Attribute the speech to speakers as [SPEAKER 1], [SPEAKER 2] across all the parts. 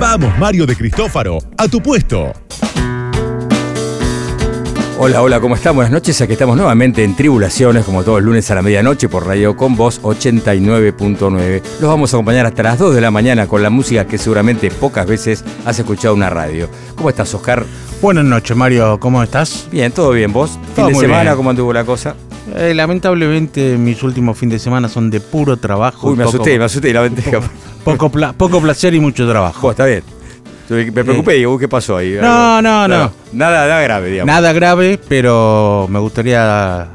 [SPEAKER 1] Vamos, Mario de Cristófaro, a tu puesto.
[SPEAKER 2] Hola, hola, ¿cómo están? Buenas noches. Aquí estamos nuevamente en Tribulaciones, como todos los lunes a la medianoche por Radio Con Voz 89.9. Los vamos a acompañar hasta las 2 de la mañana con la música que seguramente pocas veces has escuchado en una radio. ¿Cómo estás, Oscar?
[SPEAKER 3] Buenas noches, Mario. ¿Cómo estás?
[SPEAKER 2] Bien, todo bien. ¿Vos?
[SPEAKER 3] Todo
[SPEAKER 2] ¿Fin de semana?
[SPEAKER 3] bien.
[SPEAKER 2] ¿Cómo anduvo la cosa?
[SPEAKER 3] Eh, lamentablemente mis últimos fines de semana son de puro trabajo.
[SPEAKER 2] Uy, me
[SPEAKER 3] poco-
[SPEAKER 2] asusté, me asusté. La.
[SPEAKER 3] Poco, pla- poco placer y mucho trabajo.
[SPEAKER 2] Vos, está bien. Me preocupé y digo, ¿qué pasó ahí?
[SPEAKER 3] Eh. No, no, no.
[SPEAKER 2] Nada, nada grave, digamos.
[SPEAKER 3] Nada grave, pero me gustaría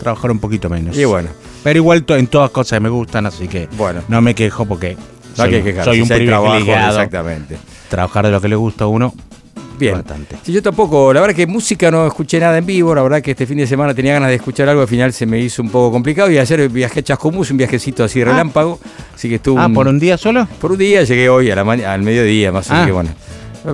[SPEAKER 3] trabajar un poquito menos.
[SPEAKER 2] Y bueno,
[SPEAKER 3] Pero igual to- en todas cosas me gustan, así que
[SPEAKER 2] Bueno.
[SPEAKER 3] no me quejo porque
[SPEAKER 2] no
[SPEAKER 3] soy,
[SPEAKER 2] que
[SPEAKER 3] soy un
[SPEAKER 2] hay trabajo,
[SPEAKER 3] privilegiado.
[SPEAKER 2] Exactamente.
[SPEAKER 3] Trabajar de lo que le gusta a uno.
[SPEAKER 2] Bien.
[SPEAKER 3] Bastante.
[SPEAKER 2] Sí, yo tampoco, la verdad que música no escuché nada en vivo, la verdad que este fin de semana tenía ganas de escuchar algo, al final se me hizo un poco complicado y ayer viajé a Chascomús, un viajecito así relámpago, así que estuve
[SPEAKER 3] Ah, ¿por un día solo?
[SPEAKER 2] por un día, llegué hoy a la al mediodía, más o menos
[SPEAKER 3] Ah.
[SPEAKER 2] que bueno,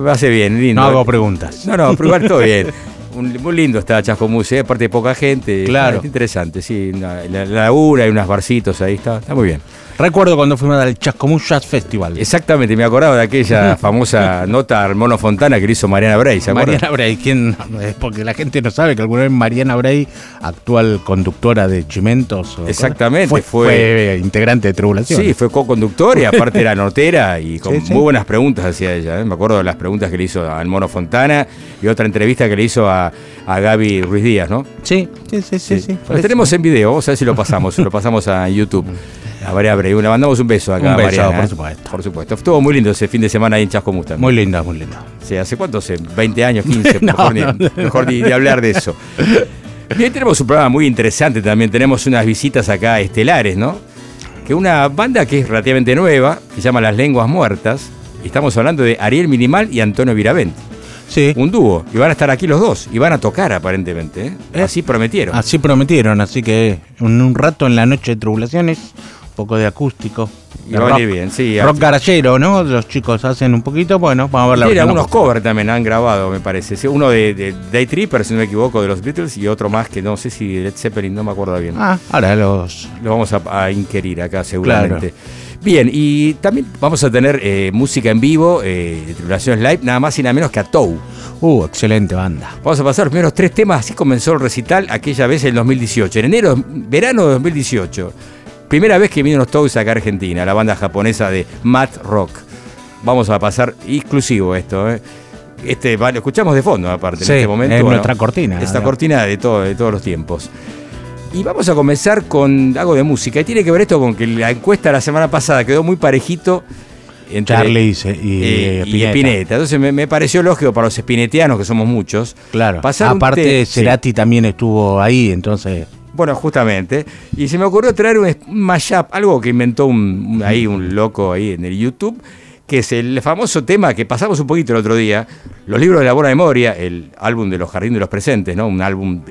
[SPEAKER 2] me hace bien, lindo.
[SPEAKER 3] No hago preguntas.
[SPEAKER 2] No, no, pero igual todo bien. Un- muy lindo está Chascomús, ¿eh? aparte de poca gente.
[SPEAKER 3] Claro.
[SPEAKER 2] Interesante, sí. La, la- la laguna, hay unos barcitos ahí, está, está muy bien.
[SPEAKER 3] Recuerdo cuando fuimos al Chascomús Jazz Festival.
[SPEAKER 2] Exactamente, me acordaba de aquella famosa nota al Mono Fontana que le hizo Mariana Bray, ¿se acuerdan?
[SPEAKER 3] Mariana Bray, ¿quién? Porque la gente no sabe que alguna vez Mariana Bray, actual conductora de Chimentos, o-
[SPEAKER 2] Exactamente,
[SPEAKER 3] fue,
[SPEAKER 2] fue-
[SPEAKER 3] fue integrante de Tribulación.
[SPEAKER 2] Sí, fue co-conductor y aparte era notera y con
[SPEAKER 3] Sí, sí.
[SPEAKER 2] muy buenas preguntas hacía ella. ¿eh? Me acuerdo de las preguntas que le hizo al Mono Fontana y otra entrevista que le hizo a, a Gaby Ruiz Díaz, ¿no?
[SPEAKER 3] sí, sí, sí, sí. sí,
[SPEAKER 2] Lo tenemos en video, vamos a ver si lo pasamos, lo pasamos a YouTube. A María le mandamos un beso acá
[SPEAKER 3] Un beso,
[SPEAKER 2] Mariana,
[SPEAKER 3] por
[SPEAKER 2] ¿eh?
[SPEAKER 3] supuesto.
[SPEAKER 2] Por supuesto. Estuvo muy lindo ese fin de semana ahí en Chascomús también.
[SPEAKER 3] Muy linda, muy linda.
[SPEAKER 2] Sí, ¿hace cuánto? Hace 20 años, 15,
[SPEAKER 3] No,
[SPEAKER 2] mejor, ni,
[SPEAKER 3] no,
[SPEAKER 2] mejor ni- ni hablar de eso. Bien, tenemos un programa muy interesante también. Tenemos unas visitas acá estelares, ¿no? Que una banda que es relativamente nueva, que se llama Las Lenguas Muertas. Y estamos hablando de Ariel Minimal y Antonio Viravent.
[SPEAKER 3] Sí,
[SPEAKER 2] Un dúo. Y van a estar aquí los dos. Y van a tocar aparentemente. ¿eh?
[SPEAKER 3] Eh,
[SPEAKER 2] Así prometieron.
[SPEAKER 3] así prometieron, así que en un rato en la noche de Tribulaciones, poco de acústico.
[SPEAKER 2] Y va a
[SPEAKER 3] rock,
[SPEAKER 2] venir bien, sí.
[SPEAKER 3] rock garallero, ¿no? Los chicos hacen un poquito, bueno, vamos a ver la versión
[SPEAKER 2] algunos covers también, han grabado, me parece. Sí, Uno de, de Day Tripper, si no me equivoco, de los Beatles, y otro más que no sé si Led Zeppelin, no me acuerdo bien.
[SPEAKER 3] Ah, ahora los...
[SPEAKER 2] Lo vamos a, a inquirir acá seguramente. Bien, y también vamos a tener eh, música en vivo eh, de Tribulaciones Live, nada más y nada menos que a Tou.
[SPEAKER 3] Uh, excelente banda.
[SPEAKER 2] Vamos a pasar los primeros tres temas, así comenzó el recital aquella vez en 2018, en enero, verano de 2018. Primera vez que vinieron los Toes acá a Argentina, la banda japonesa de Matt Rock. Vamos a pasar exclusivo esto, ¿eh? Este, lo escuchamos de fondo, aparte,
[SPEAKER 3] Sí,
[SPEAKER 2] en este momento.
[SPEAKER 3] es nuestra cortina,
[SPEAKER 2] Esta cortina de, todo, de todos los tiempos. Y vamos a comenzar con algo de música. Y tiene que ver esto con que la encuesta la semana pasada quedó muy parejito entre
[SPEAKER 3] Charlie y, y,
[SPEAKER 2] eh, y
[SPEAKER 3] Spinetta.
[SPEAKER 2] Spinetta. Entonces me, me pareció lógico para los espinetianos, que somos muchos.
[SPEAKER 3] Claro. Aparte,
[SPEAKER 2] sí.
[SPEAKER 3] Cerati también estuvo ahí, entonces.
[SPEAKER 2] Bueno, justamente. Y se me ocurrió traer un, mashup, algo que inventó un, ahí un loco ahí en el YouTube, que es el famoso tema que pasamos un poquito el otro día, los libros de la buena memoria, el álbum de los Jardines de los Presentes, ¿no? Un álbum,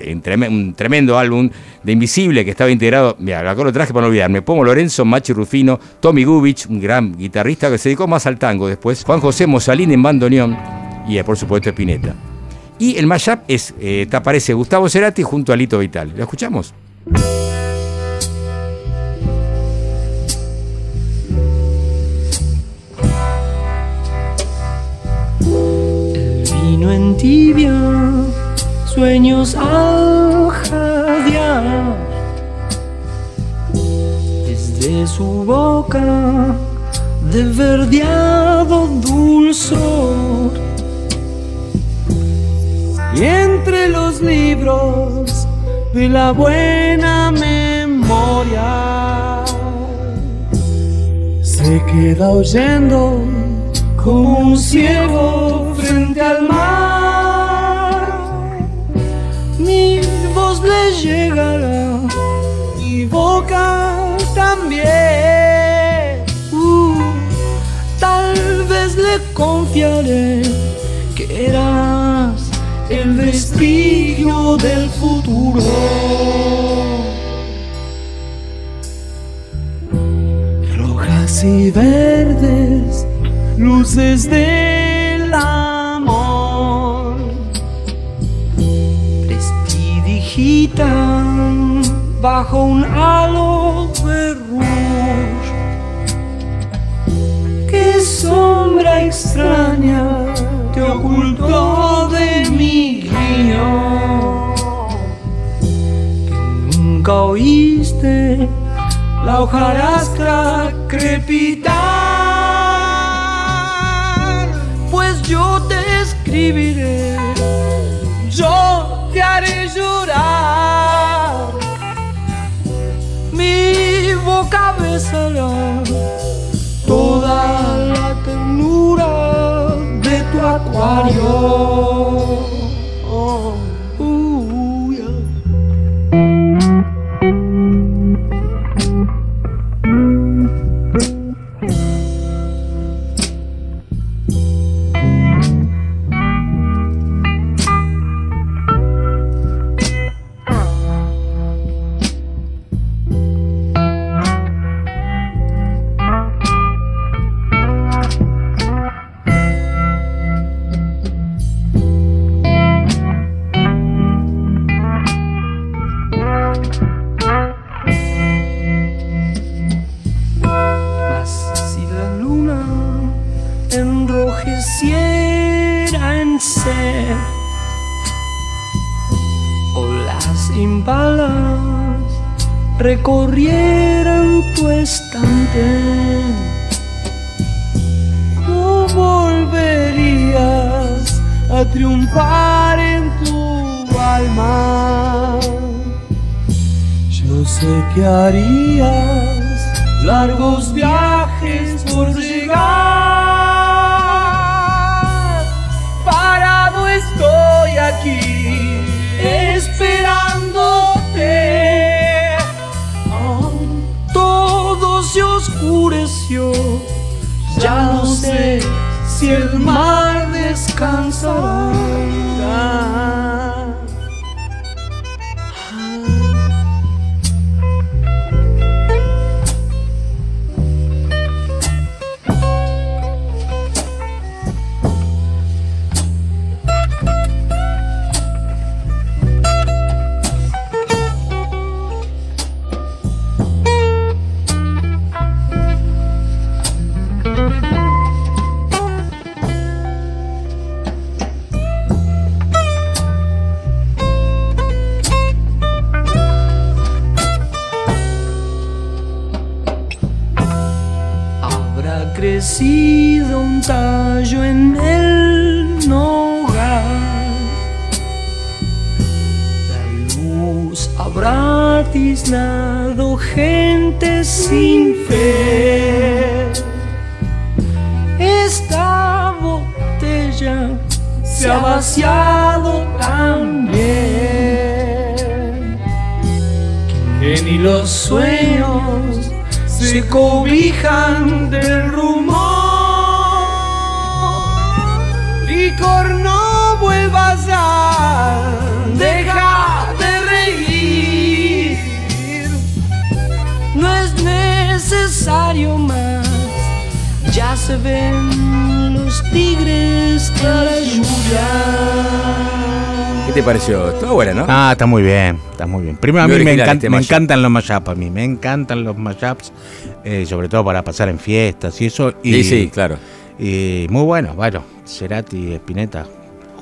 [SPEAKER 2] un tremendo álbum de Invisible que estaba integrado, mira, acá lo traje para no olvidarme, Pomo Lorenzo, Machi Rufino, Tommy Gubich, un gran guitarrista que se dedicó más al tango después, Juan José Mosalín en bandoneón y eh, por supuesto Spinetta. Y el mashup es, eh, te aparece Gustavo Cerati junto a Lito Vital. ¿Lo escuchamos?
[SPEAKER 4] El vino en tibia, sueños al jadear. Desde su boca, de verdeado dulzor. Y entre los libros de la buena memoria, se queda oyendo como un ciego frente al mar. Mi voz le llegará, mi boca también. Uh, tal vez le confiaré que eras el vestigio del futuro. Rojas y verdes, luces del amor, prestidigitan bajo un halo de. Qué sombra extraña te ocultó de guion. Que nunca oíste la hojarasca crepitar. Pues yo te escribiré, yo te haré llorar. Mi boca besará toda la ternura de tu acuario. Recorrieran tu estante, no volverías a triunfar en tu alma. Yo sé que harías largos viajes por llegar. Parado estoy sé si el mar descansará.
[SPEAKER 2] ¿Qué te pareció? Estuvo buena, ¿no?
[SPEAKER 3] Ah, está muy bien, está muy bien. Primero a mí me, encan-
[SPEAKER 2] este
[SPEAKER 3] me encantan los mashups, a mí me encantan los mashups, eh, sobre todo para pasar en fiestas y eso. Y,
[SPEAKER 2] Sí, sí, claro.
[SPEAKER 3] Y muy bueno, bueno, Cerati Spinetta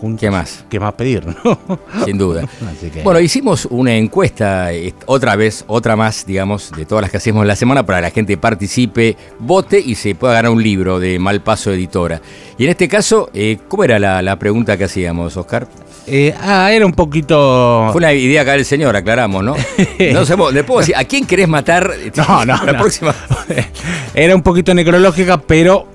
[SPEAKER 3] juntos.
[SPEAKER 2] ¿Qué más?
[SPEAKER 3] ¿Qué más pedir, no?
[SPEAKER 2] Sin duda.
[SPEAKER 3] Así que-
[SPEAKER 2] Bueno, hicimos una encuesta, eh, otra vez, otra más, digamos, de todas las que hacemos la semana para que la gente participe, vote y se pueda ganar un libro de Malpaso Editora. Y en este caso, eh, ¿cómo era la, la pregunta que hacíamos, Oscar?
[SPEAKER 3] Eh, ah, era un poquito.
[SPEAKER 2] Fue una idea acá del señor, aclaramos, ¿no? No sé, le puedo decir, ¿a quién querés matar
[SPEAKER 3] No, no,
[SPEAKER 2] la
[SPEAKER 3] no.
[SPEAKER 2] próxima?
[SPEAKER 3] Era un poquito necrológica, pero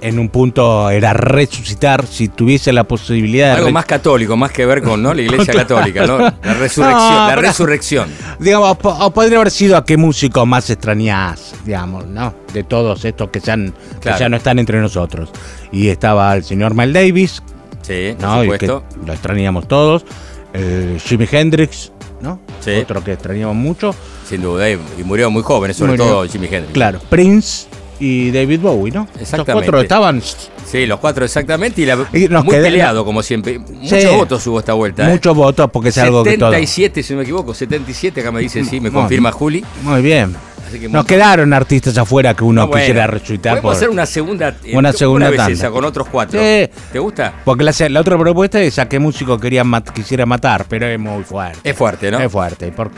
[SPEAKER 3] en un punto era resucitar, si tuviese la posibilidad de...
[SPEAKER 2] Algo más católico, más que ver con ¿no? la iglesia católica, ¿no? La resurrección.
[SPEAKER 3] No,
[SPEAKER 2] la resurrección.
[SPEAKER 3] Digamos, o podría haber sido a qué músico más extrañás, digamos, ¿no? De todos estos que, se han- que ya no están entre nosotros. Y estaba el señor Miles Davis,
[SPEAKER 2] Sí, por
[SPEAKER 3] ¿no? Y que
[SPEAKER 2] supuesto.
[SPEAKER 3] lo extrañamos todos. El Jimi Hendrix, ¿no?
[SPEAKER 2] Sí.
[SPEAKER 3] Otro que extrañamos mucho.
[SPEAKER 2] Sin duda. Y, y murió muy joven, sobre
[SPEAKER 3] Murió.
[SPEAKER 2] todo Jimi Hendrix.
[SPEAKER 3] Claro, Prince y David Bowie, ¿no? Los
[SPEAKER 2] Exactamente.
[SPEAKER 3] cuatro estaban
[SPEAKER 2] Sí, los cuatro exactamente. Y, la,
[SPEAKER 3] Y nos
[SPEAKER 2] muy peleado, como siempre. Muchos
[SPEAKER 3] Sí.
[SPEAKER 2] votos hubo esta vuelta. ¿eh?
[SPEAKER 3] muchos votos porque es algo que todo.
[SPEAKER 2] 77, si no me equivoco. 77, acá me dice, sí, me
[SPEAKER 3] Muy
[SPEAKER 2] confirma Juli.
[SPEAKER 3] Muy bien.
[SPEAKER 2] Así que
[SPEAKER 3] Nos quedaron artistas afuera que uno
[SPEAKER 2] Ah, bueno.
[SPEAKER 3] quisiera resucitar.
[SPEAKER 2] Podemos
[SPEAKER 3] por-
[SPEAKER 2] hacer una segunda. eh,
[SPEAKER 3] Una segunda
[SPEAKER 2] vez
[SPEAKER 3] tanda.
[SPEAKER 2] esa, con otros cuatro.
[SPEAKER 3] Sí.
[SPEAKER 2] ¿Te gusta?
[SPEAKER 3] Porque la, la otra propuesta es a qué músico quería mat- quisiera matar, pero es muy fuerte.
[SPEAKER 2] Es fuerte, ¿no?
[SPEAKER 3] Es fuerte. por-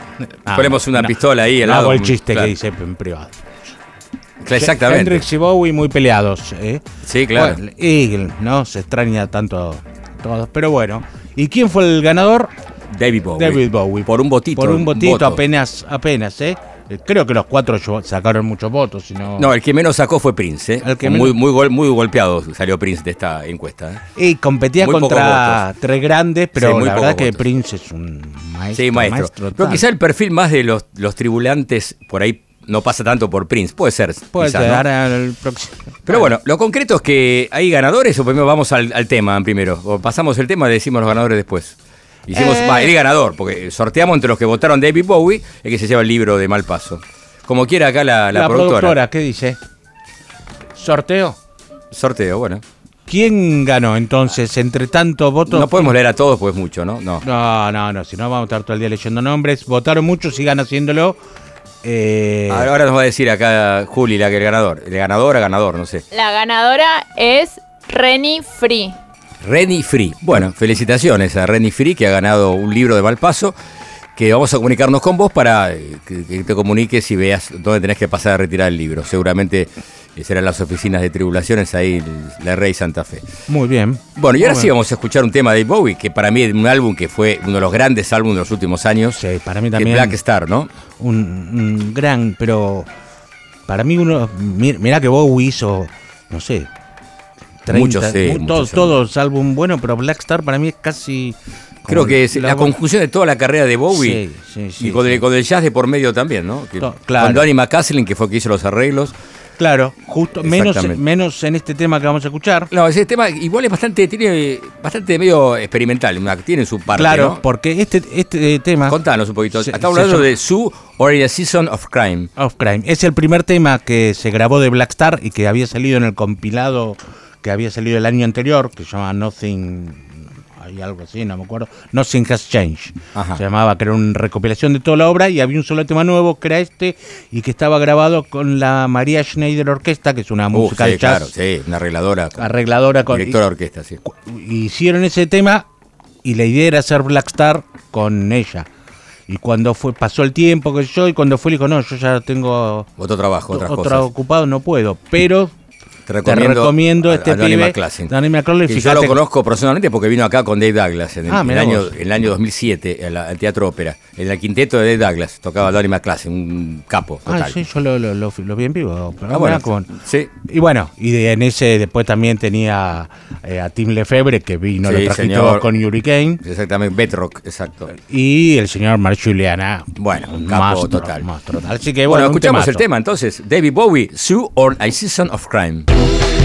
[SPEAKER 3] Ah,
[SPEAKER 2] Ponemos una
[SPEAKER 3] no,
[SPEAKER 2] pistola ahí al
[SPEAKER 3] no
[SPEAKER 2] lado,
[SPEAKER 3] hago el chiste
[SPEAKER 2] claro.
[SPEAKER 3] que dice en privado.
[SPEAKER 2] Exactamente.
[SPEAKER 3] Hendrix y Bowie muy peleados. ¿eh?
[SPEAKER 2] Sí, claro.
[SPEAKER 3] Bueno, y no se extraña tanto todos. Pero bueno. ¿Y quién fue el ganador?
[SPEAKER 2] David Bowie.
[SPEAKER 3] David Bowie.
[SPEAKER 2] Por un votito.
[SPEAKER 3] Por un votito
[SPEAKER 2] voto.
[SPEAKER 3] apenas, apenas, ¿eh? Eh, Creo que los cuatro sacaron muchos votos, si no...
[SPEAKER 2] El que menos sacó fue Prince. ¿eh?
[SPEAKER 3] El que
[SPEAKER 2] muy,
[SPEAKER 3] menos-
[SPEAKER 2] muy, gol- muy golpeado salió Prince de esta encuesta. ¿eh?
[SPEAKER 3] Y competía
[SPEAKER 2] Muy
[SPEAKER 3] contra
[SPEAKER 2] votos.
[SPEAKER 3] tres grandes, pero
[SPEAKER 2] Sí, muy
[SPEAKER 3] la verdad
[SPEAKER 2] pocos
[SPEAKER 3] que
[SPEAKER 2] votos.
[SPEAKER 3] Prince es un maestro.
[SPEAKER 2] Sí, maestro. Pero quizá el perfil más de los, los tribulantes por ahí no pasa tanto por Prince. Puede ser.
[SPEAKER 3] Puede
[SPEAKER 2] quizá,
[SPEAKER 3] ser, el próximo.
[SPEAKER 2] Pero bueno, lo concreto es que hay ganadores o primero vamos al, al tema primero. O pasamos el tema y decimos los ganadores después. Hicimos,
[SPEAKER 3] Eh.
[SPEAKER 2] va, el ganador, porque sorteamos entre los que votaron David Bowie, el que se lleva el libro de mal paso. Como quiera acá la, la
[SPEAKER 3] La,
[SPEAKER 2] productora.
[SPEAKER 3] productora, ¿qué dice? Sorteo.
[SPEAKER 2] Sorteo, bueno.
[SPEAKER 3] ¿Quién ganó entonces entre tantos votos?
[SPEAKER 2] No podemos leer a todos, pues mucho, ¿no? No.
[SPEAKER 3] No, no, no, si no vamos a estar todo el día leyendo nombres. Votaron muchos, sigan haciéndolo. Eh,
[SPEAKER 2] Ahora nos va a decir acá Juli, la que el ganador. El ganador a ganador, no sé.
[SPEAKER 5] La ganadora es Reni Free.
[SPEAKER 2] Reni Free. Bueno, felicitaciones a Reni Free que ha ganado un libro de Malpaso. Que vamos a comunicarnos con vos para eh, que, te comuniques y veas dónde tenés que pasar a retirar el libro. Seguramente serán las oficinas de tribulaciones ahí la Rey Santa Fe.
[SPEAKER 3] Muy bien.
[SPEAKER 2] Bueno, y ahora sí vamos a escuchar un tema de Bowie, que para mí es un álbum que fue uno de los grandes álbumes de los últimos años.
[SPEAKER 3] Sí, para mí también.
[SPEAKER 2] Black Star, ¿no?
[SPEAKER 3] un, un gran, pero para mí uno, mi- mirá que Bowie hizo, no sé, 30,
[SPEAKER 2] Muchos, sí,
[SPEAKER 3] mu-
[SPEAKER 2] muchos
[SPEAKER 3] todos, todos álbum bueno, pero Black Star para mí es casi...
[SPEAKER 2] Creo que es la, conjunción de toda la carrera de Bowie
[SPEAKER 3] Sí, sí, sí,
[SPEAKER 2] y con. El, con el jazz de por medio también, ¿no? Que-
[SPEAKER 3] To- claro.
[SPEAKER 2] Con Donny McCaslin, que fue que hizo los arreglos.
[SPEAKER 3] Claro, justo, menos, menos en este tema que vamos a escuchar.
[SPEAKER 2] No, ese tema igual es bastante, tiene bastante medio experimental, tiene su parte,
[SPEAKER 3] claro,
[SPEAKER 2] ¿no?
[SPEAKER 3] porque este, este tema...
[SPEAKER 2] Contanos un poquito.
[SPEAKER 3] Se-
[SPEAKER 2] Estamos hablando de Sue or a Season of Crime.
[SPEAKER 3] Of Crime. Es el primer tema que se grabó de Black Star y que había salido en el compilado que había salido el año anterior, que se llama Nothing, hay algo así, no me acuerdo, Nothing Has Changed.
[SPEAKER 2] Ajá.
[SPEAKER 3] Se llamaba, que era una recopilación de toda la obra y había un solo tema nuevo que era este y que estaba grabado con la María Schneider Orquesta, que es una
[SPEAKER 2] Uh,
[SPEAKER 3] música
[SPEAKER 2] sí,
[SPEAKER 3] de jazz
[SPEAKER 2] claro, sí, una arregladora,
[SPEAKER 3] arregladora con...
[SPEAKER 2] directora de orquesta, sí.
[SPEAKER 3] y- hicieron ese tema y la idea era hacer Black Star con ella. Y cuando fue pasó el tiempo que yo y cuando fue le dijo, "No, yo ya tengo
[SPEAKER 2] Otro trabajo, otras
[SPEAKER 3] otro
[SPEAKER 2] cosas.
[SPEAKER 3] ocupado, no puedo, pero
[SPEAKER 2] Te
[SPEAKER 3] te
[SPEAKER 2] recomiendo,
[SPEAKER 3] recomiendo
[SPEAKER 2] a-
[SPEAKER 3] este
[SPEAKER 2] a
[SPEAKER 3] pibe,
[SPEAKER 2] Que yo lo conozco personalmente porque vino acá con Dave Douglas en el,
[SPEAKER 3] Ah,
[SPEAKER 2] en año, en el año 2007 en la- al Teatro Ópera. En el quinteto de Dave Douglas tocaba Donny McClassen, un capo
[SPEAKER 3] Ah,
[SPEAKER 2] total.
[SPEAKER 3] sí, yo lo, lo, lo- lo vi en vivo.
[SPEAKER 2] Ah, bueno, sí.
[SPEAKER 3] Y bueno, y de- en ese después también tenía eh, a Tim Lefebvre, que vino,
[SPEAKER 2] Sí,
[SPEAKER 3] lo trajiste con Hurricane,
[SPEAKER 2] Exactamente, Bedrock, exacto.
[SPEAKER 3] y el señor Mark Juliana.
[SPEAKER 2] Bueno, un capo
[SPEAKER 3] monstruo,
[SPEAKER 2] total.
[SPEAKER 3] monstruo. Así que
[SPEAKER 2] Bueno, escuchamos el tema entonces. David Bowie, Sue or a Season of Crime.
[SPEAKER 6] Thank
[SPEAKER 2] you.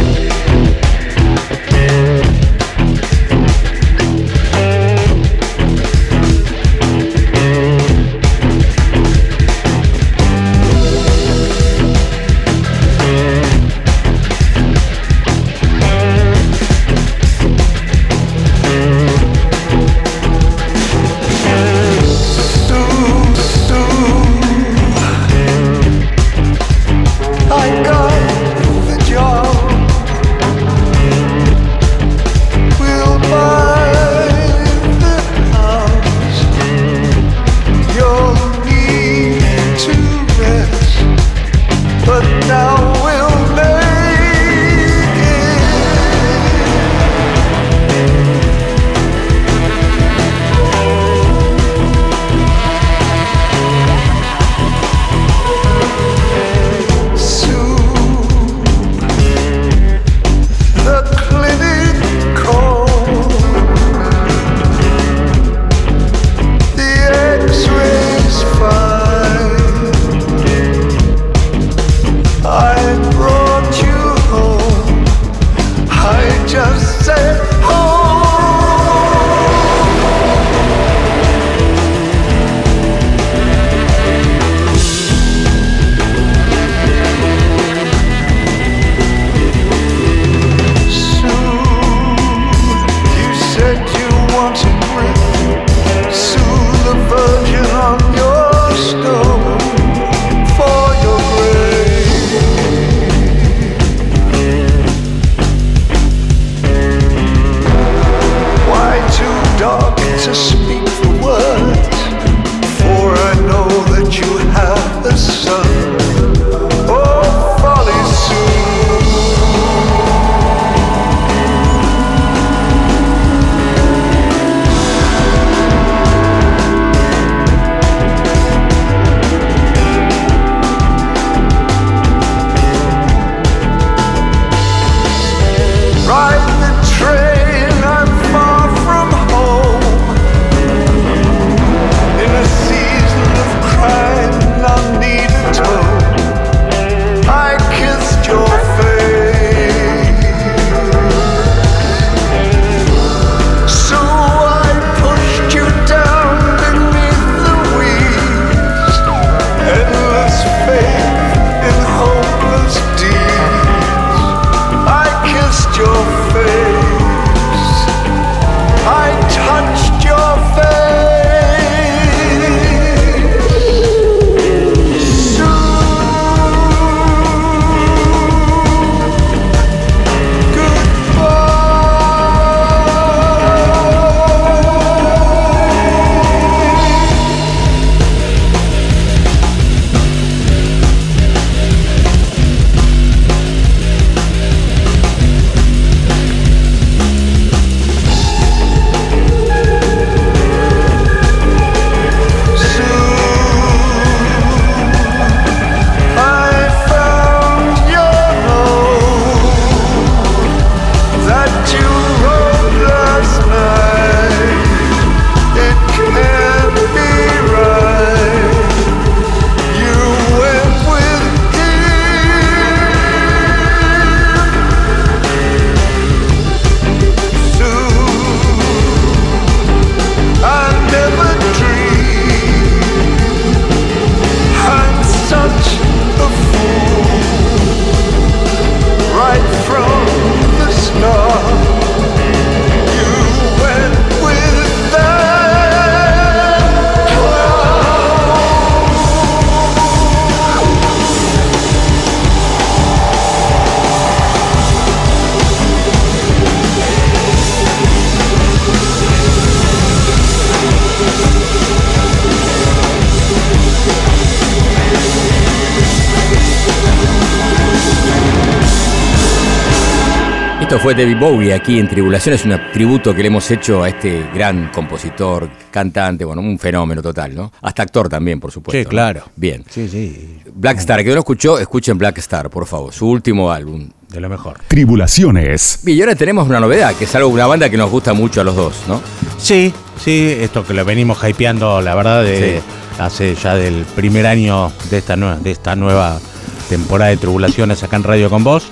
[SPEAKER 2] Fue David Bowie aquí en Tribulación, es un tributo que le hemos hecho a este gran compositor, cantante, bueno, un fenómeno total, ¿no? Hasta actor también, por supuesto.
[SPEAKER 3] Sí,
[SPEAKER 2] ¿no?
[SPEAKER 3] claro.
[SPEAKER 2] Bien.
[SPEAKER 3] Sí, sí,
[SPEAKER 2] Black Star, que no lo escuchó, escuchen Black Star, por favor, su último álbum.
[SPEAKER 3] de lo mejor.
[SPEAKER 1] Tribulaciones.
[SPEAKER 2] Bien, y ahora tenemos una novedad, que es algo, una banda que nos gusta mucho a los dos, ¿no?
[SPEAKER 3] Sí, sí, esto que lo venimos hypeando, la verdad, de hace ya del primer año de esta, nueva, de esta nueva temporada de Tribulaciones acá en Radio con Vos.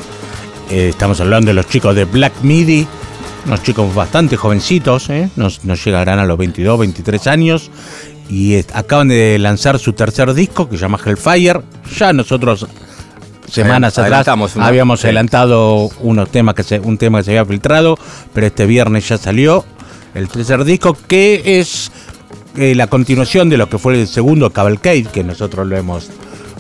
[SPEAKER 3] Eh, estamos hablando de los chicos de Black Midi, unos chicos bastante jovencitos, ¿eh? nos, nos llegarán a los 22, 23 años. Y acaban de lanzar su tercer disco que se llama Hellfire. Ya nosotros semanas atrás
[SPEAKER 2] una-
[SPEAKER 3] habíamos
[SPEAKER 2] sí.
[SPEAKER 3] adelantado unos temas que se, un tema que se había filtrado, pero este viernes ya salió el tercer disco que es eh, la continuación de lo que fue el segundo Cavalcade, que nosotros lo hemos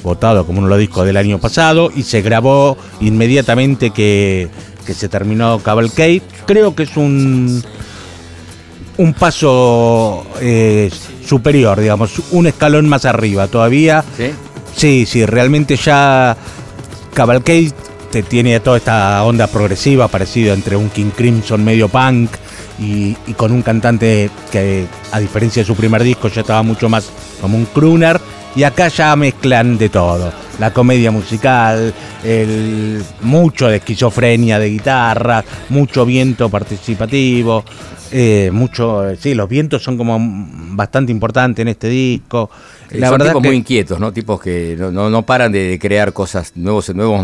[SPEAKER 3] votado como uno de los discos del año pasado y se grabó inmediatamente que, que se terminó Cavalcade. Creo que es un un paso eh, superior, digamos, un escalón más arriba todavía.
[SPEAKER 2] ¿Sí?
[SPEAKER 3] Sí, sí, realmente ya Cavalcade te tiene toda esta onda progresiva, parecido entre un King Crimson medio punk y, y con un cantante que, a diferencia de su primer disco, ya estaba mucho más como un crooner. Y acá ya mezclan de todo. La comedia musical, el, mucho de esquizofrenia de guitarra, mucho viento participativo, eh, mucho, eh, sí, los vientos son como bastante importantes en este disco.
[SPEAKER 2] La Son tipos muy inquietos, ¿no? Tipos que no, no, no paran de, de crear cosas, nuevos, nuevos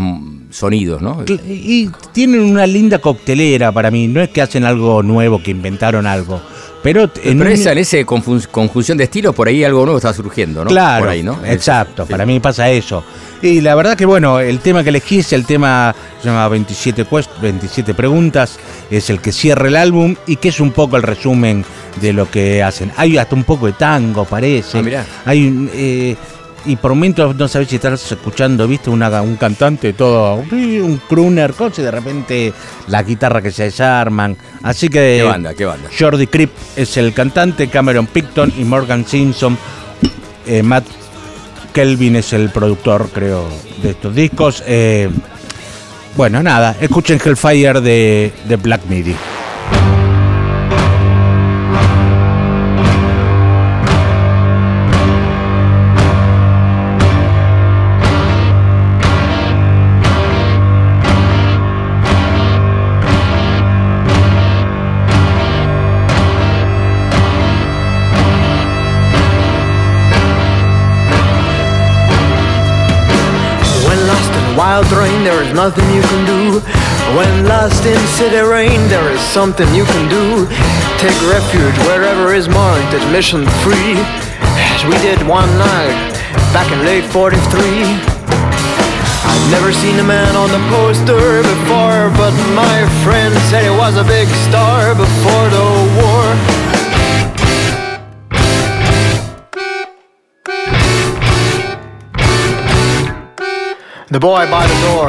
[SPEAKER 2] sonidos, ¿no?
[SPEAKER 3] Y tienen una linda coctelera para mí. No es que hacen algo nuevo, que inventaron algo. Pero, en
[SPEAKER 2] Pero
[SPEAKER 3] un-
[SPEAKER 2] esa, en confun- conjunción de estilos, por ahí algo nuevo está surgiendo, ¿no?
[SPEAKER 3] Claro,
[SPEAKER 2] Por ahí, ¿no?
[SPEAKER 3] exacto.
[SPEAKER 2] Sí.
[SPEAKER 3] Para mí pasa eso. Y la verdad que, bueno, el tema que elegí es el tema, se llama 27, quest- 27 preguntas, es el que cierra el álbum y que es un poco el resumen de lo que hacen. Hay hasta un poco de tango, parece.
[SPEAKER 2] Ah, mirá.
[SPEAKER 3] Hay un, eh, y por momentos no sabes si estás escuchando, viste, Una- un cantante todo, un crooner, y de repente la guitarra que se desarman. Así que...
[SPEAKER 2] ¿Qué banda? ¿Qué banda?
[SPEAKER 3] Jordi Cripp es el cantante, Cameron Picton y Morgan Simpson. Eh, Matt Kelvin es el productor, creo, de estos discos. Eh, bueno, nada, escuchen Hellfire de, de Black Midi.
[SPEAKER 6] Nothing you can do. When lost in city rain, there is something you can do. Take refuge wherever is marked admission free, as we did one night back in late 43. I've never seen a man on the poster before, but my friend said he was a big star before the war. The boy by the door,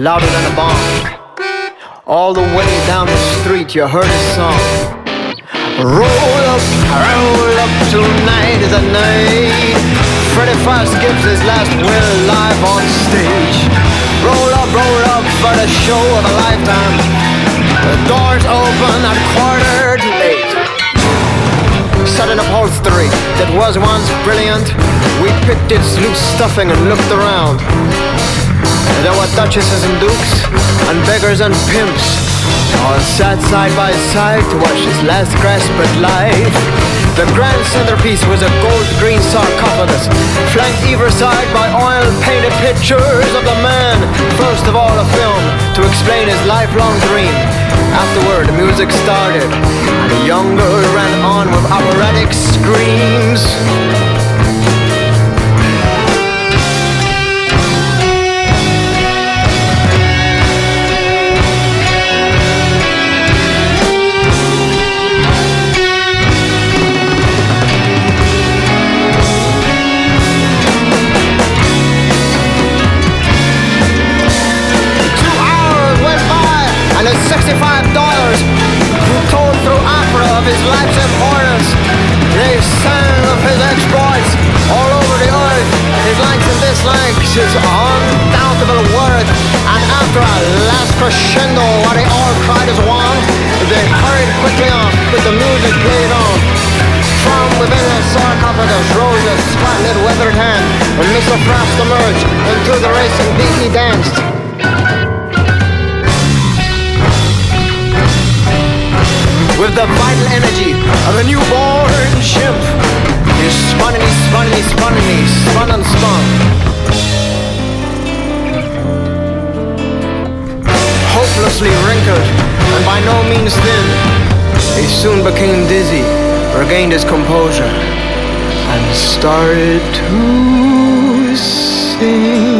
[SPEAKER 6] louder than a bomb. All the way down the street, you heard his song. Roll up, roll up, tonight is a night. Freddie Fast gives his last will live on stage. Roll up, roll up for the show of a lifetime. The doors open at quarter to Sudden upholstery that was once brilliant. We picked its loose stuffing and looked around. There were duchesses and dukes, and beggars and pimps, all sat side by side to watch his last grasp at life. The grand centerpiece was a gold green sarcophagus, flanked either side by oil painted pictures of the man, first of all a film, to explain his lifelong dream. Afterward, the music started, and a young girl ran on with operatic screams. Life's importance. They sang of his exploits all over the earth, his likes and dislikes, his undountable worth. And after a last crescendo while they all cried as one. They hurried quickly on with the music played on. From within the sarcophagus rose a spotlit weathered hand. and Mr. Frost emerged into the racing beat he danced. With the vital energy of a newborn chimp. He spun and he spun and he spun and he spun and spun. hopelessly wrinkled and by no means thin. He soon became dizzy, regained his composure, and started to sing.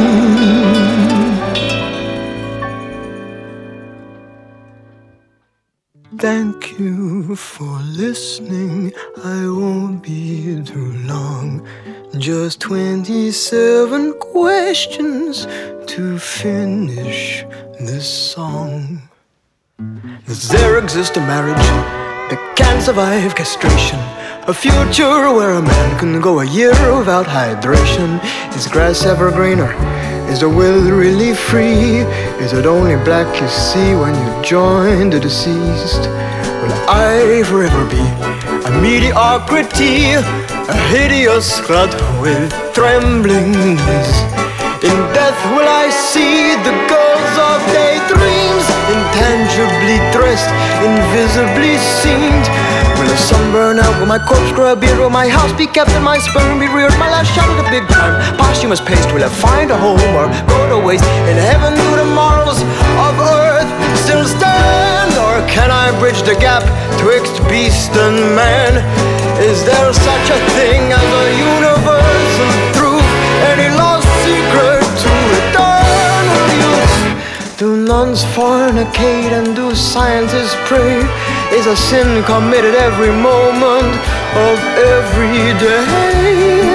[SPEAKER 6] For listening. I won't be too long. Just 27 questions to finish this song. Does there exist a marriage that can survive castration? A future where a man can go a year without hydration? Is grass ever greener? Is the will really free? Is it only black you see when you join the deceased? Will I forever be a mediocrity? A hideous clod with tremblings? In death will I see the girls of daydreams Intangibly dressed, invisibly seen Will the sun burn out? Will my corpse grow a beard? Will my house be kept and my sperm be reared? My last shot at the big time Posthumous paste Will I find a home or go to waste? In heaven do the morals of earth still stand? Or can I bridge the gap twixt beast and man? Is there such a thing as a universal truth? Any lost secret to eternal youth? Do nuns fornicate and do scientists pray? Is a sin committed every moment of every day?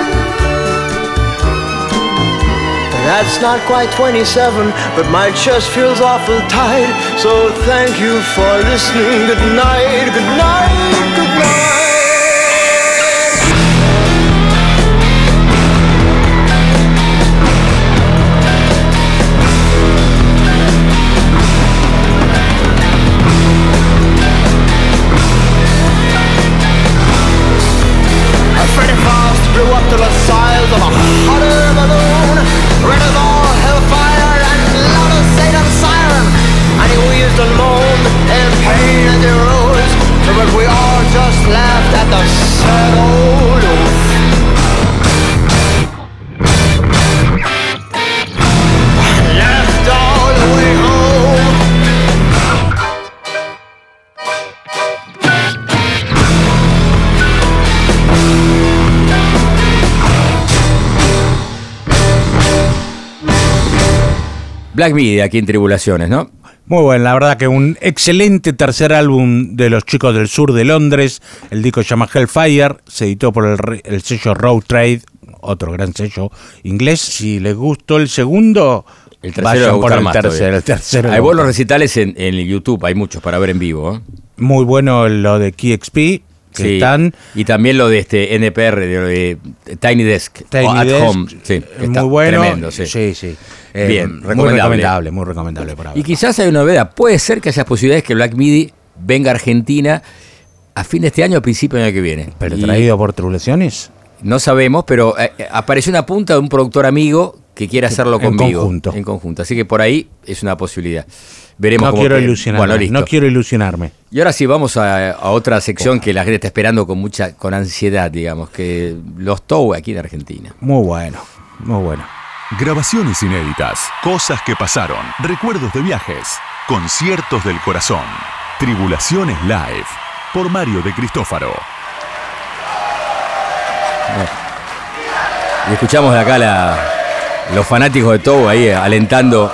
[SPEAKER 6] That's not quite 27, but my chest feels awful tight. So thank you for listening. Good night, good night.
[SPEAKER 2] Black Midi aquí en Tribulaciones, ¿no?
[SPEAKER 3] Muy bueno, la verdad que un excelente tercer álbum de los chicos del sur de Londres. El disco se llama Hellfire, se editó por el, sello Road Trade, otro gran sello inglés. Si les gustó el segundo,
[SPEAKER 2] El tercero
[SPEAKER 3] vayan por el
[SPEAKER 2] más
[SPEAKER 3] tercero. El tercero
[SPEAKER 2] Hay buenos recitales en, en YouTube, hay muchos para ver en vivo. ¿eh?
[SPEAKER 3] Muy bueno lo de KXP, que
[SPEAKER 2] Sí.
[SPEAKER 3] están
[SPEAKER 2] Y también lo de este NPR, de, lo de Tiny Desk,
[SPEAKER 3] Tiny
[SPEAKER 2] At
[SPEAKER 3] Desk,
[SPEAKER 2] Home. Sí,
[SPEAKER 3] muy bueno.
[SPEAKER 2] Tremendo, sí.
[SPEAKER 3] sí, sí. Eh,
[SPEAKER 2] Bien,
[SPEAKER 3] muy
[SPEAKER 2] recomendable.
[SPEAKER 3] recomendable, muy recomendable por ahora.
[SPEAKER 2] Y quizás hay una novedad. Puede ser que haya posibilidades que Black Midi venga a Argentina a fin de este año o principio del año que viene.
[SPEAKER 3] Pero
[SPEAKER 2] Y
[SPEAKER 3] traído por tribulaciones.
[SPEAKER 2] No sabemos, pero eh, eh, apareció una punta de un productor amigo que quiere hacerlo
[SPEAKER 3] En
[SPEAKER 2] conmigo.
[SPEAKER 3] conjunto.
[SPEAKER 2] En conjunto. Así que por ahí es una posibilidad. Veremos
[SPEAKER 3] No
[SPEAKER 2] cómo
[SPEAKER 3] quiero ilusionarme.
[SPEAKER 2] Bueno,
[SPEAKER 3] no quiero ilusionarme.
[SPEAKER 2] Y ahora sí, vamos a, a otra sección que la gente está esperando con mucha, con ansiedad, digamos, que los TOW aquí en Argentina.
[SPEAKER 3] Muy bueno, muy bueno.
[SPEAKER 1] Grabaciones inéditas, cosas que pasaron, recuerdos de viajes, conciertos del corazón, Tribulaciones Live, por Mario de Cristófaro.
[SPEAKER 2] Y escuchamos de acá los fanáticos de TOW ahí eh, alentando.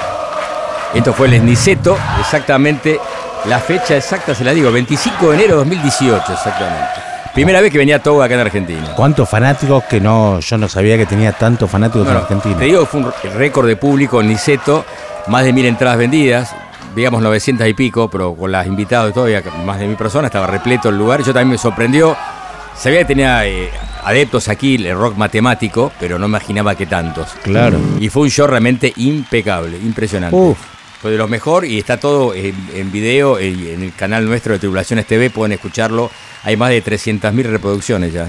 [SPEAKER 2] Esto fue el Niceto, exactamente. La fecha exacta se la digo, 25 de enero de 2018, exactamente. Primera vez que venía TOW acá en Argentina.
[SPEAKER 3] ¿Cuántos fanáticos que no, yo no sabía que tenía tantos fanáticos
[SPEAKER 2] Bueno,
[SPEAKER 3] en Argentina?
[SPEAKER 2] Te digo que fue un récord de público en Niceto, más de mil entradas vendidas, digamos 900 y pico, pero con las invitadas todavía más de mil personas, estaba repleto el lugar. Yo también me sorprendió. Sabía que tenía eh, adeptos aquí, el rock matemático, pero no imaginaba que tantos.
[SPEAKER 3] Claro.
[SPEAKER 2] Y fue un show realmente impecable, impresionante.
[SPEAKER 3] Uf.
[SPEAKER 2] Fue de los mejor y está todo en, en video y en el canal nuestro de Tribulaciones TV, pueden escucharlo. Hay más de 300.000 reproducciones ya.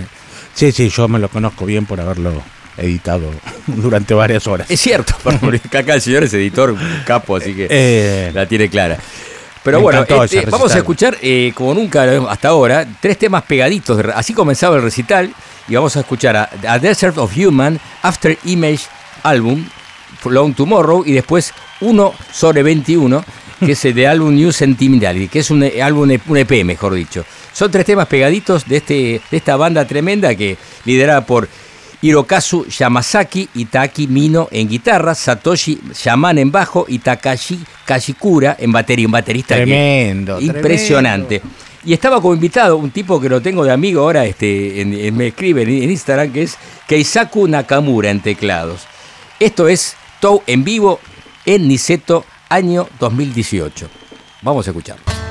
[SPEAKER 3] Sí, sí, yo me lo conozco bien por haberlo editado durante varias horas.
[SPEAKER 2] Es cierto, acá el señor es editor capo, así que
[SPEAKER 3] Eh,
[SPEAKER 2] la tiene clara. Pero bueno, este, vamos a escuchar, eh, como nunca hasta ahora, tres temas pegaditos. Así comenzaba el recital y vamos a escuchar a, a Desert of Human, After Image Album, Long Tomorrow y después uno sobre 21, que es el de álbum New Sentimentality, que es un eh, álbum, un EP, mejor dicho. Son tres temas pegaditos de, este, de esta banda tremenda que liderada por Hirokazu Yamazaki y Taki Mino en guitarra, Satoshi Yaman en bajo y Takashi Kashikura en batería, un baterista que-
[SPEAKER 3] Tremendo,
[SPEAKER 2] impresionante. Y estaba como invitado un tipo que lo tengo de amigo ahora, este, en- en- me escribe en, en Instagram, que es Keisaku Nakamura en teclados. Esto es Tou en vivo en Niceto, año 2018. Vamos a escucharlo.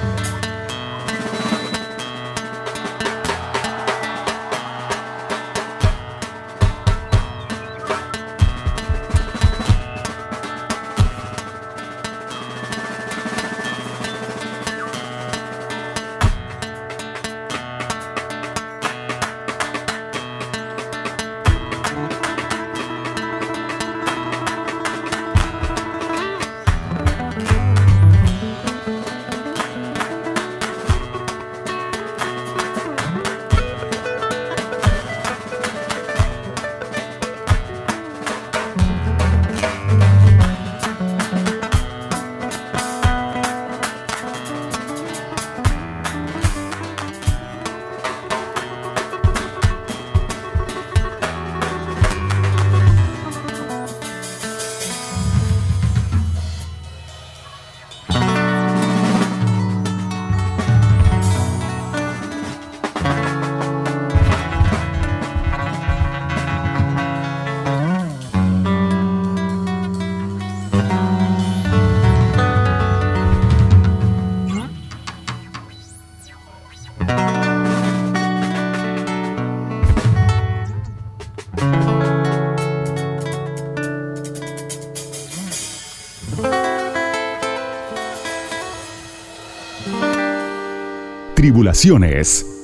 [SPEAKER 7] Tribulaciones.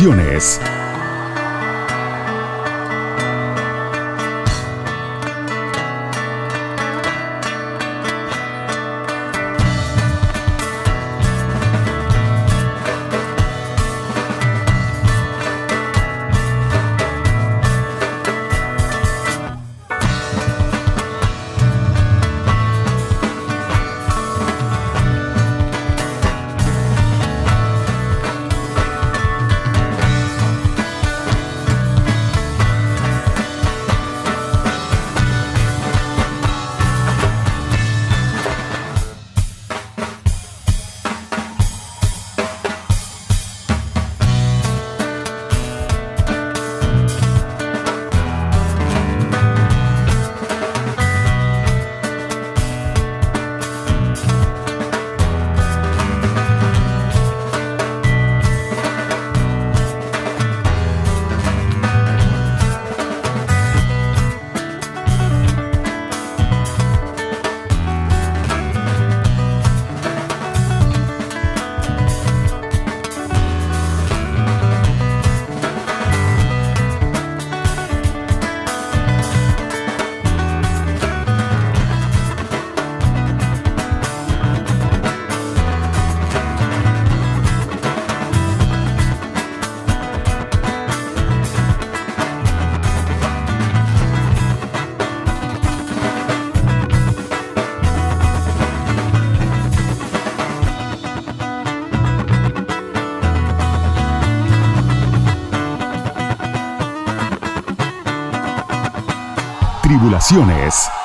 [SPEAKER 7] Tribulaciones. Tribulaciones.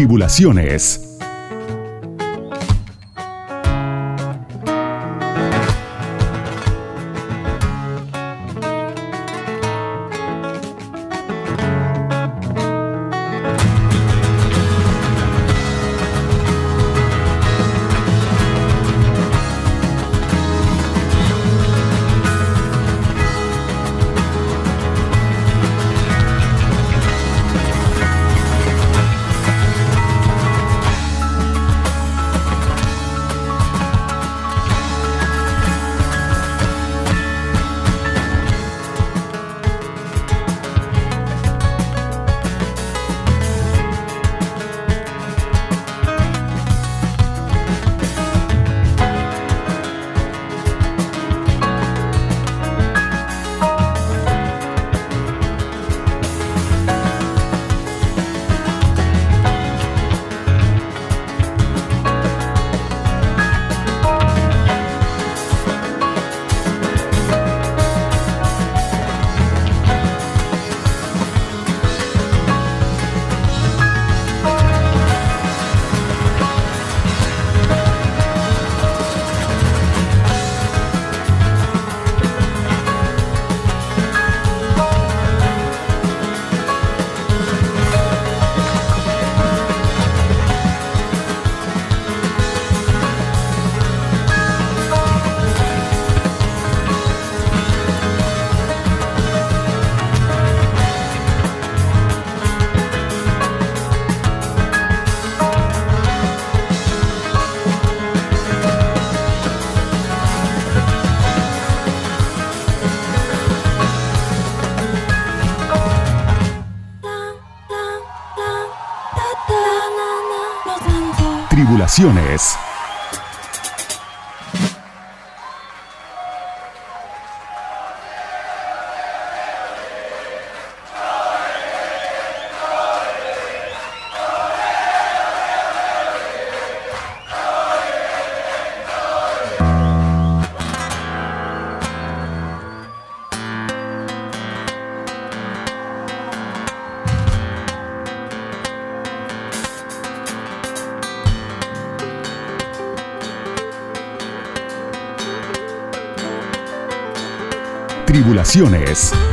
[SPEAKER 7] Tribulaciones.
[SPEAKER 1] Tribulaciones.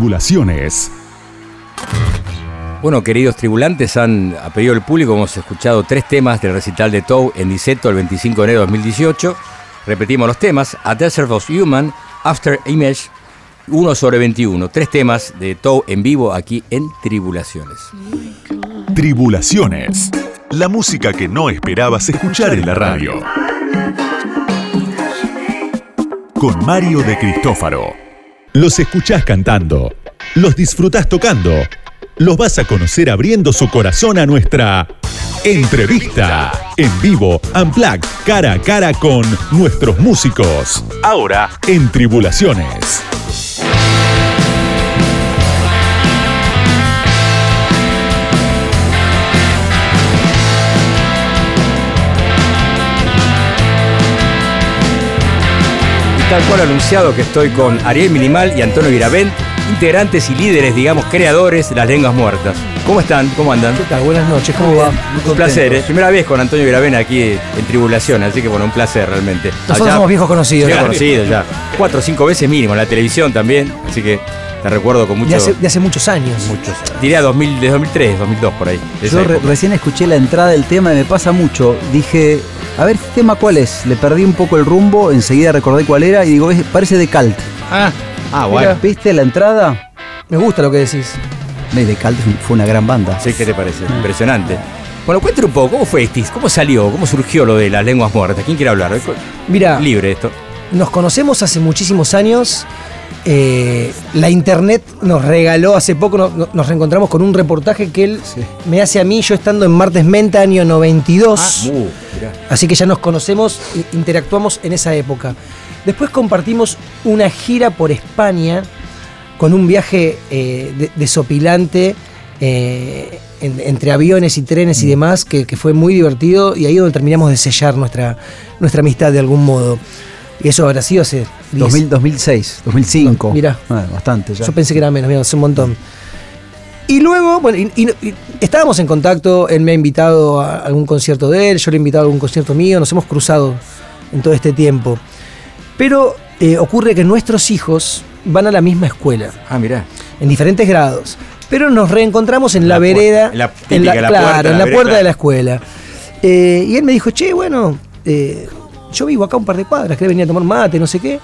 [SPEAKER 1] Tribulaciones.
[SPEAKER 2] Bueno, queridos tribulantes, han a pedido del público, hemos escuchado tres temas del recital de Tow en Niceto el 25 de enero de 2018. Repetimos los temas: A Desert of Human, After Image, 1 sobre 21. Tres temas de Tow en vivo aquí en Tribulaciones.
[SPEAKER 1] Tribulaciones. La música que no esperabas escuchar en la radio. Con Mario de Cristófaro. Los escuchás cantando. Los disfrutás tocando. Los vas a conocer abriendo su corazón a nuestra entrevista. En vivo, Unplugged, cara a cara con nuestros músicos. Ahora en Tribulaciones.
[SPEAKER 2] Tal cual anunciado que estoy con Ariel Minimal y Antonio Giravent, integrantes y líderes, digamos, creadores de las lenguas muertas. ¿Cómo están? ¿Cómo andan?
[SPEAKER 8] ¿Qué tal? Buenas noches, ¿cómo va?
[SPEAKER 2] Un placer, ¿eh? primera vez con Antonio Giravent aquí en Tribulación, así que bueno, un placer realmente.
[SPEAKER 8] Nosotros
[SPEAKER 2] Allá-
[SPEAKER 8] somos viejos conocidos. ¿no?
[SPEAKER 2] conocidos ya. Cuatro o cinco veces mínimo en la televisión también, así que te recuerdo con mucho.
[SPEAKER 8] De hace, de hace muchos años.
[SPEAKER 2] muchos. Diría 2000, de 2003, 2002 por ahí.
[SPEAKER 9] Yo re- recién escuché la entrada del tema y me pasa mucho. Dije, a ver, ¿este tema cuál es? Le perdí un poco el rumbo, enseguida recordé cuál era y digo, es- parece de Cult.
[SPEAKER 3] Ah, ah bueno.
[SPEAKER 9] ¿Viste la entrada?
[SPEAKER 8] Me gusta lo que decís.
[SPEAKER 9] De Cult fue una gran banda.
[SPEAKER 2] Sí, ¿qué te parece? Impresionante. Bueno, cuéntame un poco, ¿cómo fue Estis? ¿Cómo salió? ¿Cómo surgió lo de las lenguas muertas? ¿Quién quiere hablar?
[SPEAKER 8] Mira,
[SPEAKER 2] Libre esto.
[SPEAKER 8] nos conocemos hace muchísimos años. Eh, la internet nos regaló hace poco, no- no- nos reencontramos con un reportaje que él me hace a mí, yo estando en Martes Menta, año 92.
[SPEAKER 2] Uh, mirá.
[SPEAKER 8] Así que ya nos conocemos e interactuamos en esa época. Después compartimos una gira por España con un viaje eh, de- desopilante eh, en- entre aviones y trenes y demás, que, que fue muy divertido y ahí es donde terminamos de sellar nuestra, nuestra amistad de algún modo. Y eso habrá sido hace 10.
[SPEAKER 9] 2000, 2006, 2005.
[SPEAKER 8] Mirá.
[SPEAKER 9] Ah, bastante ya.
[SPEAKER 8] Yo pensé que era menos, mira, es un montón. Y luego, bueno, y- y- y estábamos en contacto, él me ha invitado a algún concierto de él, yo le he invitado a algún concierto mío, nos hemos cruzado en todo este tiempo. Pero eh, ocurre que nuestros hijos van a la misma escuela,
[SPEAKER 2] Ah, mirá.
[SPEAKER 8] en diferentes grados. Pero nos reencontramos en la, vereda,
[SPEAKER 2] en la típica, la
[SPEAKER 8] claro,
[SPEAKER 2] puerta,
[SPEAKER 8] en
[SPEAKER 2] la
[SPEAKER 8] puerta de la escuela. Eh, y él me dijo, che, bueno, eh, yo vivo acá un par de cuadras, querés venir a tomar mate, no sé qué.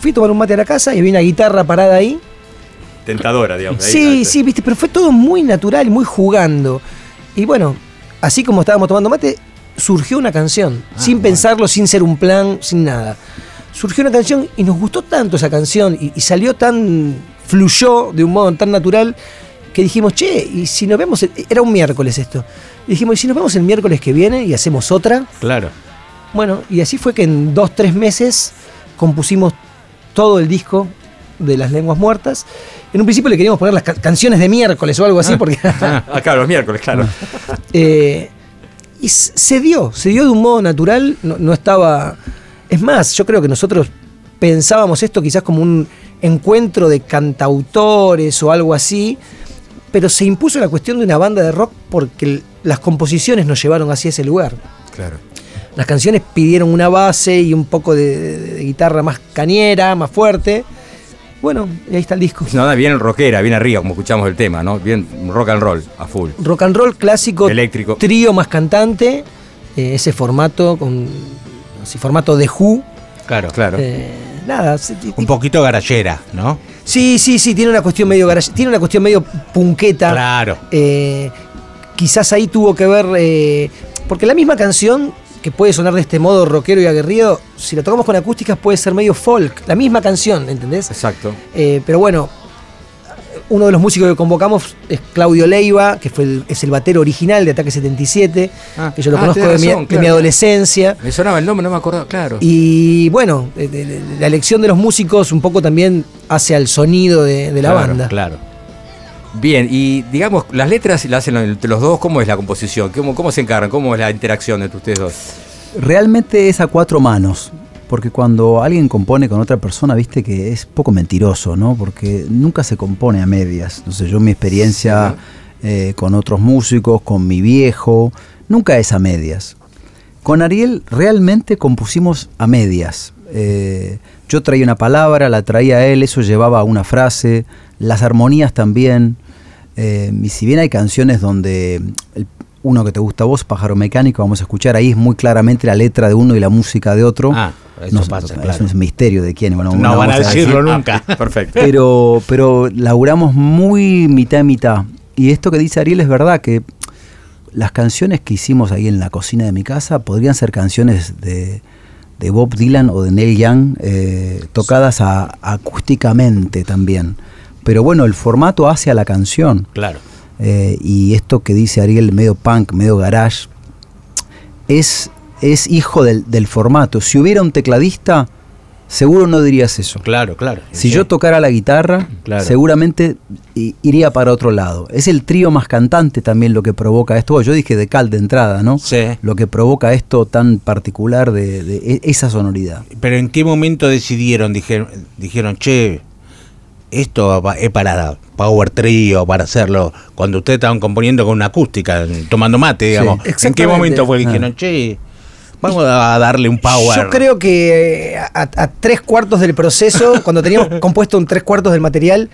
[SPEAKER 8] Fui a tomar un mate a la casa y había una guitarra parada ahí.
[SPEAKER 2] Tentadora, digamos. ahí,
[SPEAKER 8] Sí,
[SPEAKER 2] ahí.
[SPEAKER 8] sí, viste, pero fue todo muy natural, muy jugando. Y bueno, así como estábamos tomando mate, surgió una canción,
[SPEAKER 2] Ah,
[SPEAKER 8] sin pensarlo, sin ser un plan, sin nada. Surgió una canción y nos gustó tanto esa canción y, y salió tan, fluyó de un modo tan natural que dijimos, che, y si nos vemos, el- era un miércoles esto, y dijimos, y si nos vemos el miércoles que viene y hacemos otra,
[SPEAKER 2] Claro.
[SPEAKER 8] Bueno, y así fue que en dos, tres meses compusimos todo el disco de las lenguas muertas. En un principio le queríamos poner las ca- canciones de miércoles o algo así, porque.
[SPEAKER 2] Ah, ah, claro, los miércoles, claro.
[SPEAKER 8] eh, y se dio, se dio de un modo natural, no, no estaba. Es más, yo creo que nosotros pensábamos esto quizás como un encuentro de cantautores o algo así, pero se impuso la cuestión de una banda de rock porque las composiciones nos llevaron hacia ese lugar.
[SPEAKER 2] Claro.
[SPEAKER 8] Las canciones pidieron una base y un poco de, de- de guitarra más cañera, más fuerte. Bueno, y ahí está el disco.
[SPEAKER 2] No, no, bien rockera, bien arriba, como escuchamos el tema, ¿no? Bien rock and roll, a full.
[SPEAKER 8] Rock and roll clásico,
[SPEAKER 2] Eléctrico.
[SPEAKER 8] trío más cantante, eh, ese formato con así, formato de Who.
[SPEAKER 3] Claro.
[SPEAKER 2] Claro.
[SPEAKER 8] eh, nada, sí,
[SPEAKER 3] Un poquito garallera, ¿no?
[SPEAKER 8] sí, sí, sí, tiene una cuestión medio garage- tiene una cuestión medio punqueta.
[SPEAKER 3] Claro.
[SPEAKER 8] Eh, quizás ahí tuvo que ver. eh, porque la misma canción, que puede sonar de este modo rockero y aguerrido, si la tocamos con acústicas puede ser medio folk. La misma canción, ¿entendés?
[SPEAKER 2] Exacto.
[SPEAKER 8] Eh, pero bueno, uno de los músicos que convocamos es Claudio Leiva, que fue el- es el batero original de Ataque 77,
[SPEAKER 2] Ah,
[SPEAKER 8] que yo lo
[SPEAKER 2] ah,
[SPEAKER 8] conozco de, mi, de adolescencia.
[SPEAKER 2] Me sonaba el nombre, no me acordaba, claro.
[SPEAKER 8] Y bueno, la elección de los músicos un poco también hace al sonido de, de la
[SPEAKER 2] Claro,
[SPEAKER 8] banda.
[SPEAKER 3] Claro.
[SPEAKER 2] Bien, y digamos, las letras las hacen entre los dos, ¿cómo es la composición? ¿Cómo, cómo se encargan? ¿Cómo es la interacción entre ustedes dos?
[SPEAKER 9] Realmente es a cuatro manos. Porque cuando alguien compone con otra persona, viste que es poco mentiroso, ¿no? Porque nunca se compone a medias. Entonces yo mi experiencia eh, con otros músicos, con mi viejo, nunca es a medias. Con Ariel realmente compusimos a medias. Eh, yo traía una palabra, la traía él, eso llevaba a una frase, las armonías también. Eh, y si bien hay canciones donde el- uno que te gusta a vos, Pájaro Mecánico, vamos a escuchar ahí es muy claramente la letra de uno y la música de otro.
[SPEAKER 3] Ah, eso pasa, claro.
[SPEAKER 9] Es un misterio de quién. Bueno,
[SPEAKER 3] No
[SPEAKER 9] no
[SPEAKER 3] van a decirlo
[SPEAKER 9] decir.
[SPEAKER 3] nunca.
[SPEAKER 2] Perfecto.
[SPEAKER 9] Pero, pero laburamos muy mitad y mitad. Y esto que dice Ariel es verdad, que las canciones que hicimos ahí en la cocina de mi casa podrían ser canciones de, de Bob Dylan o de Neil Young, eh, tocadas a- acústicamente también. Pero bueno, el formato hace a la canción.
[SPEAKER 3] Claro.
[SPEAKER 9] Eh, y esto que dice Ariel, medio punk, medio garage, es, es hijo del, del formato. Si hubiera un tecladista, seguro no dirías eso.
[SPEAKER 3] Claro, claro.
[SPEAKER 9] Si
[SPEAKER 3] Sí.
[SPEAKER 9] yo tocara la guitarra,
[SPEAKER 3] Claro.
[SPEAKER 9] seguramente iría para otro lado. Es el trío más cantante también lo que provoca esto. Yo dije de cal de entrada, ¿no?
[SPEAKER 3] Sí.
[SPEAKER 9] Lo que provoca esto tan particular de, de e- esa sonoridad.
[SPEAKER 3] Pero ¿en qué momento decidieron? Dijeron, dijeron che, esto es para Power Trio, para hacerlo cuando ustedes estaban componiendo con una acústica, tomando mate, digamos. ¿En qué momento fue que dijeron, che, vamos a darle un power?
[SPEAKER 8] Yo creo que eh, a, a tres cuartos del proceso, cuando teníamos compuesto un tres cuartos del material,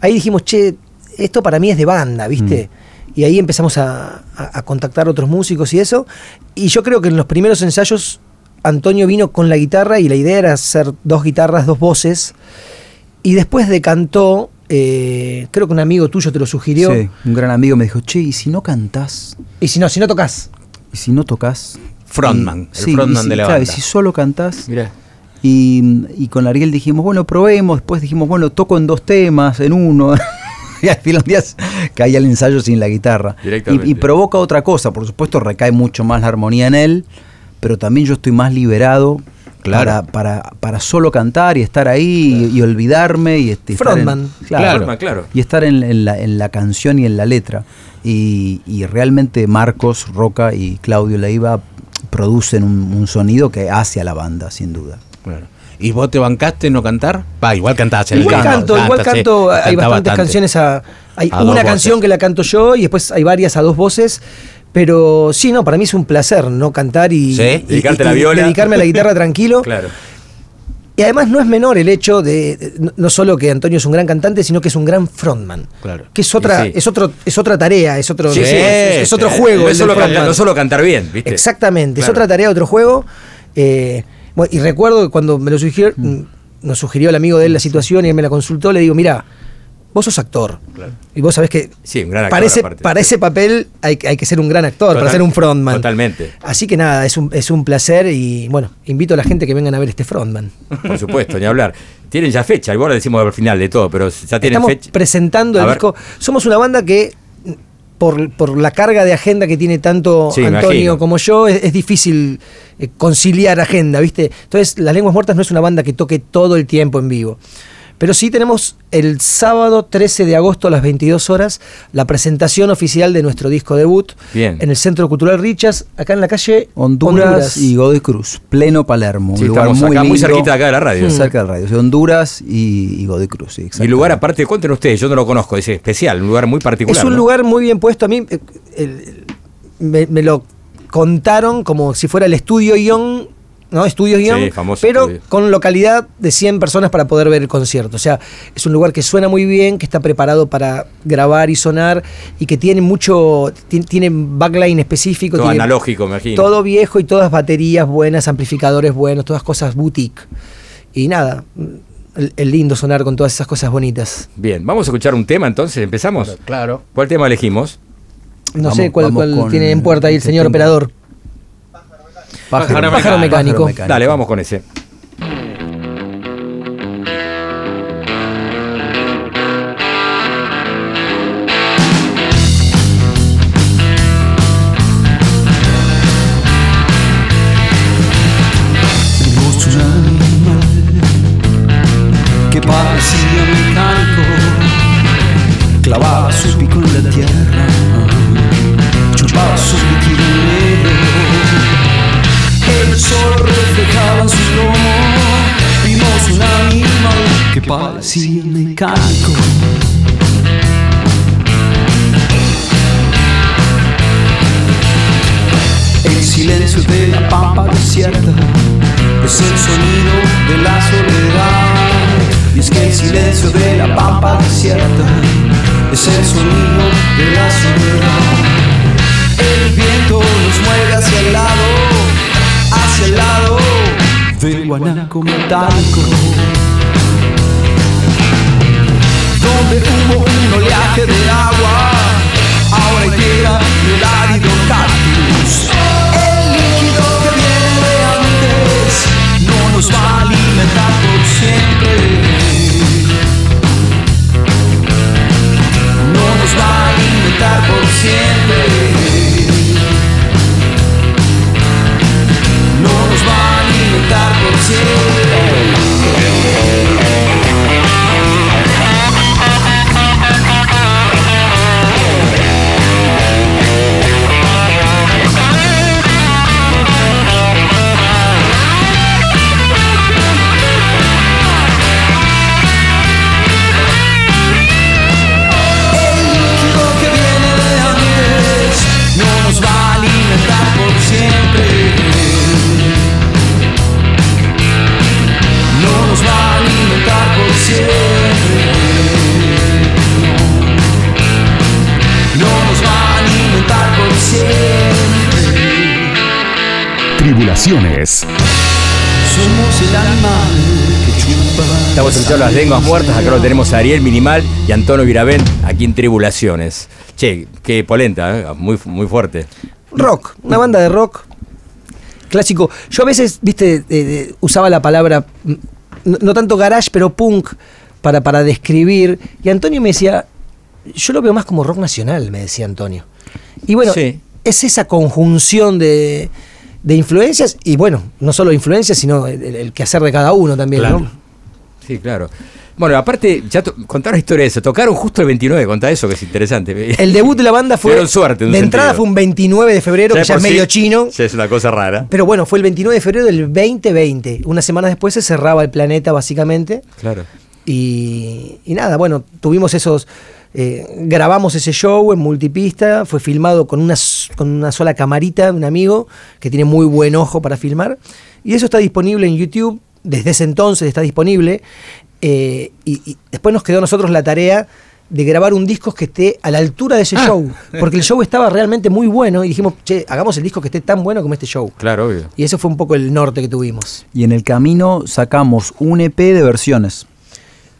[SPEAKER 8] ahí dijimos, che, esto para mí es de banda, ¿viste? Y ahí empezamos a, a- a contactar otros músicos y eso. Y yo creo que en los primeros ensayos Antonio vino con la guitarra y la idea era hacer dos guitarras, dos voces. Y después decantó, eh, creo que un amigo tuyo te lo sugirió.
[SPEAKER 9] Sí, un gran amigo me dijo, che, ¿y si no cantás?
[SPEAKER 8] Y si no, si no tocas.
[SPEAKER 9] ¿Y si no tocas?
[SPEAKER 3] Frontman,
[SPEAKER 9] Y-
[SPEAKER 3] el
[SPEAKER 9] sí,
[SPEAKER 3] frontman
[SPEAKER 9] y si-
[SPEAKER 3] de la
[SPEAKER 9] claro, y
[SPEAKER 3] banda.
[SPEAKER 9] si solo cantás.
[SPEAKER 2] Mirá.
[SPEAKER 9] Y, y con Ariel dijimos, bueno, probemos. Después dijimos, bueno, toco en dos temas, en uno. y al final del día caía el ensayo sin la guitarra.
[SPEAKER 2] Directamente.
[SPEAKER 9] Y, y provoca otra cosa. Por supuesto, recae mucho más la armonía en él. Pero también yo estoy más liberado
[SPEAKER 3] Claro.
[SPEAKER 9] para, para, para solo cantar y estar ahí y, y olvidarme. Y, este, estar en-
[SPEAKER 8] Frontman.
[SPEAKER 9] claro,
[SPEAKER 2] claro.
[SPEAKER 9] Y estar en, en la, en la canción y en la letra. Y, y realmente Marcos, Roca y Claudio Leiva producen un, un sonido que hace a la banda, sin duda.
[SPEAKER 3] Claro. ¿Y vos te bancaste no cantar? Va, igual cantaste.
[SPEAKER 8] Igual canto, igual canto, hay bastantes canciones a, hay
[SPEAKER 3] A
[SPEAKER 8] una
[SPEAKER 3] voces.
[SPEAKER 8] canción que la canto yo y después hay varias a dos voces. Pero sí, no, para mí es un placer no cantar y,
[SPEAKER 3] Sí,
[SPEAKER 8] y-
[SPEAKER 2] dedicarte
[SPEAKER 8] y-
[SPEAKER 2] a la
[SPEAKER 8] y
[SPEAKER 2] viola.
[SPEAKER 8] dedicarme a la guitarra tranquilo.
[SPEAKER 2] Claro.
[SPEAKER 8] Y además no es menor el hecho de, no- solo que Antonio es un gran cantante, sino que es un gran frontman.
[SPEAKER 3] Claro.
[SPEAKER 8] Que es otra,
[SPEAKER 2] sí.
[SPEAKER 8] es otro, es otra tarea, es otro,
[SPEAKER 2] Sí, sí,
[SPEAKER 8] es, es otro juego.
[SPEAKER 2] No es solo, cantar,
[SPEAKER 8] frontman.
[SPEAKER 2] no es solo cantar bien, ¿viste?
[SPEAKER 8] Exactamente, es otra tarea, otro juego. Eh, bueno, y recuerdo que cuando me lo sugirió, nos sugirió el amigo de él la situación y él me la consultó, le digo, mira, vos sos actor. Y vos sabés que
[SPEAKER 2] Sí, un gran actor,
[SPEAKER 8] para, ese,
[SPEAKER 2] aparte.
[SPEAKER 8] para ese papel hay, hay que ser un gran actor, para ser un frontman.
[SPEAKER 2] Totalmente.
[SPEAKER 8] Así que nada, es un, es un placer y bueno, invito a la gente que vengan a ver este frontman.
[SPEAKER 2] Por supuesto, ni hablar. Tienen ya fecha, igual lo decimos al final de todo, pero ya tienen
[SPEAKER 8] Estamos
[SPEAKER 2] fecha.
[SPEAKER 8] presentando
[SPEAKER 2] A
[SPEAKER 8] el
[SPEAKER 2] ver.
[SPEAKER 8] disco. Somos una banda que, por, por la carga de agenda que tiene tanto
[SPEAKER 2] Sí,
[SPEAKER 8] Antonio como yo, es, es difícil eh, conciliar agenda, ¿viste? Entonces, Las Lenguas Muertas no es una banda que toque todo el tiempo en vivo. Pero sí tenemos el sábado 13 de agosto a las 22 horas la presentación oficial de nuestro disco debut
[SPEAKER 2] Bien.
[SPEAKER 8] en el Centro Cultural Richas, acá en la calle
[SPEAKER 9] Honduras, y Godoy Cruz, pleno Palermo.
[SPEAKER 2] Sí,
[SPEAKER 9] un lugar
[SPEAKER 2] estamos
[SPEAKER 9] muy
[SPEAKER 2] acá, muy
[SPEAKER 9] lindo,
[SPEAKER 2] cerquita de acá de la radio.
[SPEAKER 9] Cerca de la radio. o sea, Honduras y, y Godoy Cruz, sí, exactamente.
[SPEAKER 2] lugar, aparte, cuenten ustedes, yo no lo conozco, es especial, un lugar muy particular.
[SPEAKER 8] Es un
[SPEAKER 2] ¿no?
[SPEAKER 8] lugar muy bien puesto. A mí eh, el- me, me lo contaron como si fuera el estudio Ion, ¿no? Estudios Ion,
[SPEAKER 2] Sí, famoso
[SPEAKER 8] pero
[SPEAKER 2] estudio.
[SPEAKER 8] con localidad de 100 personas para poder ver el concierto. O sea, es un lugar que suena muy bien, que está preparado para grabar y sonar y que tiene mucho, ti- tiene backline específico.
[SPEAKER 2] Todo
[SPEAKER 8] tiene
[SPEAKER 2] analógico, me imagino.
[SPEAKER 8] Todo viejo y todas baterías buenas, amplificadores buenos, todas cosas boutique. Y nada, el, el lindo sonar con todas esas cosas bonitas.
[SPEAKER 2] Bien, vamos a escuchar un tema entonces, empezamos.
[SPEAKER 3] Claro.
[SPEAKER 2] ¿Cuál tema elegimos?
[SPEAKER 8] No
[SPEAKER 9] Vamos-
[SPEAKER 8] sé cuál, cuál tiene en puerta ahí el
[SPEAKER 9] este
[SPEAKER 8] señor operador.
[SPEAKER 9] Pájaro,
[SPEAKER 8] Pájaro mecánico.
[SPEAKER 2] Dale, vamos con ese.
[SPEAKER 4] Guanaco metálico. Donde hubo un oleaje de agua, ahora y el árido cactus. El líquido que viene de antes no nos va a alimentar por siempre. No nos va a alimentar por siempre. No Somos el animal que chupa.
[SPEAKER 2] Estamos escuchando las lenguas muertas, acá lo tenemos a Ariel Minimal y Antonio Viravent aquí en Tribulaciones. Che, qué polenta, ¿eh? muy, muy fuerte.
[SPEAKER 8] Rock, una banda de rock clásico. Yo a veces, viste, eh, eh, usaba la palabra, mm, no, no tanto garage, pero punk para, para describir. Y Antonio me decía, yo lo veo más como rock nacional, me decía Antonio. Y bueno,
[SPEAKER 2] Sí.
[SPEAKER 8] es esa conjunción de, de influencias, y bueno, no solo influencias, sino el, el- quehacer de cada uno también,
[SPEAKER 3] Claro.
[SPEAKER 8] ¿no?
[SPEAKER 2] Sí, claro. Bueno, aparte, ya contar la historia de eso. Tocaron justo el 29, contá eso que es interesante.
[SPEAKER 8] El debut de la banda fue.
[SPEAKER 2] Suerte, en
[SPEAKER 8] de entrada
[SPEAKER 2] sentido.
[SPEAKER 8] fue un 29 de febrero, que ya es medio
[SPEAKER 2] sí,
[SPEAKER 8] chino.
[SPEAKER 2] Ya es una cosa rara.
[SPEAKER 8] Pero bueno, fue el 29 de febrero del 2020. Una semana después se cerraba el planeta, básicamente.
[SPEAKER 2] Claro.
[SPEAKER 8] Y, y nada, bueno, tuvimos esos. Eh, grabamos ese show en multipista, fue filmado con una, con una sola camarita de un amigo que tiene muy buen ojo para filmar. Y eso está disponible en YouTube, desde ese entonces está disponible. eh, y, y después nos quedó a nosotros la tarea de grabar un disco que esté a la altura de ese show, porque el show estaba realmente muy bueno y dijimos, che, hagamos el disco que esté tan bueno como este show.
[SPEAKER 2] Claro, obvio.
[SPEAKER 8] Y eso fue un poco el norte que tuvimos.
[SPEAKER 9] Y en el camino sacamos un EP de versiones.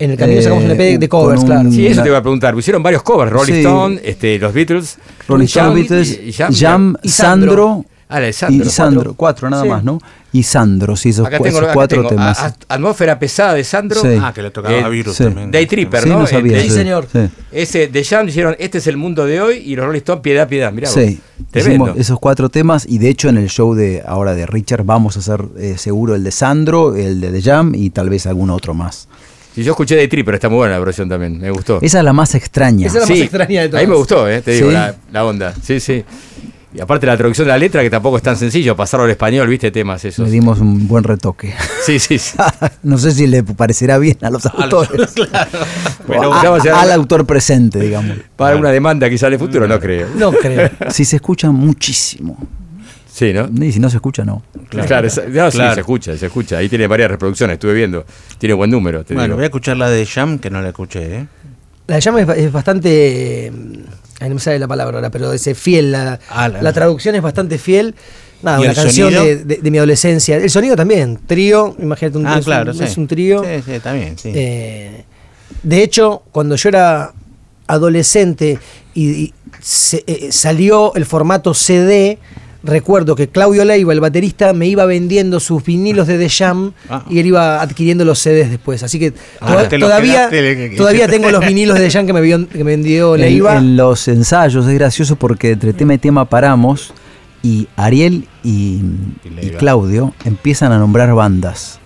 [SPEAKER 8] En el camino
[SPEAKER 9] Eh,
[SPEAKER 8] sacamos un EP de
[SPEAKER 9] con
[SPEAKER 8] covers,
[SPEAKER 9] un-
[SPEAKER 8] claro.
[SPEAKER 2] Sí, eso te iba a preguntar. Hicieron varios covers, Rolling
[SPEAKER 9] Sí.
[SPEAKER 2] Stone, este, los Beatles,
[SPEAKER 9] Rolling
[SPEAKER 2] Jam
[SPEAKER 9] Stone, Beatles,
[SPEAKER 2] Jam,
[SPEAKER 9] Jam,
[SPEAKER 8] y
[SPEAKER 9] Sandro,
[SPEAKER 8] Sandro.
[SPEAKER 2] Ah, la de Sandro.
[SPEAKER 9] y Sandro, cuatro, nada
[SPEAKER 8] Sí.
[SPEAKER 9] más, ¿no? Y Sandro, sí, esos,
[SPEAKER 2] Acá
[SPEAKER 9] cu-
[SPEAKER 2] tengo,
[SPEAKER 9] esos
[SPEAKER 2] acá
[SPEAKER 9] cuatro
[SPEAKER 2] tengo.
[SPEAKER 9] temas.
[SPEAKER 2] A- a- Atmósfera pesada de Sandro.
[SPEAKER 9] Sí.
[SPEAKER 3] Ah, que le tocaba
[SPEAKER 2] Eh,
[SPEAKER 3] a Virus
[SPEAKER 9] sí.
[SPEAKER 3] también.
[SPEAKER 2] Day Tripper,
[SPEAKER 9] Sí,
[SPEAKER 2] ¿no?
[SPEAKER 9] no sabía.
[SPEAKER 2] El-
[SPEAKER 8] Sí, señor.
[SPEAKER 9] sí.
[SPEAKER 2] Ese de Jam dijeron, este es el mundo de hoy, y los Rolling Stone, piedad, piedad. Mirá vos.
[SPEAKER 9] Sí, hicimos esos cuatro temas y de hecho en el show de ahora de Richard vamos a hacer eh, seguro el de Sandro, el de The Jam y tal vez algún otro más.
[SPEAKER 2] Y yo escuché Day Tripper, está muy buena la versión también, me gustó.
[SPEAKER 9] Esa es la más extraña.
[SPEAKER 8] Esa es la más extraña de
[SPEAKER 2] A
[SPEAKER 8] todas.
[SPEAKER 2] mí me gustó, eh, te digo,
[SPEAKER 9] ¿Sí?
[SPEAKER 2] la, la onda. Sí, sí. Y aparte la traducción de la letra, que tampoco es tan sencillo, pasarlo al español, viste, temas esos.
[SPEAKER 9] Le dimos un buen retoque.
[SPEAKER 2] Sí, sí, sí.
[SPEAKER 9] no sé si le parecerá bien a los autores.
[SPEAKER 2] Pero
[SPEAKER 9] a-
[SPEAKER 2] a-
[SPEAKER 9] al autor presente, digamos.
[SPEAKER 2] Para una demanda quizá en el futuro, no creo.
[SPEAKER 8] No creo.
[SPEAKER 9] Si se escucha muchísimo.
[SPEAKER 2] Sí, ¿no?
[SPEAKER 9] Y si no se escucha, no.
[SPEAKER 2] Claro, esa- no, sí,
[SPEAKER 3] Claro.
[SPEAKER 2] se escucha, se escucha. Ahí tiene varias reproducciones, estuve viendo. Tiene buen número, te
[SPEAKER 3] Bueno,
[SPEAKER 2] digo.
[SPEAKER 3] voy a escuchar la de Jam, que no la escuché, ¿eh?
[SPEAKER 8] La de llama es, es bastante. eh, ay, no me sale la palabra ahora, pero es fiel. La,
[SPEAKER 3] Ah, la-
[SPEAKER 8] la traducción es bastante fiel. Nada,
[SPEAKER 3] ¿Y
[SPEAKER 8] una canción de, de- de mi adolescencia. El sonido también. Trío, imagínate un,
[SPEAKER 3] Ah,
[SPEAKER 8] es,
[SPEAKER 3] claro,
[SPEAKER 8] un,
[SPEAKER 3] sí.
[SPEAKER 8] es un trío.
[SPEAKER 3] Sí, sí, bien, sí.
[SPEAKER 8] Eh, de hecho, cuando yo era adolescente y, y se- eh, salió el formato CD, recuerdo que Claudio Leiva, el baterista, me iba vendiendo sus vinilos de The Jam
[SPEAKER 3] Ah.
[SPEAKER 8] y él iba adquiriendo los CDs después. Así que
[SPEAKER 3] Ah,
[SPEAKER 8] toda-
[SPEAKER 3] te los
[SPEAKER 8] todavía,
[SPEAKER 3] quedaste,
[SPEAKER 8] todavía tengo los vinilos de The Jam que me, vio- que me vendió
[SPEAKER 9] En,
[SPEAKER 8] Leiva.
[SPEAKER 9] en los ensayos es gracioso porque entre tema y tema paramos y Ariel y,
[SPEAKER 3] Y
[SPEAKER 9] y
[SPEAKER 3] Leiva.
[SPEAKER 9] Claudio empiezan a nombrar bandas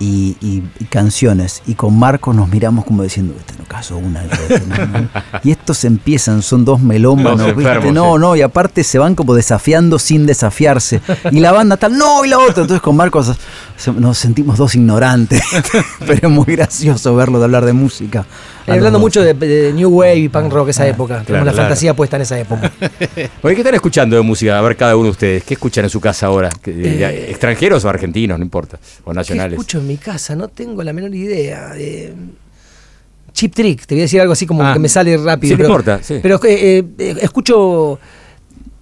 [SPEAKER 9] y, y- y canciones y con Marcos nos miramos como diciendo, este no caso una. este no, no". y estos empiezan, son dos melómanos, ¿viste? no,
[SPEAKER 2] sí.
[SPEAKER 9] no, y aparte se van como desafiando sin desafiarse. Y la banda tal, no, y la otra. Entonces con Marcos nos sentimos dos ignorantes, pero es muy gracioso verlo de hablar de música.
[SPEAKER 8] Eh, hablando mucho de, de New Wave y punk rock esa época. Tenemos la
[SPEAKER 3] claro.
[SPEAKER 8] fantasía puesta en esa época.
[SPEAKER 2] Oye, ¿qué están escuchando de música? A ver, cada uno de ustedes. ¿Qué escuchan en su casa ahora? ¿Qué- de- ¿Extranjeros o argentinos? No importa. O
[SPEAKER 8] ¿Qué
[SPEAKER 2] nacionales.
[SPEAKER 8] escucho en mi casa? No tengo la menor idea. Eh, Chip Trick, te voy a decir algo así como
[SPEAKER 2] Ah.
[SPEAKER 8] que me sale rápido.
[SPEAKER 2] Sí, no importa, sí.
[SPEAKER 8] Pero eh, eh, escucho.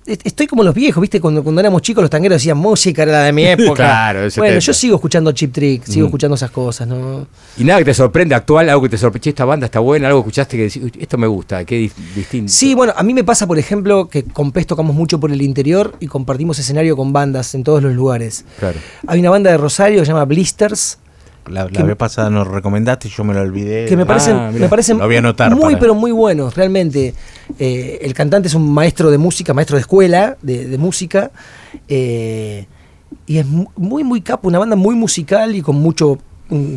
[SPEAKER 8] Est- Estoy como los viejos, ¿viste? Cuando, cuando éramos chicos, los tangueros decían música, era la de mi época.
[SPEAKER 2] Claro, del
[SPEAKER 8] Bueno,
[SPEAKER 2] 70.
[SPEAKER 8] yo sigo escuchando Chip Trick, sigo
[SPEAKER 2] Mm.
[SPEAKER 8] escuchando esas cosas, ¿no?
[SPEAKER 2] Y nada que te sorprende actual, algo que te sorprende. Esta banda está buena, algo que escuchaste que decís, "Uy, esto me gusta, qué di- distinto.
[SPEAKER 8] Sí, bueno, a mí me pasa, por ejemplo, que con PES tocamos mucho por el interior y compartimos escenario con bandas en todos los lugares.
[SPEAKER 2] Claro.
[SPEAKER 8] Hay una banda de Rosario que se llama Blisters,
[SPEAKER 3] La, vez pasada nos recomendaste y yo me lo olvidé.
[SPEAKER 8] que me parecen,
[SPEAKER 2] Ah, mirá.
[SPEAKER 8] me parecen
[SPEAKER 3] Lo voy a anotar
[SPEAKER 8] muy,
[SPEAKER 3] para-
[SPEAKER 8] pero muy buenos, realmente. Eh, el cantante es un maestro de música, maestro de escuela de, de música, eh, y es mu- muy, muy capo, una banda muy musical y con mucho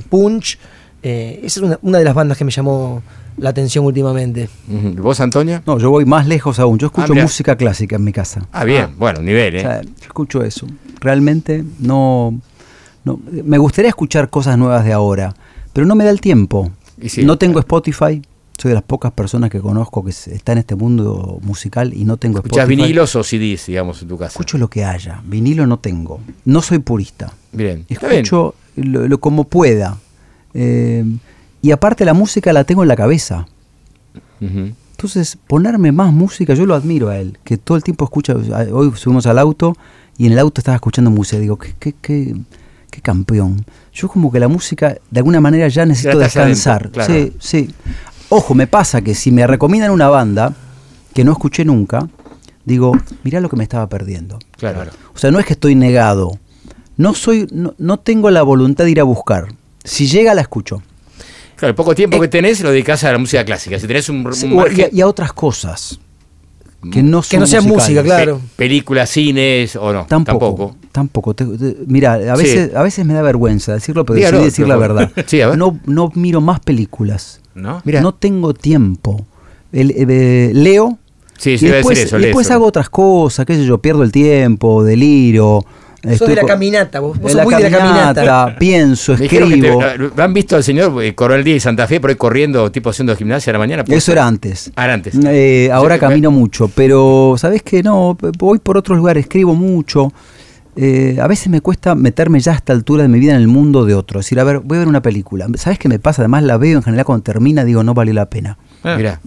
[SPEAKER 8] punch. Eh, esa es una, una de las bandas que me llamó la atención últimamente.
[SPEAKER 2] ¿Vos, Antonio?
[SPEAKER 9] No, yo voy más lejos aún. Yo escucho
[SPEAKER 2] Ah,
[SPEAKER 9] música clásica en mi casa.
[SPEAKER 2] Ah, bien, bueno, nivel,
[SPEAKER 9] O
[SPEAKER 2] ¿eh?
[SPEAKER 9] sea, yo escucho eso. Realmente no, no- Me gustaría escuchar cosas nuevas de ahora, pero no me da el tiempo.
[SPEAKER 2] Y sí.
[SPEAKER 9] no tengo Spotify. Soy de las pocas personas que conozco que está en este mundo musical y no tengo
[SPEAKER 2] ¿Escuchás
[SPEAKER 9] Spotify.
[SPEAKER 2] vinilos o CDs, digamos, en tu casa?
[SPEAKER 9] Escucho lo que haya. Vinilo no tengo. No soy purista.
[SPEAKER 2] Bien.
[SPEAKER 9] Escucho lo, lo como pueda. Eh, y aparte la música la tengo en la cabeza. Entonces, ponerme más música, yo lo admiro a él, que todo el tiempo escucha. Hoy subimos al auto y en el auto estaba escuchando música. Digo, qué, qué, qué, qué campeón. Yo como que la música, de alguna manera ya necesito
[SPEAKER 2] Ya
[SPEAKER 9] descansar.
[SPEAKER 2] adentro, claro.
[SPEAKER 9] Sí, sí. Ojo, me pasa que si me recomiendan una banda que no escuché nunca, digo, mirá lo que me estaba perdiendo.
[SPEAKER 2] Claro.
[SPEAKER 9] O sea, no es que estoy negado. No soy, no, no tengo la voluntad de ir a buscar. Si llega, la escucho.
[SPEAKER 2] Claro, el poco tiempo que tenés lo dedicás a la música clásica. Si tenés un, un
[SPEAKER 9] Sí,
[SPEAKER 2] margen-
[SPEAKER 9] y, y a otras cosas. Que no,
[SPEAKER 8] Que no
[SPEAKER 9] son
[SPEAKER 8] sea
[SPEAKER 9] musicales.
[SPEAKER 8] música, claro.
[SPEAKER 2] pe- películas, cines o no.
[SPEAKER 9] Tampoco. Tampoco. Te- te- mira, a
[SPEAKER 2] Sí.
[SPEAKER 9] veces, a veces me da vergüenza decirlo, pero
[SPEAKER 2] Dígalo,
[SPEAKER 9] decidí decir la verdad.
[SPEAKER 2] Sí, a ver.
[SPEAKER 9] No, no miro más películas.
[SPEAKER 3] ¿No?
[SPEAKER 2] Mira.
[SPEAKER 9] No tengo tiempo. El- eh, leo.
[SPEAKER 2] Sí,
[SPEAKER 9] y
[SPEAKER 2] sí, a
[SPEAKER 9] después,
[SPEAKER 2] decir eso,
[SPEAKER 9] y después
[SPEAKER 2] eso.
[SPEAKER 9] hago otras cosas, qué sé yo, pierdo el tiempo, deliro.
[SPEAKER 8] Sos
[SPEAKER 9] estoy
[SPEAKER 8] de la caminata, vos, vos
[SPEAKER 9] de
[SPEAKER 8] sos
[SPEAKER 9] la
[SPEAKER 8] muy de la
[SPEAKER 9] caminata, pienso,
[SPEAKER 2] te-
[SPEAKER 9] escribo.
[SPEAKER 2] ¿Han visto al señor eh, Coronel Díaz de Santa Fe por ahí corriendo, tipo haciendo gimnasia a la mañana? ¿Puede
[SPEAKER 9] Eso
[SPEAKER 2] ser?
[SPEAKER 9] era antes.
[SPEAKER 2] Ah, era antes.
[SPEAKER 9] Eh, ahora camino mucho, pero sabes que no, voy por otros lugares, escribo mucho. Eh, a veces me cuesta meterme ya a esta altura de mi vida en el mundo de otro. Es decir, a ver, voy a ver una película. ¿Sabes qué me pasa? Además la veo en general cuando termina, digo, no vale la pena.
[SPEAKER 3] Ah.
[SPEAKER 2] Mirá.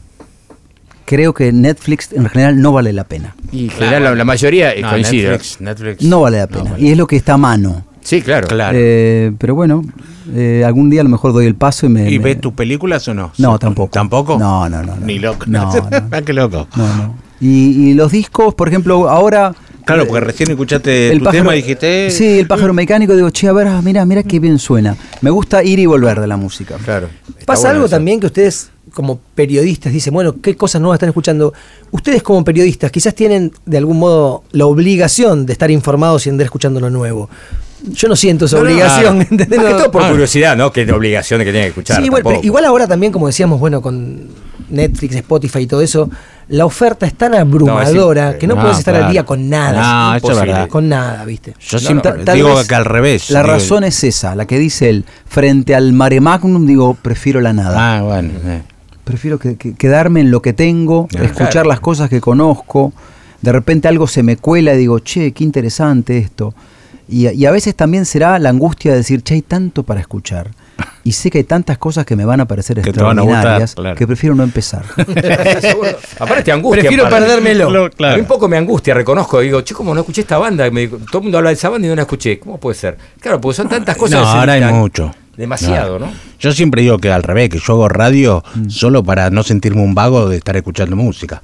[SPEAKER 9] Creo que Netflix en general no vale la pena.
[SPEAKER 2] Y en general la, la mayoría eh,
[SPEAKER 3] No,
[SPEAKER 2] coincide.
[SPEAKER 3] Netflix, Netflix.
[SPEAKER 9] No vale la
[SPEAKER 3] No
[SPEAKER 9] pena.
[SPEAKER 3] vale.
[SPEAKER 9] Y es lo que está a mano.
[SPEAKER 2] Sí, claro.
[SPEAKER 3] Claro.
[SPEAKER 9] Eh, pero bueno, eh, algún día a lo mejor doy el paso y me...
[SPEAKER 3] ¿Y
[SPEAKER 9] me-
[SPEAKER 3] ves tus películas o no?
[SPEAKER 9] No, tampoco.
[SPEAKER 3] ¿Tampoco?
[SPEAKER 9] No, no, no. no.
[SPEAKER 3] Ni loco.
[SPEAKER 9] No, no.
[SPEAKER 3] Ah, qué loco.
[SPEAKER 9] No, no. Y, y los discos, por ejemplo, ahora...
[SPEAKER 3] Claro, porque recién escuchaste
[SPEAKER 9] el
[SPEAKER 3] tu
[SPEAKER 9] pájaro,
[SPEAKER 3] tema y dijiste.
[SPEAKER 9] Sí, el pájaro mecánico, digo, che, a ver, ah, mira, mira qué bien suena. Me gusta ir y volver de la música.
[SPEAKER 2] Claro.
[SPEAKER 8] Pasa algo
[SPEAKER 2] eso.
[SPEAKER 8] también que ustedes, como periodistas, dicen, bueno, ¿qué cosas nuevas están escuchando? Ustedes, como periodistas, quizás tienen de algún modo la obligación de estar informados y andar escuchando lo nuevo. Yo no siento esa
[SPEAKER 2] No, no,
[SPEAKER 8] obligación.
[SPEAKER 2] Más que
[SPEAKER 8] No-
[SPEAKER 2] todo por
[SPEAKER 3] Ah.
[SPEAKER 2] curiosidad, ¿no? Que es obligación de que tiene que escuchar.
[SPEAKER 8] Sí, igual, pero igual ahora también, como decíamos, bueno, con Netflix, Spotify y todo eso, la oferta es tan abrumadora
[SPEAKER 2] No, es
[SPEAKER 8] que no
[SPEAKER 3] no,
[SPEAKER 8] puedes estar al día con nada.
[SPEAKER 3] No, eso es
[SPEAKER 8] Imposible.
[SPEAKER 3] verdad.
[SPEAKER 8] Con nada, ¿viste?
[SPEAKER 3] Yo
[SPEAKER 2] No,
[SPEAKER 3] siempre
[SPEAKER 9] tal
[SPEAKER 3] digo que al revés.
[SPEAKER 9] La
[SPEAKER 3] digo-
[SPEAKER 9] razón es esa, la que dice él. Frente al mare magnum, digo, prefiero la nada.
[SPEAKER 3] Ah, bueno. eh.
[SPEAKER 9] Prefiero que- que- quedarme en lo que tengo,
[SPEAKER 3] Ah,
[SPEAKER 9] escuchar
[SPEAKER 2] claro.
[SPEAKER 9] las cosas que conozco. De repente algo se me cuela y digo, che, qué interesante esto. Y, a- y a veces también será la angustia de decir, che, hay tanto para escuchar. Y sé que hay tantas cosas que me van a parecer
[SPEAKER 3] Que te van a gustar,
[SPEAKER 9] extraordinarias
[SPEAKER 3] claro.
[SPEAKER 9] que prefiero no empezar.
[SPEAKER 2] Seguro. Aparte te angustia.
[SPEAKER 8] Prefiero perdérmelo.
[SPEAKER 3] Claro, claro.
[SPEAKER 2] A mí un poco me angustia, reconozco. Digo, che, como no escuché esta banda. Me digo, todo el mundo habla de esa banda y no la escuché. ¿Cómo puede ser? Claro, porque son tantas cosas.
[SPEAKER 3] No, ahora hay mucho.
[SPEAKER 2] Demasiado, ¿no?
[SPEAKER 3] Yo siempre digo que al revés, que yo hago radio solo para no sentirme un vago de estar escuchando música.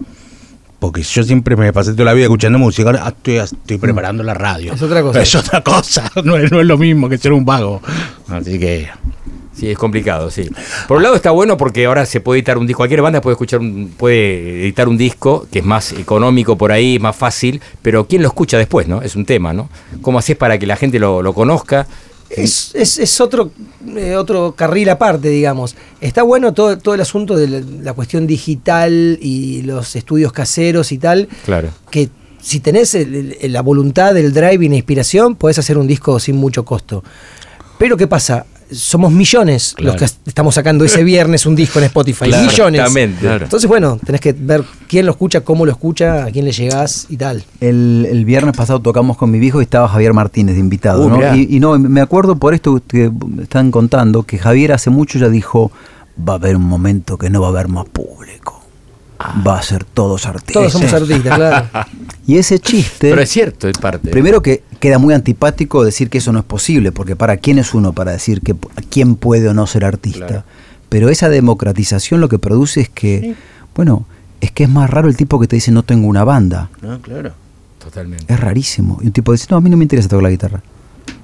[SPEAKER 3] Porque yo siempre me pasé toda la vida escuchando música, ahora ah, estoy, estoy preparando la radio.
[SPEAKER 8] Es otra cosa.
[SPEAKER 3] Es otra cosa, no es, no es lo mismo que ser un vago. Así que...
[SPEAKER 2] Sí, es complicado, sí. Por un lado está bueno porque ahora se puede editar un disco. Cualquier banda puede escuchar, un- puede editar un disco que es más económico por ahí, más fácil, pero ¿quién lo escucha después, no? Es un tema, ¿no? ¿Cómo haces para que la gente lo, lo conozca?
[SPEAKER 8] Es, es, es otro, eh, otro carril aparte, digamos. Está bueno todo, todo el asunto de la, la cuestión digital y los estudios caseros y tal,
[SPEAKER 2] Claro.
[SPEAKER 8] que si tenés el- el- la voluntad, el drive y la inspiración, podés hacer un disco sin mucho costo. Pero ¿qué pasa? Somos millones
[SPEAKER 3] Claro.
[SPEAKER 8] los que estamos sacando ese viernes un disco en Spotify.
[SPEAKER 2] Claro,
[SPEAKER 8] millones.
[SPEAKER 2] exactamente. Claro.
[SPEAKER 8] Entonces, bueno, tenés que ver quién lo escucha, cómo lo escucha, a quién le llegás y tal.
[SPEAKER 9] El, el viernes pasado tocamos con mi viejo y estaba Javier Martínez de invitado.
[SPEAKER 2] Uh.
[SPEAKER 9] Y, y no, me acuerdo por esto que están contando, que Javier hace mucho ya dijo, va a haber un momento que no va a haber más público. Va a ser todos artistas.
[SPEAKER 8] Todos somos artistas, claro.
[SPEAKER 9] Y ese chiste,
[SPEAKER 2] Pero es cierto, es parte.
[SPEAKER 9] primero que queda muy antipático decir que eso no es posible, porque para quién es uno para decir que quién puede o no ser artista.
[SPEAKER 2] Claro.
[SPEAKER 9] Pero esa democratización lo que produce es que, bueno, es que es más raro el tipo que te dice no tengo una banda.
[SPEAKER 3] No, claro.
[SPEAKER 2] Totalmente.
[SPEAKER 9] Es rarísimo. Y un tipo dice, no, a mí no me interesa tocar la guitarra.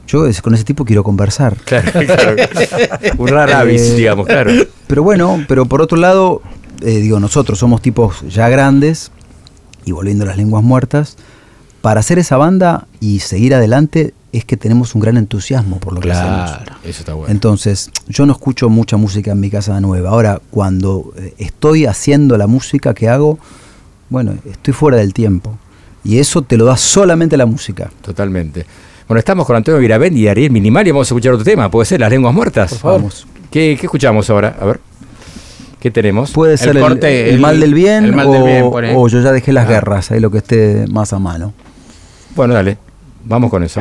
[SPEAKER 9] Yo con ese tipo quiero conversar.
[SPEAKER 2] Claro, claro. Un rara avis,
[SPEAKER 9] Eh,
[SPEAKER 2] digamos, claro.
[SPEAKER 9] Pero bueno, pero por otro lado, eh, digo, nosotros somos tipos ya grandes, y volviendo a las lenguas muertas, para hacer esa banda y seguir adelante es que tenemos un gran entusiasmo por lo que hacemos.
[SPEAKER 3] Claro.
[SPEAKER 2] Eso está bueno.
[SPEAKER 9] Entonces, yo no escucho mucha música en mi casa nueva. Ahora, cuando eh, estoy haciendo la música que hago, bueno, estoy fuera del tiempo. Y eso te lo da solamente la música.
[SPEAKER 2] Totalmente. Bueno, estamos con Antonio Viravent y Ariel Minimal y vamos a escuchar otro tema. ¿Puede ser Las Lenguas Muertas?
[SPEAKER 8] Por favor.
[SPEAKER 9] Vamos.
[SPEAKER 2] ¿Qué, qué escuchamos ahora? A ver. ¿Qué tenemos?
[SPEAKER 9] Puede ser el,
[SPEAKER 3] corte,
[SPEAKER 9] el
[SPEAKER 3] el-
[SPEAKER 9] mal del bien,
[SPEAKER 3] del
[SPEAKER 9] o yo ya dejé las
[SPEAKER 3] Ah.
[SPEAKER 9] guerras, ahí lo que esté más a mano.
[SPEAKER 2] Bueno, dale. Vamos con eso.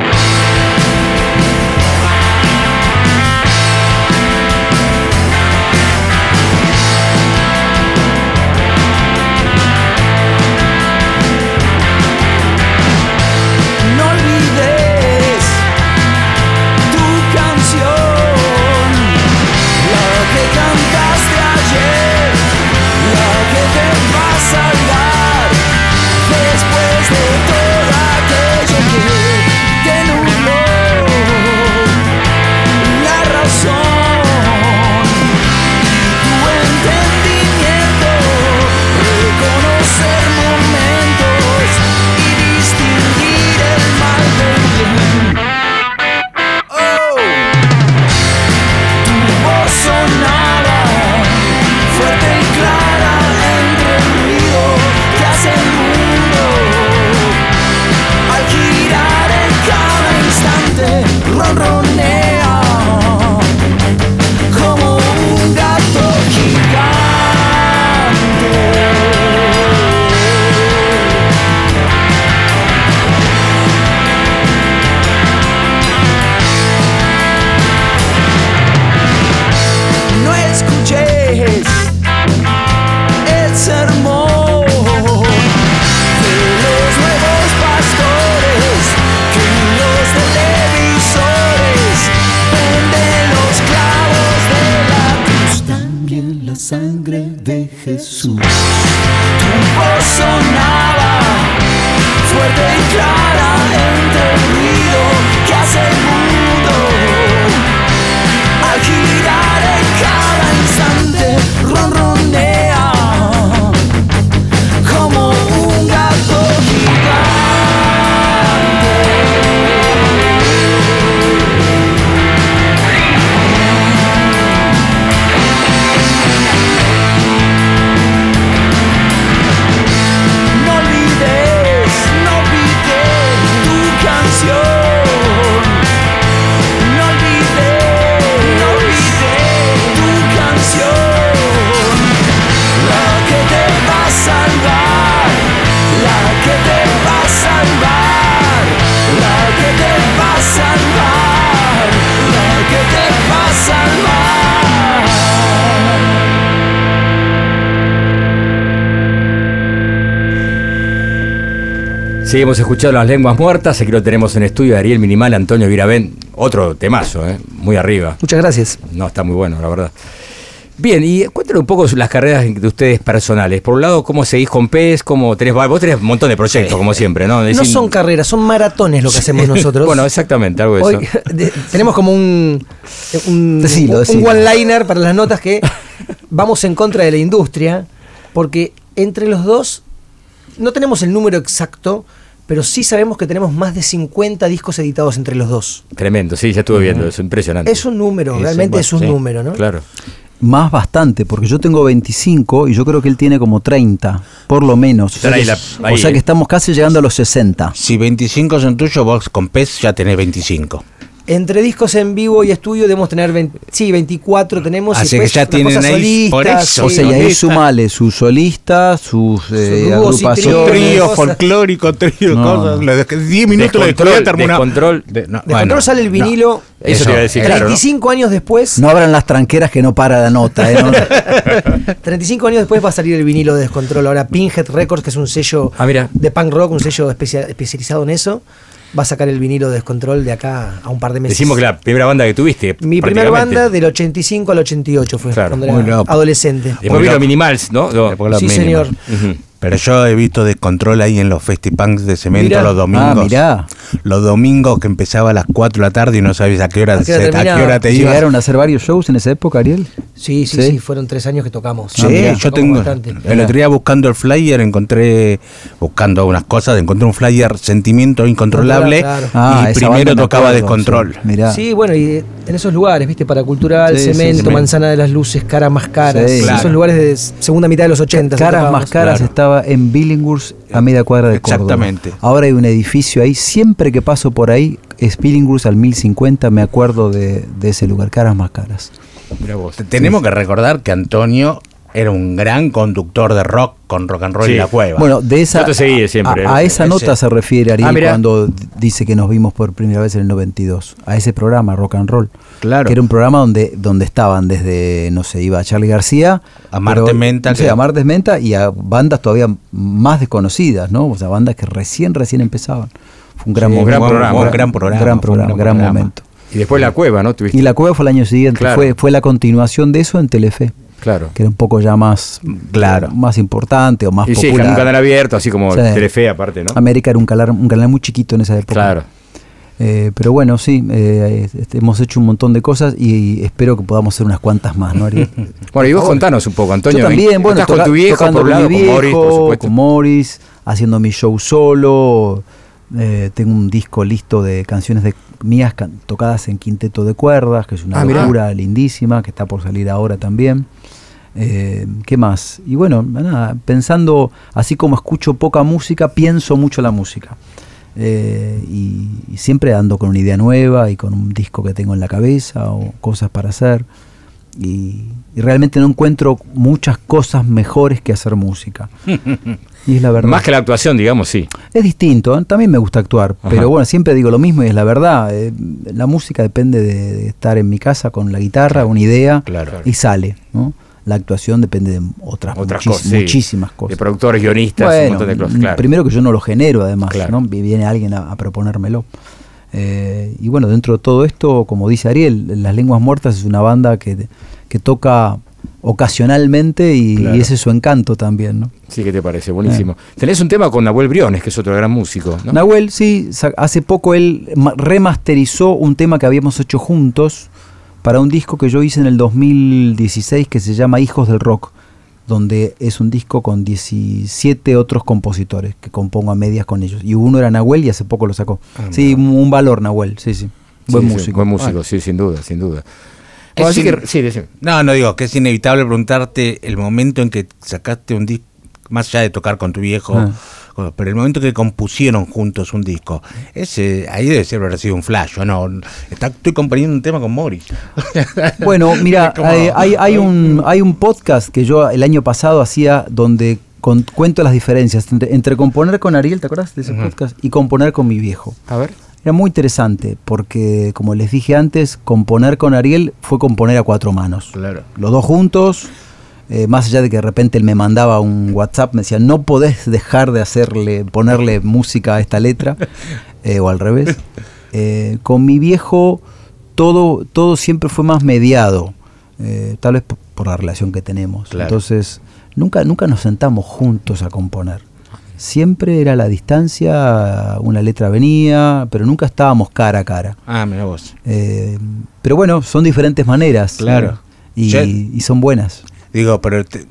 [SPEAKER 2] Sí, hemos escuchado las lenguas muertas, aquí lo tenemos en estudio, Ariel Minimal, Antonio Viravén, otro temazo, ¿eh? muy arriba.
[SPEAKER 8] Muchas gracias.
[SPEAKER 2] No, está muy bueno, la verdad. Bien, y cuéntanos un poco las carreras de ustedes personales. Por un lado, ¿cómo seguís con PES? ¿Cómo tenés, vos tenés un montón de proyectos, como siempre, ¿no?
[SPEAKER 8] No son carreras, son maratones lo que hacemos nosotros.
[SPEAKER 2] bueno, exactamente, algo de
[SPEAKER 8] Hoy
[SPEAKER 2] eso.
[SPEAKER 8] de- tenemos como un, un,
[SPEAKER 9] Decilo,
[SPEAKER 8] un
[SPEAKER 9] decilo.
[SPEAKER 8] one-liner para las notas que vamos en contra de la industria, porque entre los dos no tenemos el número exacto, pero sí sabemos que tenemos más de 50 discos editados entre los dos.
[SPEAKER 2] Tremendo, sí, ya estuve viendo, es impresionante.
[SPEAKER 8] Es un número, realmente es un
[SPEAKER 3] sí,
[SPEAKER 8] número, ¿no?
[SPEAKER 2] Claro.
[SPEAKER 9] Más bastante, porque yo tengo 25 y yo creo que él tiene como 30, por lo menos. O sea,
[SPEAKER 2] Están ahí
[SPEAKER 9] que,
[SPEAKER 2] la- ahí,
[SPEAKER 9] o sea que estamos casi llegando a los 60.
[SPEAKER 3] Si 25 son tuyos, vos con PES ya tenés 25.
[SPEAKER 8] Entre discos en vivo y estudio debemos tener 20 sí, 24 tenemos. y
[SPEAKER 3] Así que
[SPEAKER 8] después
[SPEAKER 3] ya tienen ahí, por
[SPEAKER 8] solistas,
[SPEAKER 3] eso,
[SPEAKER 9] O sea, y ahí
[SPEAKER 3] solista.
[SPEAKER 9] sumale sus solistas, sus eh, agrupaciones.
[SPEAKER 8] Trío,
[SPEAKER 3] folclórico, trío,
[SPEAKER 9] No.
[SPEAKER 3] cosas. Lo de- 10 minutos
[SPEAKER 2] Descontrol,
[SPEAKER 3] descubrí terminado.
[SPEAKER 2] descontrol.
[SPEAKER 3] De, no,
[SPEAKER 8] De
[SPEAKER 3] bueno,
[SPEAKER 8] control sale el
[SPEAKER 3] no.
[SPEAKER 8] vinilo.
[SPEAKER 2] Eso te iba a decir, claro, ¿no?
[SPEAKER 8] 35 años después.
[SPEAKER 9] No abran las tranqueras que no para la nota. ¿eh? No-
[SPEAKER 8] 35 años después va a salir el vinilo de Descontrol. Ahora Pinhead Records, que es un sello
[SPEAKER 2] Ah, mira.
[SPEAKER 8] de punk rock, un sello especia- especializado en eso, va a sacar el vinilo de Descontrol de acá a un par de meses.
[SPEAKER 2] Decimos que la primera banda que tuviste.
[SPEAKER 8] Mi primer
[SPEAKER 2] prácticamente.
[SPEAKER 8] banda del 85 al 88 fue,
[SPEAKER 2] Claro,
[SPEAKER 8] cuando era adolescente.
[SPEAKER 2] Después vino. Minimals, ¿no?
[SPEAKER 8] Sí, señor.
[SPEAKER 3] Pero yo he visto descontrol ahí en los festipunks de cemento
[SPEAKER 8] Mirá.
[SPEAKER 3] los domingos.
[SPEAKER 9] Ah, mirá.
[SPEAKER 3] Los domingos que empezaba a las 4 de la tarde y no sabías a qué hora,
[SPEAKER 8] ¿A qué hora
[SPEAKER 3] se- a qué
[SPEAKER 8] terminaba?
[SPEAKER 3] hora te ibas.
[SPEAKER 9] ¿Llegaron a hacer varios shows en esa época, Ariel?
[SPEAKER 8] Sí, sí,
[SPEAKER 9] Sí.
[SPEAKER 8] sí, fueron tres años que tocamos.
[SPEAKER 3] Sí,
[SPEAKER 9] Ah, mirá.
[SPEAKER 3] yo
[SPEAKER 8] Tocamos
[SPEAKER 3] tengo.
[SPEAKER 8] bastante.
[SPEAKER 3] El otro día buscando el flyer encontré, buscando unas cosas, encontré un flyer Sentimiento Incontrolable
[SPEAKER 8] Claro,
[SPEAKER 9] Ah,
[SPEAKER 3] y primero tocaba
[SPEAKER 9] acuerdo,
[SPEAKER 3] Descontrol.
[SPEAKER 9] sí. Mirá.
[SPEAKER 8] Sí, bueno, y en esos lugares, ¿viste? Para Cultural,
[SPEAKER 9] Sí,
[SPEAKER 8] Cemento,
[SPEAKER 3] sí.
[SPEAKER 8] Manzana de las Luces, Cara Más Caras.
[SPEAKER 9] Sí.
[SPEAKER 8] Esos
[SPEAKER 3] Claro.
[SPEAKER 8] lugares de segunda mitad de los 80.
[SPEAKER 9] Caras más caras
[SPEAKER 3] claro.
[SPEAKER 9] Estaba en Billinghurst a media cuadra de Córdoba.
[SPEAKER 3] Exactamente.
[SPEAKER 9] Ahora hay un edificio ahí. Siempre que paso por ahí, es Billinghurst al 1050, me acuerdo de, de ese lugar. Caras más caras.
[SPEAKER 2] Mirá vos.
[SPEAKER 3] Tenemos que recordar que Antonio era un gran conductor de rock con rock and roll
[SPEAKER 2] Sí.
[SPEAKER 3] y la cueva.
[SPEAKER 9] Bueno, de esa,
[SPEAKER 2] Yo te seguí siempre,
[SPEAKER 9] a, a
[SPEAKER 2] ese-
[SPEAKER 9] esa
[SPEAKER 3] ese.
[SPEAKER 9] nota se refiere Ariel
[SPEAKER 2] Ah,
[SPEAKER 9] cuando dice que nos vimos por primera vez en el 92. A ese programa, Rock and Roll.
[SPEAKER 3] Claro.
[SPEAKER 9] Que era un programa donde, donde estaban desde, no sé, iba Charlie García.
[SPEAKER 3] A Martes Menta,
[SPEAKER 9] sí,
[SPEAKER 3] que-
[SPEAKER 9] a Martes Menta y a bandas todavía más desconocidas, ¿no? O sea, bandas que recién, recién empezaban. Fue un gran
[SPEAKER 2] Sí, gran programa.
[SPEAKER 9] Un
[SPEAKER 3] Gran programa,
[SPEAKER 9] Gran
[SPEAKER 3] fue un
[SPEAKER 9] programa,
[SPEAKER 3] gran
[SPEAKER 9] gran
[SPEAKER 3] programa.
[SPEAKER 9] momento.
[SPEAKER 2] Y después la cueva, ¿no? Tuviste.
[SPEAKER 9] Y la cueva fue el año siguiente.
[SPEAKER 2] Claro.
[SPEAKER 9] Fue, fue la continuación de eso en Telefe.
[SPEAKER 2] Claro.
[SPEAKER 9] Que era un poco ya más,
[SPEAKER 3] Claro.
[SPEAKER 9] más importante o más
[SPEAKER 2] Y sí,
[SPEAKER 9] popular.
[SPEAKER 2] un canal abierto, así como
[SPEAKER 9] Sí.
[SPEAKER 2] Telefe aparte, ¿no?
[SPEAKER 9] América era un canal, un canal muy chiquito en esa época.
[SPEAKER 2] Claro.
[SPEAKER 9] Eh, pero bueno, sí, eh, este, hemos hecho un montón de cosas y, espero que podamos hacer unas cuantas más, ¿no, Ariel?
[SPEAKER 2] Bueno, y vos contanos un poco, Antonio.
[SPEAKER 9] Yo también, bueno,
[SPEAKER 2] estás con
[SPEAKER 9] toca-
[SPEAKER 2] tu viejo, por un
[SPEAKER 9] con
[SPEAKER 2] lado,
[SPEAKER 9] mi
[SPEAKER 2] con Morris, por
[SPEAKER 9] viejo,
[SPEAKER 2] supuesto.
[SPEAKER 9] con Morris, haciendo mi show solo. Eh, tengo un disco listo de canciones de mías can- tocadas en quinteto de cuerdas, que es una
[SPEAKER 2] Ah, mirá.
[SPEAKER 9] locura lindísima, que está por salir ahora también. Eh, ¿Qué más? Y bueno, nada, pensando, así como escucho poca música, pienso mucho la música. eh, y, y siempre ando con una idea nueva y con un disco que tengo en la cabeza o cosas para hacer. Y, y realmente no encuentro muchas cosas mejores que hacer música. Y es la verdad.
[SPEAKER 2] Más que la actuación, digamos, sí.
[SPEAKER 9] Es distinto, ¿eh? también me gusta actuar,
[SPEAKER 2] Ajá.
[SPEAKER 9] pero bueno, siempre digo lo mismo y es la verdad. eh, la música depende de, de estar en mi casa con la guitarra, una idea,
[SPEAKER 2] Claro.
[SPEAKER 9] y sale. ¿no? La actuación depende de otras,
[SPEAKER 2] Otras
[SPEAKER 9] muchis-
[SPEAKER 2] cosas, sí.
[SPEAKER 9] muchísimas cosas.
[SPEAKER 2] De productores, guionistas, un
[SPEAKER 9] Bueno,
[SPEAKER 2] montón de cosas, claro.
[SPEAKER 9] primero que yo no lo genero además,
[SPEAKER 2] Claro.
[SPEAKER 9] ¿no? Vi- viene alguien a, a proponérmelo. Eh, y bueno, dentro de todo esto, como dice Ariel, Las Lenguas Muertas es una banda que, que toca ocasionalmente y,
[SPEAKER 2] Claro.
[SPEAKER 9] y ese es su encanto también, ¿no?
[SPEAKER 2] Sí, ¿qué te parece? Buenísimo. Tenés un tema con Nahuel Briones, que es otro gran músico, ¿no?
[SPEAKER 9] Nahuel, sí, hace poco él ma- remasterizó un tema que habíamos hecho juntos para un disco que yo hice en el 2016 que se llama Hijos del Rock, donde es un disco con 17 otros compositores que compongo a medias con ellos. Y uno era Nahuel y hace poco lo sacó.
[SPEAKER 2] Ah,
[SPEAKER 9] sí, un, un valor Nahuel, sí, sí. Buen
[SPEAKER 2] Sí, sí,
[SPEAKER 9] músico.
[SPEAKER 2] buen músico,
[SPEAKER 3] Bueno.
[SPEAKER 2] sí, sin duda, sin duda. Bueno, así que, sí, decime.
[SPEAKER 3] No, no digo que es inevitable preguntarte el momento en que sacaste un disco, más allá de tocar con tu viejo,
[SPEAKER 9] Ah.
[SPEAKER 3] Pero el momento que compusieron juntos un disco, ese ahí debe ser haber sido un flash, ¿o no? Está- estoy componiendo un tema con Morris.
[SPEAKER 9] Bueno, mira,
[SPEAKER 3] Como-
[SPEAKER 9] hay, hay, hay un, hay un podcast que yo el año pasado hacía donde con- cuento las diferencias entre, entre componer con Ariel, ¿te acuerdas de ese
[SPEAKER 3] Ujú.
[SPEAKER 9] podcast? Y componer con mi viejo.
[SPEAKER 2] A ver.
[SPEAKER 9] Era muy interesante porque, como les dije antes, componer con Ariel fue componer a cuatro manos.
[SPEAKER 3] Claro.
[SPEAKER 9] Los dos juntos, eh, más allá de que de repente él me mandaba un WhatsApp, me decía, no podés dejar de hacerle, ponerle música a esta letra, eh, o al revés. Eh, con mi viejo todo, todo siempre fue más mediado, tal vez por, por la relación que tenemos.
[SPEAKER 3] Claro.
[SPEAKER 9] Entonces, nunca, nunca nos sentamos juntos a componer. Siempre era la distancia, una letra venía, pero nunca estábamos cara a cara.
[SPEAKER 3] Ah, mira vos.
[SPEAKER 9] Pero bueno, son diferentes maneras.
[SPEAKER 3] Claro.
[SPEAKER 9] Y, y son buenas.
[SPEAKER 3] Digo, pero te-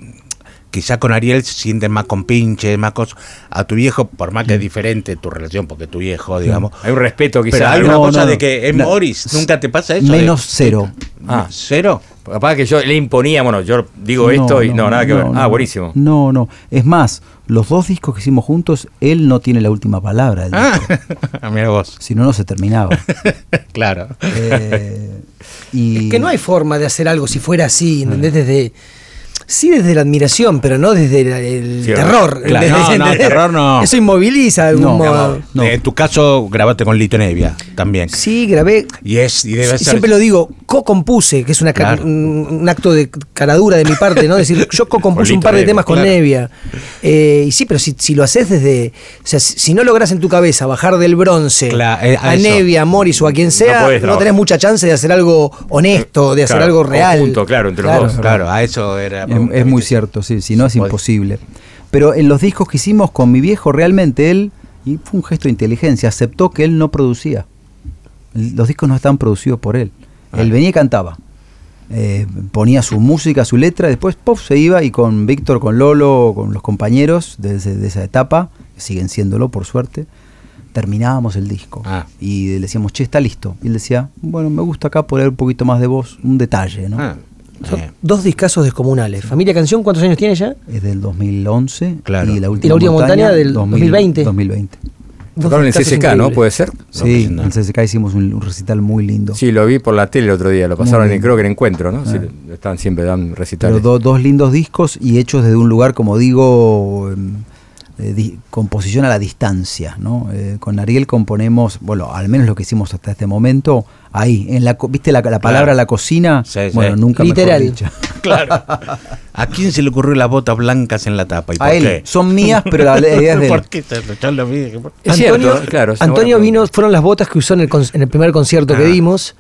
[SPEAKER 3] quizá con Ariel se sienten más con pinches, más cosas. A tu viejo, por más que es diferente tu relación, porque tu viejo, digamos.
[SPEAKER 2] Hay un respeto quizás.
[SPEAKER 3] Pero hay
[SPEAKER 2] ¿no?
[SPEAKER 3] una cosa
[SPEAKER 9] no,
[SPEAKER 3] de que es
[SPEAKER 9] No.
[SPEAKER 3] Morris. ¿Nunca te pasa eso? de-
[SPEAKER 9] Menos cero.
[SPEAKER 2] Ah.
[SPEAKER 3] ¿Cero?
[SPEAKER 2] Capaz que yo le imponía, bueno, yo digo esto y no, nada que ver.
[SPEAKER 9] no,
[SPEAKER 2] ah, buenísimo.
[SPEAKER 9] No, no. Es más, los dos discos que hicimos juntos, él no tiene la última palabra. del
[SPEAKER 3] Ah,
[SPEAKER 9] disco.
[SPEAKER 3] mira vos.
[SPEAKER 9] Si no, no se terminaba.
[SPEAKER 3] Claro.
[SPEAKER 9] Eh, y
[SPEAKER 8] Es que no hay forma de hacer algo si fuera así, ¿entendés? Desde, sí desde la admiración, pero no desde el, el
[SPEAKER 2] Sí,
[SPEAKER 8] terror.
[SPEAKER 3] claro. No, no,
[SPEAKER 8] ¿entendés?
[SPEAKER 3] terror no.
[SPEAKER 8] Eso inmoviliza de algún
[SPEAKER 9] No,
[SPEAKER 8] modo.
[SPEAKER 9] no.
[SPEAKER 3] En tu caso, grabaste con Lito Nevia también.
[SPEAKER 8] Sí, grabé.
[SPEAKER 3] Y es, y debe
[SPEAKER 8] y
[SPEAKER 3] ser.
[SPEAKER 8] Siempre lo digo, co-compuse, que es una
[SPEAKER 3] Claro.
[SPEAKER 8] un, un acto de caradura de mi parte, ¿no? Decir, yo co-compuse un par de
[SPEAKER 2] Nevia,
[SPEAKER 8] temas con
[SPEAKER 3] claro.
[SPEAKER 8] Nevia. Eh, y sí, pero si, si lo haces desde. O sea, si, no logras en tu cabeza bajar del bronce
[SPEAKER 3] Cla- eh, a.
[SPEAKER 8] Nevia, a Morris o a quien sea, no, tenés mucha chance de hacer algo honesto, de hacer
[SPEAKER 2] Claro,
[SPEAKER 8] algo real.
[SPEAKER 2] conjunto, claro, entre los
[SPEAKER 8] Claro.
[SPEAKER 2] dos.
[SPEAKER 3] Claro, a eso era.
[SPEAKER 9] Es, es muy cierto, sí, si no es imposible. Pero en los discos que hicimos con mi viejo, realmente él, y fue un gesto de inteligencia, aceptó que él no producía. Los discos no estaban producidos por él. Él venía y cantaba. Eh, ponía su música, su letra, después pop se iba y con Víctor, con Lolo, con los compañeros de, ese- de esa etapa, que siguen siéndolo por suerte, terminábamos el disco.
[SPEAKER 3] Ah.
[SPEAKER 9] Y le decíamos, che, está listo. Y él decía, bueno, me gusta acá poner un poquito más de voz, un detalle, ¿no?
[SPEAKER 3] Ah,
[SPEAKER 8] Son
[SPEAKER 3] eh,
[SPEAKER 8] dos discazos descomunales. Familia Canción, ¿cuántos años tiene ya?
[SPEAKER 9] Es del 2011
[SPEAKER 3] Claro.
[SPEAKER 9] y la
[SPEAKER 8] ¿Y
[SPEAKER 9] última,
[SPEAKER 8] la última montaña del 2020?
[SPEAKER 9] 2020.
[SPEAKER 8] Dos
[SPEAKER 2] Tocaron en el CCK, ¿no?
[SPEAKER 8] increíbles.
[SPEAKER 2] ¿Puede ser?
[SPEAKER 9] Sí,
[SPEAKER 3] no.
[SPEAKER 9] en CSK hicimos un, un recital muy lindo.
[SPEAKER 2] Sí, lo vi por la tele el otro día. Lo pasaron, en, creo que en Encuentro, ¿no? Sí,
[SPEAKER 9] Ah.
[SPEAKER 2] están siempre dan
[SPEAKER 9] Pero
[SPEAKER 2] recitales.
[SPEAKER 9] do- dos lindos discos y hechos desde un lugar, como digo, em, di- composición a la distancia. ¿no? Eh, con Ariel componemos, bueno, al menos lo que hicimos hasta este momento, ahí, en la, ¿viste la, la palabra
[SPEAKER 3] Claro.
[SPEAKER 9] la cocina?
[SPEAKER 3] Sí, sí.
[SPEAKER 9] bueno, nunca mejor
[SPEAKER 8] Literal.
[SPEAKER 3] Claro. ¿A quién se le ocurrió las botas blancas en la tapa? ¿Y por
[SPEAKER 9] A él,
[SPEAKER 3] qué?
[SPEAKER 9] son mías, pero la idea es de él.
[SPEAKER 3] ¿Por qué? te- yo lo vi, ¿por-
[SPEAKER 2] Es cierto, claro. es
[SPEAKER 8] Antonio vino, fueron las botas que usó en el, con- en el primer concierto que
[SPEAKER 3] Ah.
[SPEAKER 8] dimos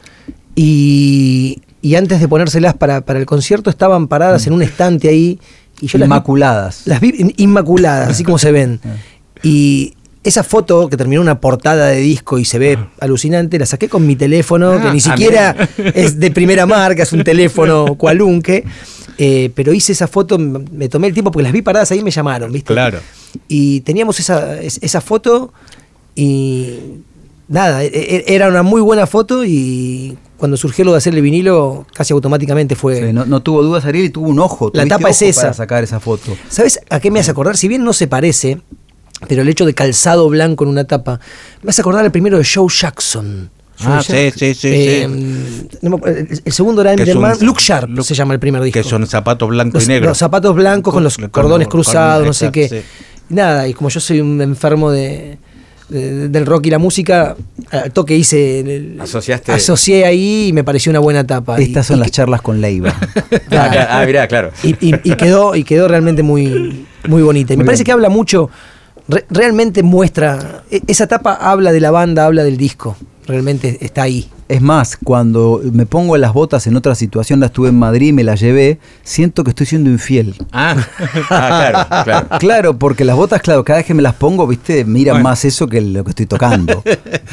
[SPEAKER 8] y, y antes de ponérselas para, para el concierto estaban paradas en un estante ahí y yo las vi-
[SPEAKER 9] Inmaculadas.
[SPEAKER 8] las vi in- inmaculadas, así como se ven. Y esa foto que terminó una portada de disco y se ve alucinante, la saqué con mi teléfono,
[SPEAKER 3] Ah,
[SPEAKER 8] que ni
[SPEAKER 3] ah,
[SPEAKER 8] siquiera es de primera marca, es un teléfono cualunque. eh, pero hice esa foto, me tomé el tiempo porque las vi paradas ahí y me llamaron, ¿viste?
[SPEAKER 3] Claro.
[SPEAKER 8] Y teníamos esa, es- esa foto y nada, e- e- era una muy buena foto y cuando surgió lo de hacer el vinilo, casi automáticamente fue...
[SPEAKER 9] Sí, no, no tuvo dudas Ariel y tuvo un ojo.
[SPEAKER 8] La tapa es esa.
[SPEAKER 9] Para sacar esa foto.
[SPEAKER 8] ¿Sabes a qué me hace acordar? Si bien no se parece, pero el hecho de calzado blanco en una tapa, me hace acordar el primero de Joe Jackson.
[SPEAKER 3] Ah, sí, sí, sí.
[SPEAKER 8] Eh,
[SPEAKER 3] sí.
[SPEAKER 8] no acuerdo, el, el segundo era Enderman, Luke Sharp
[SPEAKER 3] Luke-
[SPEAKER 8] se llama el primer disco.
[SPEAKER 3] Que son zapatos blancos
[SPEAKER 8] los,
[SPEAKER 3] y negros.
[SPEAKER 8] los zapatos blancos con los cordones
[SPEAKER 3] con-
[SPEAKER 8] cruzados,
[SPEAKER 3] con-
[SPEAKER 8] no sé qué.
[SPEAKER 3] sí.
[SPEAKER 8] Nada, y como yo soy un enfermo de- del rock y la música, al toque hice. el-
[SPEAKER 2] Asociaste.
[SPEAKER 8] Asocié ahí y me pareció una buena tapa. Y-
[SPEAKER 9] Estas son
[SPEAKER 8] y
[SPEAKER 9] las
[SPEAKER 8] que-
[SPEAKER 9] charlas con Leiva.
[SPEAKER 2] Ah, claro, ah, mirá, claro.
[SPEAKER 8] y, y- y quedó, y quedó realmente muy, muy bonita. Y me parece
[SPEAKER 9] bien.
[SPEAKER 8] que habla mucho, re- realmente muestra, e- esa tapa habla de la banda, habla del disco, realmente está ahí.
[SPEAKER 9] Es más, cuando me pongo las botas en otra situación, la estuve en Madrid, me las llevé, siento que estoy siendo infiel.
[SPEAKER 3] Ah,
[SPEAKER 2] Ah, claro, claro.
[SPEAKER 9] Claro, porque las botas, claro, cada vez que me las pongo, viste, miran
[SPEAKER 3] Bueno.
[SPEAKER 9] más eso que lo que estoy tocando.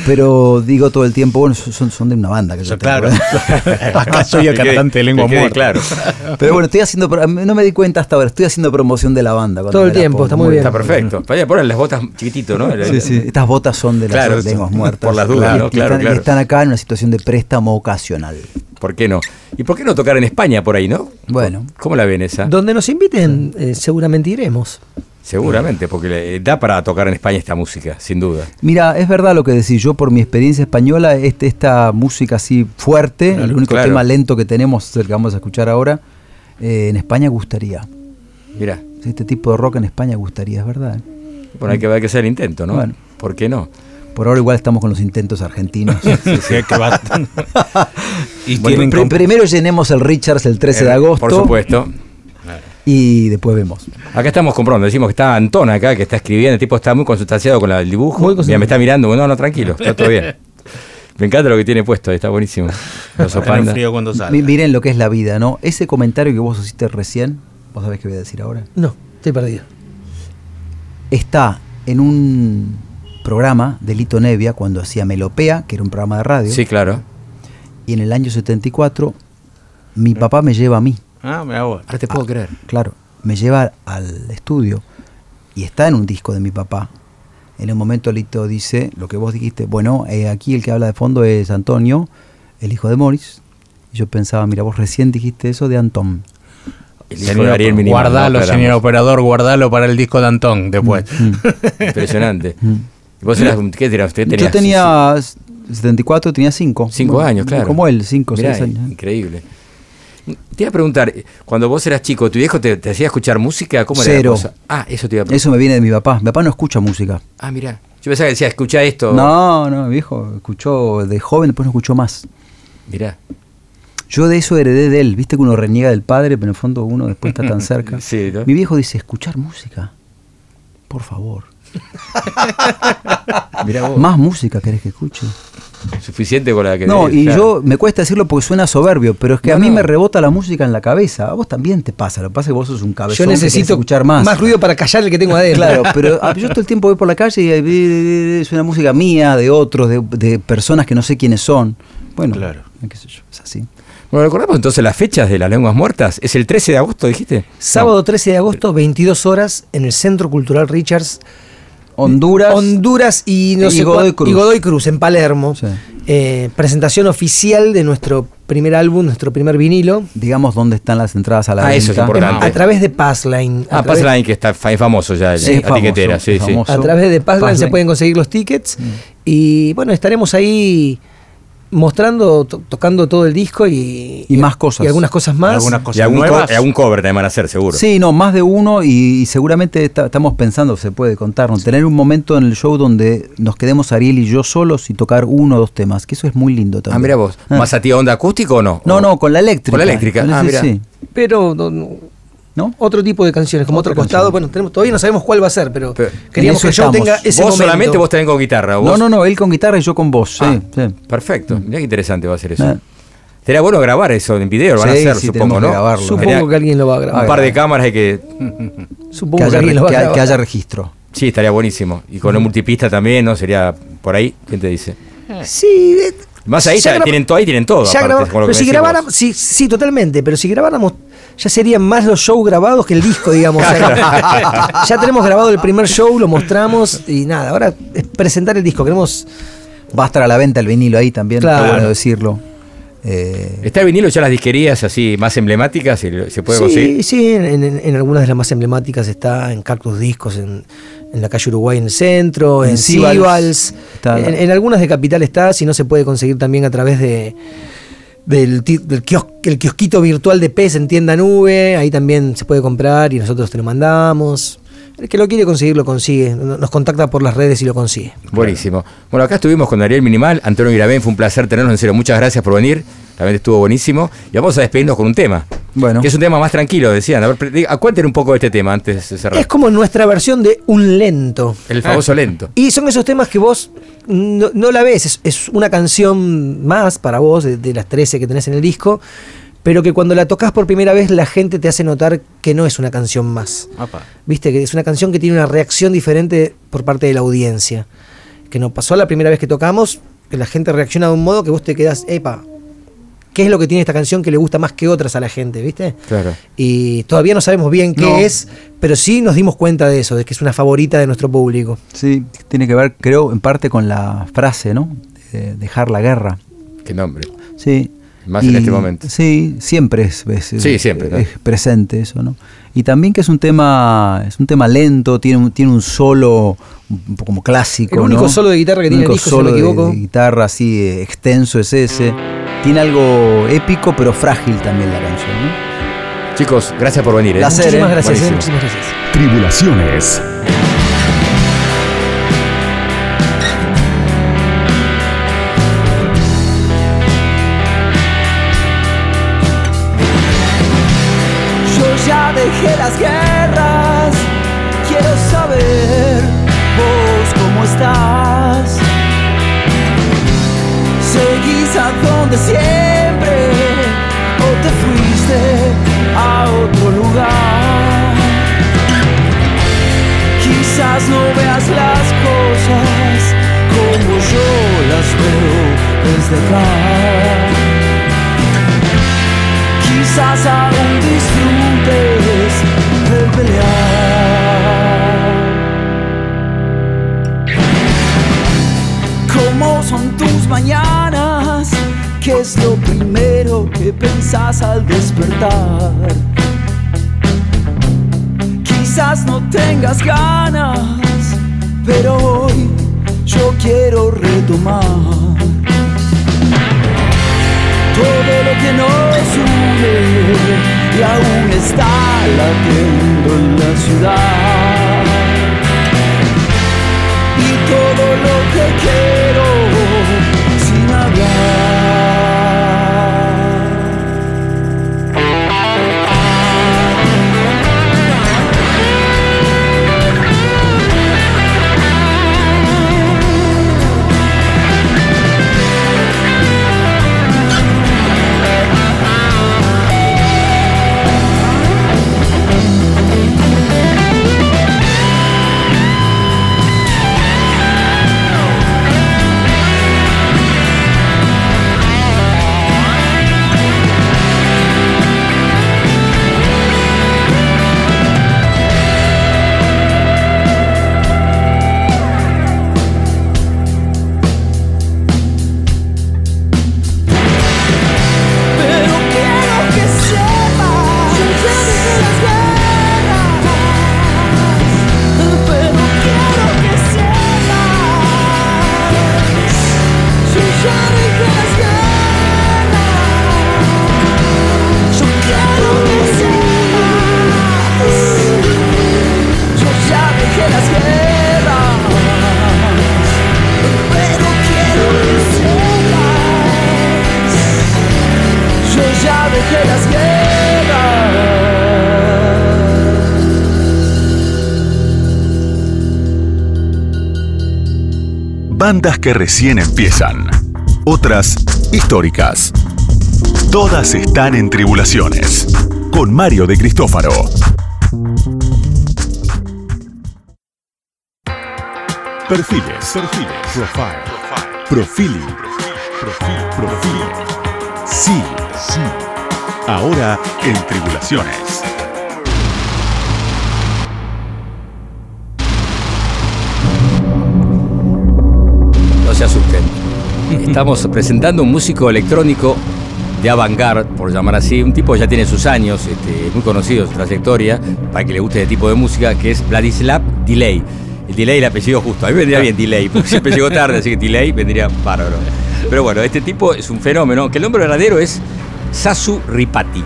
[SPEAKER 9] Pero digo todo el tiempo, bueno, son, son de una banda que yo tengo,
[SPEAKER 3] claro.
[SPEAKER 9] ¿verdad?
[SPEAKER 3] Acá soy el cantante de lengua muerta.
[SPEAKER 2] Claro.
[SPEAKER 9] Pero bueno, estoy haciendo, no me di cuenta hasta ahora, estoy haciendo promoción de la banda.
[SPEAKER 8] Todo el
[SPEAKER 9] las
[SPEAKER 8] tiempo,
[SPEAKER 9] pongo.
[SPEAKER 8] está muy bien.
[SPEAKER 2] Está perfecto. Vaya, poner las botas chiquitito, ¿no?
[SPEAKER 9] Sí, sí. Estas botas son de las
[SPEAKER 2] Claro,
[SPEAKER 9] lenguas muertas.
[SPEAKER 2] por las dudas,
[SPEAKER 9] Y-
[SPEAKER 2] ¿no?
[SPEAKER 9] y
[SPEAKER 2] Claro,
[SPEAKER 9] están, y
[SPEAKER 2] claro.
[SPEAKER 9] están acá en una situación de préstamo ocasional.
[SPEAKER 2] ¿Por qué no? ¿Y por qué no tocar en España por ahí, no?
[SPEAKER 9] Bueno.
[SPEAKER 2] ¿Cómo la ven esa?
[SPEAKER 8] Donde nos inviten, eh, seguramente iremos.
[SPEAKER 2] Seguramente, porque le- da para tocar en España esta música, sin duda.
[SPEAKER 9] Mira, es verdad lo que decís. Yo, por mi experiencia española, este, esta música así fuerte, el único
[SPEAKER 2] claro.
[SPEAKER 9] tema lento que tenemos, es el que vamos a escuchar ahora, eh, en España gustaría.
[SPEAKER 2] Mirá,
[SPEAKER 9] Este tipo de rock en España gustaría, es verdad.
[SPEAKER 2] bueno, hay que, hay que hacer el intento, ¿no?
[SPEAKER 9] Bueno.
[SPEAKER 2] ¿Por qué no?
[SPEAKER 9] Por ahora igual estamos con los intentos argentinos.
[SPEAKER 3] Sí, sí, que y
[SPEAKER 9] Bueno, primero llenemos el Richards el 13 de
[SPEAKER 2] Eh,
[SPEAKER 9] agosto.
[SPEAKER 2] Por supuesto.
[SPEAKER 9] Y después vemos.
[SPEAKER 2] Acá estamos comprando, decimos que está Antón acá, que está escribiendo, el tipo está muy consustanciado con la- el dibujo.
[SPEAKER 8] Consustanciado.
[SPEAKER 2] me está mirando, no, no, tranquilo, está todo bien. Me encanta lo que tiene puesto, está buenísimo. Los
[SPEAKER 3] frío cuando salga.
[SPEAKER 9] Mi- Miren lo que es la vida, ¿no? Ese comentario que vos hiciste recién, vos sabés qué voy a decir ahora.
[SPEAKER 8] No, estoy perdido.
[SPEAKER 9] Está en un programa de Lito Nevia cuando hacía Melopea, que era un programa de radio.
[SPEAKER 2] Sí, claro.
[SPEAKER 9] Y en el año 74, mi papá me lleva a mí.
[SPEAKER 3] Ah, me hago.
[SPEAKER 2] Ahora te puedo creer.
[SPEAKER 9] Claro, me lleva al estudio y está en un disco de mi papá. En un momento Lito dice lo que vos dijiste, bueno, eh, aquí el que habla de fondo es Antonio, el hijo de Morris. Y yo pensaba, mira, vos recién dijiste eso de Antón.
[SPEAKER 2] El Ariel
[SPEAKER 3] guardalo,
[SPEAKER 2] ¿no?
[SPEAKER 3] señor operador, guardalo para el disco de Antón después.
[SPEAKER 2] Impresionante. ¿Y vos eras, qué eras? Usted
[SPEAKER 9] Yo tenía 74, tenía 5.
[SPEAKER 2] Cinco años, claro.
[SPEAKER 9] Como él, 5,
[SPEAKER 2] Mirá,
[SPEAKER 9] 6 años.
[SPEAKER 2] Increíble. Te iba a preguntar, cuando vos eras chico, ¿tu viejo te, te hacía escuchar música? ¿Cómo era la
[SPEAKER 9] Cero.
[SPEAKER 2] cosa? Ah, eso te iba a preguntar.
[SPEAKER 9] Eso me viene de mi papá. Mi papá no escucha música.
[SPEAKER 2] Ah, mira. Yo pensaba que decía, escucha esto.
[SPEAKER 9] No, no, mi viejo escuchó de joven, después no escuchó más.
[SPEAKER 2] Mirá.
[SPEAKER 9] Yo de eso heredé de él. Viste que uno reniega del padre, pero en el fondo uno después está tan cerca.
[SPEAKER 2] Sí, ¿no?
[SPEAKER 9] Mi viejo dice, escuchar música. Por favor.
[SPEAKER 2] Mirá vos.
[SPEAKER 9] Más música querés que escuche.
[SPEAKER 2] Suficiente con la que
[SPEAKER 9] No, y
[SPEAKER 2] claro.
[SPEAKER 9] yo me cuesta decirlo porque suena soberbio, pero es que
[SPEAKER 2] No,
[SPEAKER 9] a mí
[SPEAKER 2] no.
[SPEAKER 9] me rebota la música en la cabeza. A vos también te pasa. Lo que pasa es que vos sos un cabezón
[SPEAKER 8] Yo
[SPEAKER 9] que
[SPEAKER 8] necesito
[SPEAKER 9] escuchar más.
[SPEAKER 8] ruido para callar el que tengo adentro.
[SPEAKER 9] Claro, pero ah, yo todo el tiempo voy por la calle y eh, es una música mía, de otros, de, de personas que no sé quiénes son. Bueno,
[SPEAKER 3] Claro.
[SPEAKER 9] qué sé yo, es así.
[SPEAKER 2] Bueno, recordamos entonces las fechas de las lenguas muertas. ¿Es el 13 de agosto, dijiste?
[SPEAKER 8] Sábado 13 de agosto, 22 horas, en el Centro Cultural Richards.
[SPEAKER 9] Honduras.
[SPEAKER 8] Honduras y, no
[SPEAKER 9] y
[SPEAKER 8] sé
[SPEAKER 9] Godoy Cruz.
[SPEAKER 8] y Godoy Cruz, en Palermo.
[SPEAKER 9] Sí.
[SPEAKER 8] Eh, presentación oficial de nuestro primer álbum, nuestro primer vinilo.
[SPEAKER 9] Digamos dónde están las entradas a la
[SPEAKER 2] Ah,
[SPEAKER 9] venta.
[SPEAKER 2] eso es importante.
[SPEAKER 8] A través de Passline.
[SPEAKER 2] Ah,
[SPEAKER 8] a través,
[SPEAKER 2] Passline, que está es famoso ya,
[SPEAKER 9] Sí,
[SPEAKER 2] la
[SPEAKER 9] famoso,
[SPEAKER 2] etiquetera. Sí,
[SPEAKER 9] es
[SPEAKER 2] sí.
[SPEAKER 9] famoso.
[SPEAKER 8] A través de Passline, se pueden conseguir los tickets.
[SPEAKER 2] Mm.
[SPEAKER 8] Y bueno, estaremos ahí mostrando, to- tocando todo el disco y,
[SPEAKER 9] Y más cosas.
[SPEAKER 8] Y algunas cosas más.
[SPEAKER 3] Algunas
[SPEAKER 2] Y algún, co-
[SPEAKER 3] nuevas.
[SPEAKER 2] y algún cover también van a hacer, seguro.
[SPEAKER 9] Sí, no, más de uno y, y seguramente está- estamos pensando, se puede contarnos, tener un momento en el show donde nos quedemos Ariel y yo solos y tocar uno o dos temas, que eso es muy lindo también.
[SPEAKER 2] Ah, mira vos.
[SPEAKER 9] Ah.
[SPEAKER 2] ¿Más a ti onda acústico o no?
[SPEAKER 9] No,
[SPEAKER 2] ¿O-
[SPEAKER 9] no, con la eléctrica.
[SPEAKER 2] Con la eléctrica,
[SPEAKER 9] Sí,
[SPEAKER 2] ah,
[SPEAKER 9] sí,
[SPEAKER 2] mira.
[SPEAKER 9] sí.
[SPEAKER 8] Pero no- no- otro tipo de canciones, como otro costado.
[SPEAKER 9] canción.
[SPEAKER 8] Bueno, tenemos, todavía no sabemos cuál va a ser, pero,
[SPEAKER 2] Pero-
[SPEAKER 8] queríamos que
[SPEAKER 9] estamos.
[SPEAKER 8] tenga ese
[SPEAKER 2] ¿Vos
[SPEAKER 8] momento.
[SPEAKER 2] solamente vos también con guitarra? ¿o
[SPEAKER 9] No,
[SPEAKER 2] vos?
[SPEAKER 9] no, no, él con guitarra y yo con voz. Sí,
[SPEAKER 2] Ah,
[SPEAKER 9] sí.
[SPEAKER 2] Perfecto. Mirá qué interesante va a ser eso.
[SPEAKER 9] Eh.
[SPEAKER 2] Sería bueno grabar eso en video, lo van a hacer,
[SPEAKER 9] sí,
[SPEAKER 2] supongo,
[SPEAKER 9] que
[SPEAKER 2] ¿no?
[SPEAKER 9] grabarlo.
[SPEAKER 8] Supongo que alguien lo va a grabar.
[SPEAKER 2] Un par de cámaras hay que.
[SPEAKER 8] Supongo
[SPEAKER 9] Que
[SPEAKER 8] que,
[SPEAKER 9] haya,
[SPEAKER 8] alguien lo va a
[SPEAKER 9] que-
[SPEAKER 8] grabar.
[SPEAKER 9] que haya registro.
[SPEAKER 2] Sí, estaría buenísimo. Y con un multipista también, ¿no? Sería por ahí. ¿Quién te dice?
[SPEAKER 8] Sí, eh,
[SPEAKER 2] Más ahí
[SPEAKER 8] Ya
[SPEAKER 2] ya
[SPEAKER 8] graba-
[SPEAKER 2] tienen todo, ahí tienen todo.
[SPEAKER 8] ya
[SPEAKER 2] aparte,
[SPEAKER 8] graba-
[SPEAKER 2] con lo
[SPEAKER 8] pero
[SPEAKER 2] que
[SPEAKER 8] si grabáramos,
[SPEAKER 2] vos.
[SPEAKER 8] sí, sí, totalmente, pero si grabáramos, ya serían más los shows grabados que el disco, digamos. O sea, ya tenemos grabado el primer show, lo mostramos y nada, ahora es presentar el disco. Queremos
[SPEAKER 9] Va a estar a la venta el vinilo ahí también,
[SPEAKER 8] Claro.
[SPEAKER 9] está bueno decirlo. Eh,
[SPEAKER 2] ¿Está el vinilo ya las disquerías así más emblemáticas? ¿Se puede
[SPEAKER 8] sí,
[SPEAKER 2] conseguir?
[SPEAKER 8] sí, en, en- en algunas de las más emblemáticas está en Cactus Discos, en, en la calle Uruguay en el centro, en,
[SPEAKER 9] En
[SPEAKER 8] Sibals. En algunas de Capital está, si no se puede conseguir también a través de del, del kios- el kiosquito virtual de PES en tienda nube, ahí también se puede comprar y nosotros te lo mandamos. El que lo quiere conseguir lo consigue, No- nos contacta por las redes y lo consigue.
[SPEAKER 2] Buenísimo. Bueno, acá estuvimos con Ariel Minimal, Antonio Girabén, fue un placer tenernos en serio. Muchas gracias por venir, realmente estuvo buenísimo. Y vamos a despedirnos con un tema.
[SPEAKER 9] Bueno.
[SPEAKER 2] Que es un tema más tranquilo, decían. A ver, cuenten un poco de este tema antes de cerrar.
[SPEAKER 8] Es como nuestra versión de un lento.
[SPEAKER 2] El famoso lento.
[SPEAKER 8] Y son esos temas que vos no, no la ves, es, es una canción más para vos de, de las 13 que tenés en el disco, pero que cuando la tocas por primera vez la gente te hace notar que no es una canción más. Viste, que es una canción que tiene una reacción diferente por parte de la audiencia. Que nos pasó la primera vez que tocamos, que la gente reacciona de un modo que vos te quedás, epa, ¿qué es lo que tiene esta canción que le gusta más que otras a la gente, viste?
[SPEAKER 2] Claro.
[SPEAKER 8] Y todavía no sabemos bien qué
[SPEAKER 9] No.
[SPEAKER 8] es, pero sí nos dimos cuenta de eso, de que es una favorita de nuestro público.
[SPEAKER 9] Sí, tiene que ver, creo, en parte con la frase, ¿no? De dejar la guerra.
[SPEAKER 2] Qué nombre.
[SPEAKER 9] Sí.
[SPEAKER 2] Más en este momento.
[SPEAKER 9] Sí, siempre es, es-
[SPEAKER 2] Sí, siempre, ¿no?
[SPEAKER 9] es presente eso, ¿no? Y también que es un tema, es un tema lento, tiene un, tiene un solo un poco como clásico,
[SPEAKER 8] El único
[SPEAKER 9] ¿no?
[SPEAKER 8] solo de guitarra que tiene el disco, si no me
[SPEAKER 9] solo de-
[SPEAKER 8] equivoco.
[SPEAKER 9] de guitarra así eh, extenso es ese. Tiene algo épico, pero frágil también la canción, ¿no?
[SPEAKER 2] Chicos, gracias por venir. ¿eh?
[SPEAKER 9] Placer,
[SPEAKER 8] Muchísimas
[SPEAKER 9] ¿eh?
[SPEAKER 8] gracias, eh, muchísimas gracias.
[SPEAKER 1] Tribulaciones.
[SPEAKER 10] Tengas ganas, pero hoy yo quiero retomar todo lo que nos une y aún está latiendo en la ciudad. Y todo lo que quiero Que
[SPEAKER 1] recién empiezan. Otras históricas. Todas están en tribulaciones. Con Mario de Cristófaro. Perfiles. Perfiles. Profile. Profiling. Profiling. Sí, sí. Ahora en tribulaciones.
[SPEAKER 2] Estamos presentando un músico electrónico de avant-garde, por llamar así, un tipo que ya tiene sus años, este, muy conocido, su trayectoria, para que le guste este tipo de música, que es Vladislav Delay. El Delay, el apellido justo. A mí vendría bien Delay, porque siempre llegó tarde, así que Delay vendría bárbaro. Pero bueno, este tipo es un fenómeno, que el nombre verdadero es Sasu Ripati.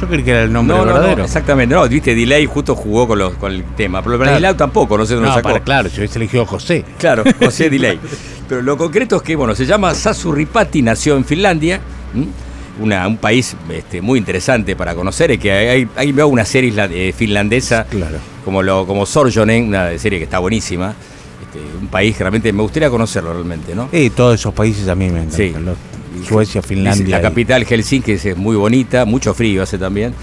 [SPEAKER 3] Yo creí que era el nombre
[SPEAKER 2] No,
[SPEAKER 3] verdadero.
[SPEAKER 2] no, exactamente. No, viste, Delay justo jugó con, los, con el tema. Pero Vladislav tampoco, no sé dónde
[SPEAKER 3] No,
[SPEAKER 2] sacó.
[SPEAKER 3] para, claro, yo hubiese elegido José.
[SPEAKER 2] Claro, José Delay. Pero lo concreto es que, bueno, se llama Sasu Ripati, nació en Finlandia, una, un país este, muy interesante para conocer, y que hay, hay veo una serie eh, finlandesa,
[SPEAKER 3] Claro.
[SPEAKER 2] como, lo, como Sorjonen, una serie que está buenísima. Este, un país que realmente me gustaría conocerlo realmente, ¿no?
[SPEAKER 3] Y todos esos países a mí me encantan.
[SPEAKER 2] Sí.
[SPEAKER 3] Suecia, Finlandia.
[SPEAKER 2] La capital Helsinki es muy bonita, mucho frío hace también.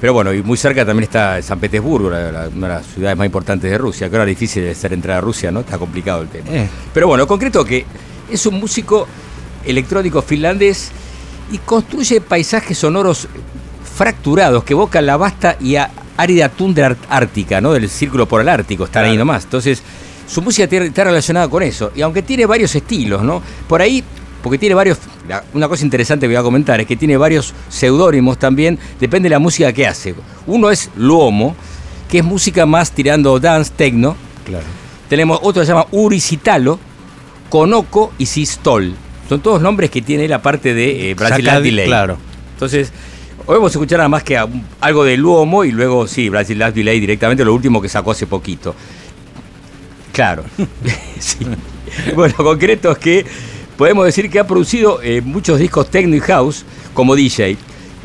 [SPEAKER 2] Pero bueno, y muy cerca también está San Petersburgo, la- la- una de las ciudades más importantes de Rusia, que ahora es difícil de hacer entrar a Rusia, ¿no? Está complicado el tema.
[SPEAKER 3] Eh.
[SPEAKER 2] Pero bueno, concreto que es un músico electrónico finlandés y construye paisajes sonoros fracturados que evocan la vasta y árida tundra ártica, ¿no? Del círculo polar ártico, están ahí nomás. Entonces, su música está relacionada con eso. Y aunque tiene varios estilos, ¿no? Por ahí, porque tiene varios. Una cosa interesante que voy a comentar es que tiene varios seudónimos también, depende de la música que hace. Uno es Luomo, que es música más tirando dance, techno.
[SPEAKER 3] Claro.
[SPEAKER 2] Tenemos otro que se llama Urisitalo, Conoco y Sistol. Son todos nombres que tiene la parte de eh, Brasil
[SPEAKER 3] Saca-
[SPEAKER 2] Delay.
[SPEAKER 3] Claro.
[SPEAKER 2] Entonces, hoy vamos a escuchar nada más que a- algo de Luomo y luego, sí, Brasil Delay directamente, lo último que sacó hace poquito. Claro. Sí. Bueno, concreto es que podemos decir que ha producido eh, muchos discos techno y house como DJ,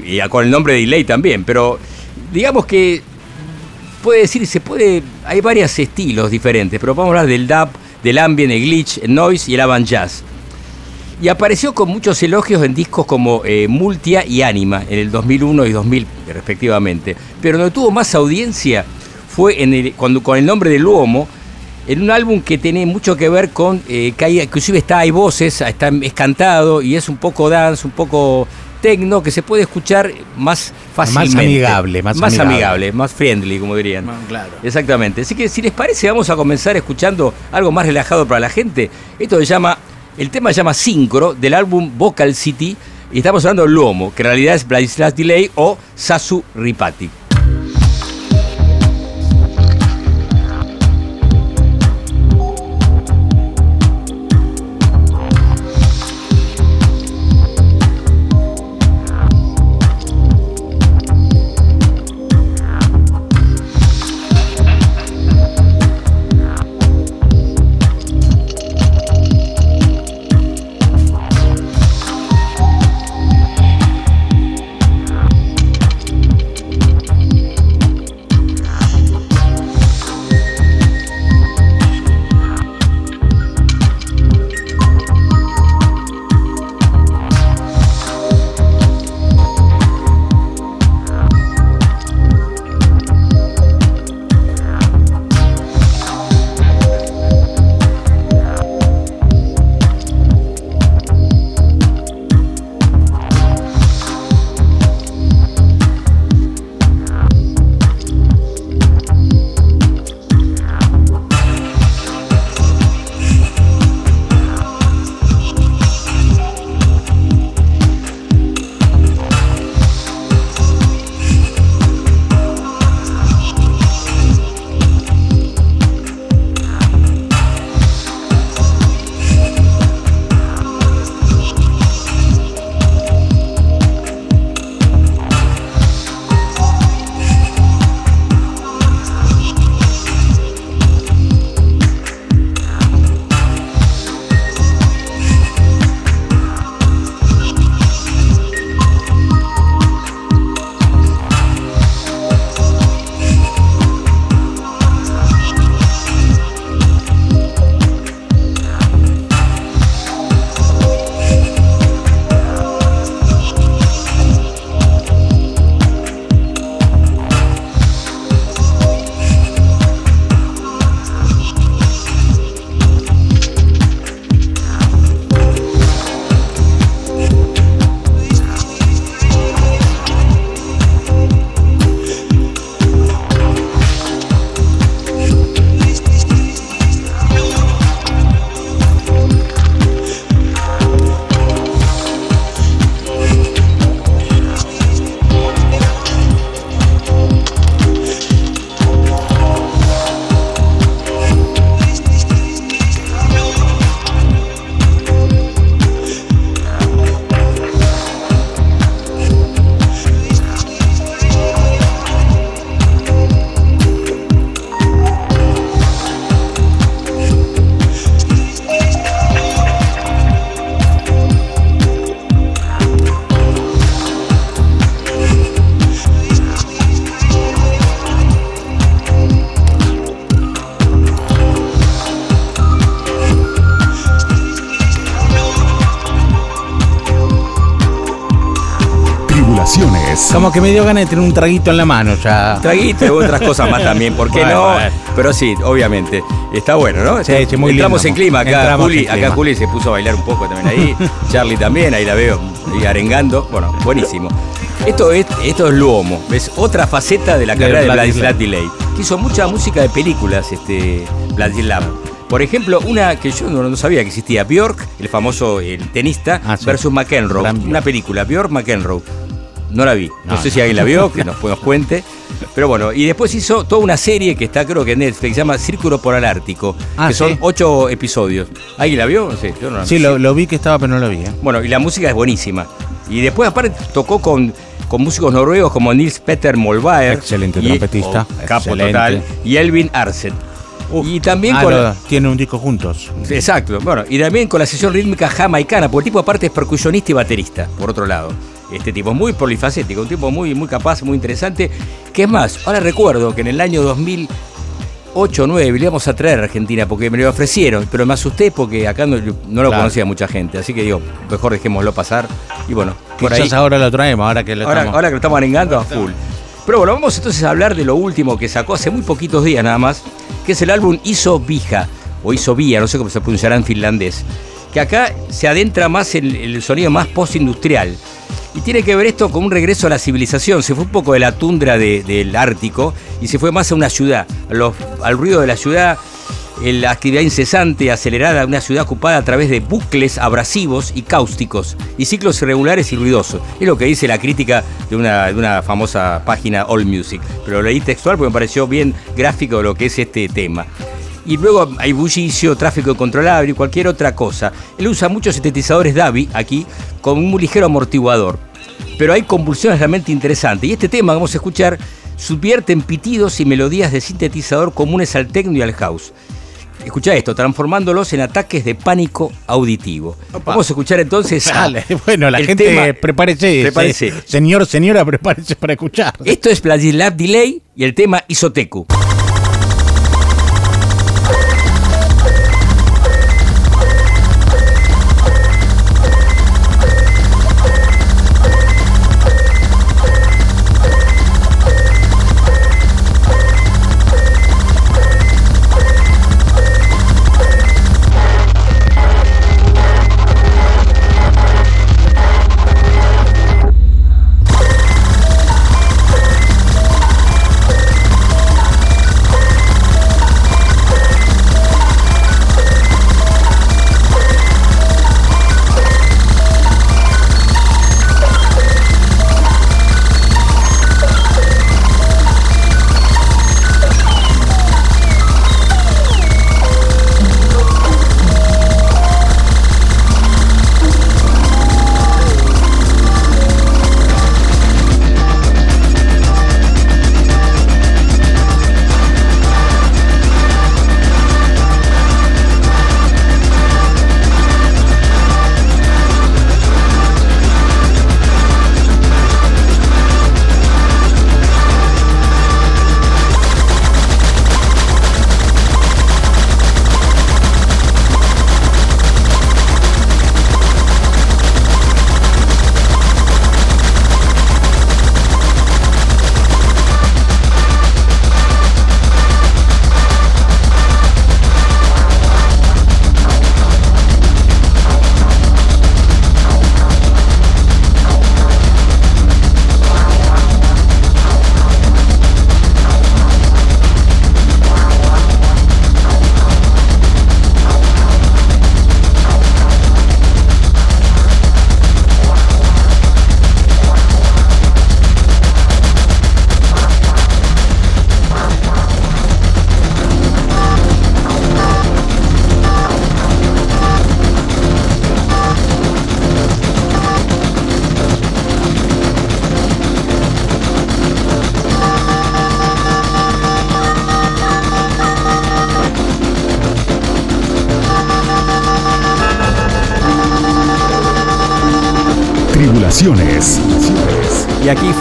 [SPEAKER 2] y con el nombre de Delay también, pero digamos que puede decir, se puede, hay varios estilos diferentes, pero vamos a hablar del dub, del ambient, el glitch, el noise y el avant jazz. Y apareció con muchos elogios en discos como eh, Multia y Anima en el 2001 y 2000 respectivamente. Pero donde tuvo más audiencia fue cuando, con el nombre de Luomo, en un álbum que tiene mucho que ver con, eh, que hay, inclusive está, hay voces, está, es cantado y es un poco dance, un poco tecno, que se puede escuchar más fácilmente.
[SPEAKER 3] amigable, más
[SPEAKER 2] más
[SPEAKER 3] amigable.
[SPEAKER 2] amigable, más friendly, como dirían.
[SPEAKER 3] claro.
[SPEAKER 2] Exactamente. Así que si les parece, vamos a comenzar escuchando algo más relajado para la gente. Esto se llama, el tema se llama Syncro del álbum Vocal City y estamos hablando de Lomo, que en realidad es Vladislav Delay o Sasu Ripati.
[SPEAKER 3] Que me dio ganas de tener un traguito en la mano ya.
[SPEAKER 2] Traguito y otras cosas más también, ¿por qué
[SPEAKER 3] Bueno,
[SPEAKER 2] no?
[SPEAKER 3] bueno.
[SPEAKER 2] Pero sí, obviamente. Está bueno, ¿no?
[SPEAKER 3] Sí, sí, muy
[SPEAKER 2] Entramos
[SPEAKER 3] lindo.
[SPEAKER 2] en clima acá. Juli,
[SPEAKER 3] clima.
[SPEAKER 2] acá Juli se puso a bailar un poco también ahí. Charlie también, ahí la veo y arengando. Bueno, buenísimo. Esto es, esto es Luomo, es otra faceta de la
[SPEAKER 3] De
[SPEAKER 2] carrera de
[SPEAKER 3] Vladislav.
[SPEAKER 2] Vladislav Delay. Que hizo mucha música de películas, este Vladislav. Por ejemplo, una que yo no, no sabía que existía, Bjork, el famoso el tenista,
[SPEAKER 3] Ah, sí.
[SPEAKER 2] versus McEnroe.
[SPEAKER 3] Gran.
[SPEAKER 2] Una película, Bjork McEnroe. No la vi. No,
[SPEAKER 3] No,
[SPEAKER 2] sé
[SPEAKER 3] no.
[SPEAKER 2] si alguien la vio, que nos, nos cuente. Pero bueno, y después hizo toda una serie que está creo que en Netflix, se llama Círculo Polar Ártico,
[SPEAKER 3] Ah,
[SPEAKER 2] que son ocho episodios. ¿Alguien la vio? Sí, yo no la
[SPEAKER 3] Sí, lo, lo vi que estaba, pero no lo vi. ¿eh?
[SPEAKER 2] Bueno, y la música es buenísima. Y después aparte tocó con, con músicos noruegos como Nils Petter Molbaer.
[SPEAKER 3] Excelente
[SPEAKER 2] y-
[SPEAKER 3] trompetista,
[SPEAKER 2] oh, capo
[SPEAKER 3] excelente.
[SPEAKER 2] total. Y Elvin Arset. y también
[SPEAKER 3] Ah,
[SPEAKER 2] con...
[SPEAKER 3] tienen un disco juntos.
[SPEAKER 2] Exacto, bueno, y también con la sesión rítmica jamaicana, porque el tipo aparte es percusionista y baterista, por otro lado. Este tipo es muy polifacético, un tipo muy, muy capaz, muy interesante. Que es más, ahora recuerdo que en el año 2008 o 9 le íbamos a traer a Argentina porque me lo ofrecieron, pero me asusté porque acá no, no lo
[SPEAKER 3] Claro.
[SPEAKER 2] conocía mucha gente. Así que digo, mejor dejémoslo pasar. Y bueno, por ahí.
[SPEAKER 3] Ahora lo traemos, ahora que lo
[SPEAKER 2] Ahora,
[SPEAKER 3] estamos-
[SPEAKER 2] ahora que lo estamos arengando a full. Pero bueno, vamos entonces a hablar de lo último que sacó hace muy poquitos días nada más, que es el álbum Iso Vija, o Iso Vía, no sé cómo se pronunciará en finlandés, que acá se adentra más en el sonido más postindustrial. Y tiene que ver esto con un regreso a la civilización. Se fue un poco de la tundra de- del Ártico y se fue más a una ciudad, al ruido de la ciudad, en la actividad incesante, acelerada, una ciudad ocupada a través de bucles abrasivos y cáusticos y ciclos irregulares y ruidosos. Es lo que dice la crítica de una, de una famosa página All Music. Pero lo leí textual porque me pareció bien gráfico de lo que es este tema. Y luego hay bullicio, tráfico incontrolable y cualquier otra cosa. Él usa muchos sintetizadores DAVI aquí con un muy ligero amortiguador. Pero hay convulsiones realmente interesantes. Y este tema vamos a escuchar subvierte en pitidos y melodías de sintetizador comunes al techno y al house. Escucha esto, transformándolos en ataques de pánico auditivo. Vamos a escuchar entonces a-
[SPEAKER 3] Dale, bueno, la gente
[SPEAKER 2] tema-
[SPEAKER 3] prepárese.
[SPEAKER 2] Prepárese.
[SPEAKER 3] se- Señor, señora, prepárese para escuchar.
[SPEAKER 2] Esto es Vladislav Delay y el tema Isoteku.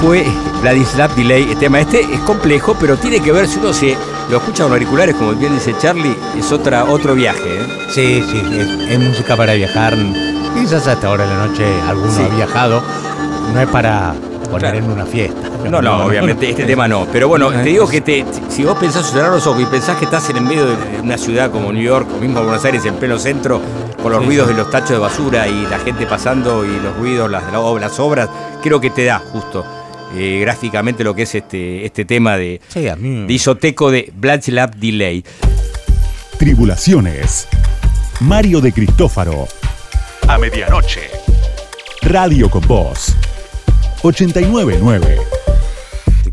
[SPEAKER 2] Fue Vladislav Delay. El tema este es complejo, pero tiene que ver, si uno se lo escucha con auriculares, como bien dice Charlie, es otra, otro viaje. ¿eh?
[SPEAKER 3] Sí, sí, es, es música para viajar. Quizás hasta ahora de la noche alguno
[SPEAKER 2] Sí.
[SPEAKER 3] ha viajado. No es para poner
[SPEAKER 2] Claro.
[SPEAKER 3] en una fiesta.
[SPEAKER 2] No, no, obviamente este tema no. Pero bueno, te digo que te, si vos pensás cerrar los ojos y pensás que estás en el medio de una ciudad como New York o mismo Buenos Aires, en pleno centro, con los
[SPEAKER 3] Sí,
[SPEAKER 2] ruidos
[SPEAKER 3] sí.
[SPEAKER 2] de los tachos de basura y la gente pasando y los ruidos, las, las obras, creo que te da justo eh, gráficamente lo que es este, este tema de,
[SPEAKER 3] Sí, a mí.
[SPEAKER 2] de isoteco de Blatchlap Delay.
[SPEAKER 1] Tribulaciones. Mario de Cristófaro. A medianoche. Radio con Voz. 899.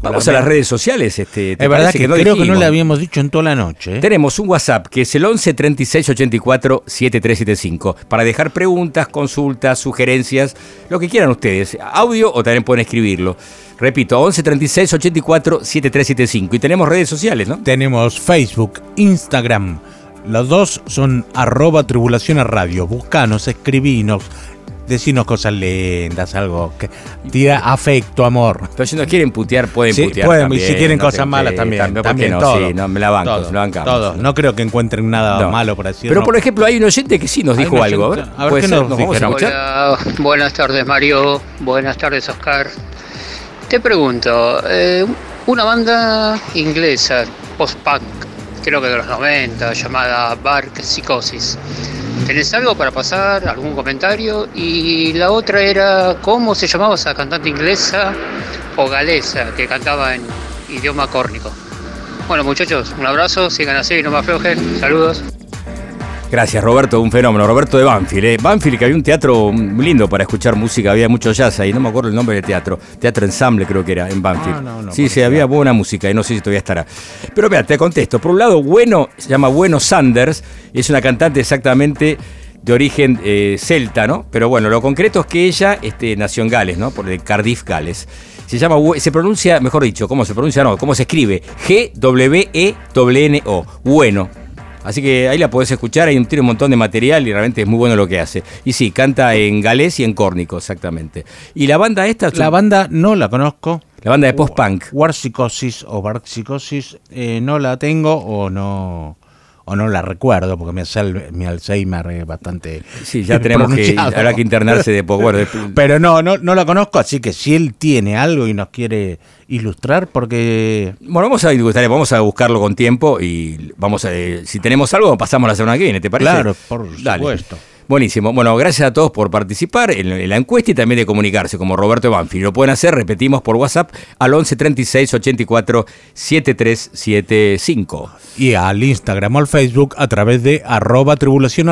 [SPEAKER 2] Vamos a las redes sociales. Este, ¿te
[SPEAKER 3] Es verdad que,
[SPEAKER 2] no
[SPEAKER 3] creo que no le habíamos dicho en toda la noche. ¿eh?
[SPEAKER 2] Tenemos un WhatsApp que es el 11 36 84 7375 para dejar preguntas, consultas, sugerencias, lo que quieran ustedes. Audio o también pueden escribirlo. Repito, 11 36 84 7375. Y tenemos redes sociales, ¿no?
[SPEAKER 3] Tenemos Facebook, Instagram. Los dos son arroba radio. Buscanos, escribinos, decinos cosas lindas, algo que tira afecto, amor.
[SPEAKER 2] Pero si nos quieren putear, pueden
[SPEAKER 3] Sí,
[SPEAKER 2] putear.
[SPEAKER 3] pueden, y si quieren
[SPEAKER 2] no
[SPEAKER 3] cosas malas
[SPEAKER 2] sí,
[SPEAKER 3] también.
[SPEAKER 2] ¿por qué
[SPEAKER 3] también
[SPEAKER 2] no?
[SPEAKER 3] todo.
[SPEAKER 2] Sí, no, me la banco,
[SPEAKER 3] Todo,
[SPEAKER 2] me la bancamos.
[SPEAKER 3] todo. No creo que encuentren nada
[SPEAKER 2] No.
[SPEAKER 3] malo por así
[SPEAKER 2] Pero por ejemplo, hay un oyente que sí nos dijo algo. A ver,
[SPEAKER 3] oyente. A ver,
[SPEAKER 2] ¿puede
[SPEAKER 3] ¿qué
[SPEAKER 2] ser?
[SPEAKER 3] nos
[SPEAKER 2] ¿Nos vamos a
[SPEAKER 3] dijeron?
[SPEAKER 2] escuchar?
[SPEAKER 11] Hola, buenas tardes Mario, buenas tardes Oscar. Te pregunto, eh, una banda inglesa, post-punk, creo que de los 90, llamada Bark Psychosis. ¿Tenés algo para pasar? ¿Algún comentario? Y la otra era, ¿cómo se llamaba esa cantante inglesa o galesa que cantaba en idioma córnico? Bueno muchachos, un abrazo, sigan así, no me aflojen, saludos.
[SPEAKER 2] Gracias, Roberto, un fenómeno. Roberto de Banfield. ¿eh? Banfield, que había un teatro lindo para escuchar música, había mucho jazz ahí, no me acuerdo el nombre del teatro. Teatro Ensamble creo que era en Banfield.
[SPEAKER 3] Ah, no, no,
[SPEAKER 2] sí, sí, había buena música y no sé si todavía estará. Pero mira, te contesto. Por un lado, Bueno, se llama Bueno Sanders, es una cantante exactamente de origen eh, celta, ¿no? Pero bueno, lo concreto es que ella este, nació en Gales, ¿no? Por el Cardiff, Gales. Se llama, se pronuncia, mejor dicho, ¿cómo se pronuncia? No, ¿cómo se escribe? E G-W-E-N-O. Bueno. Así que ahí la podés escuchar, hay un, tiene un montón de material y realmente es muy bueno lo que hace. Y sí, canta en galés y en córnico, exactamente. Y la banda esta,
[SPEAKER 3] La banda no la conozco.
[SPEAKER 2] la banda de post-punk.
[SPEAKER 3] War Psychosis o Bark Psychosis eh, no la tengo o no o no la recuerdo porque mi, Alzheimer- mi Alzheimer es bastante
[SPEAKER 2] Sí, ya tenemos que, habrá que internarse de poco. Bueno,
[SPEAKER 3] Pero no, no, no la conozco, así que si él tiene algo y nos quiere ilustrar, porque
[SPEAKER 2] Bueno, vamos a, vamos a buscarlo con tiempo y vamos a, eh, si tenemos algo, pasamos la semana que viene, ¿te parece?
[SPEAKER 3] Claro, por
[SPEAKER 2] Dale.
[SPEAKER 3] supuesto.
[SPEAKER 2] Buenísimo. Bueno, gracias a todos por participar en, la encuesta y también de comunicarse, como Roberto Banfield. Lo pueden hacer, repetimos, por WhatsApp al 11 36 84 7375.
[SPEAKER 3] y al Instagram o al Facebook a través de arroba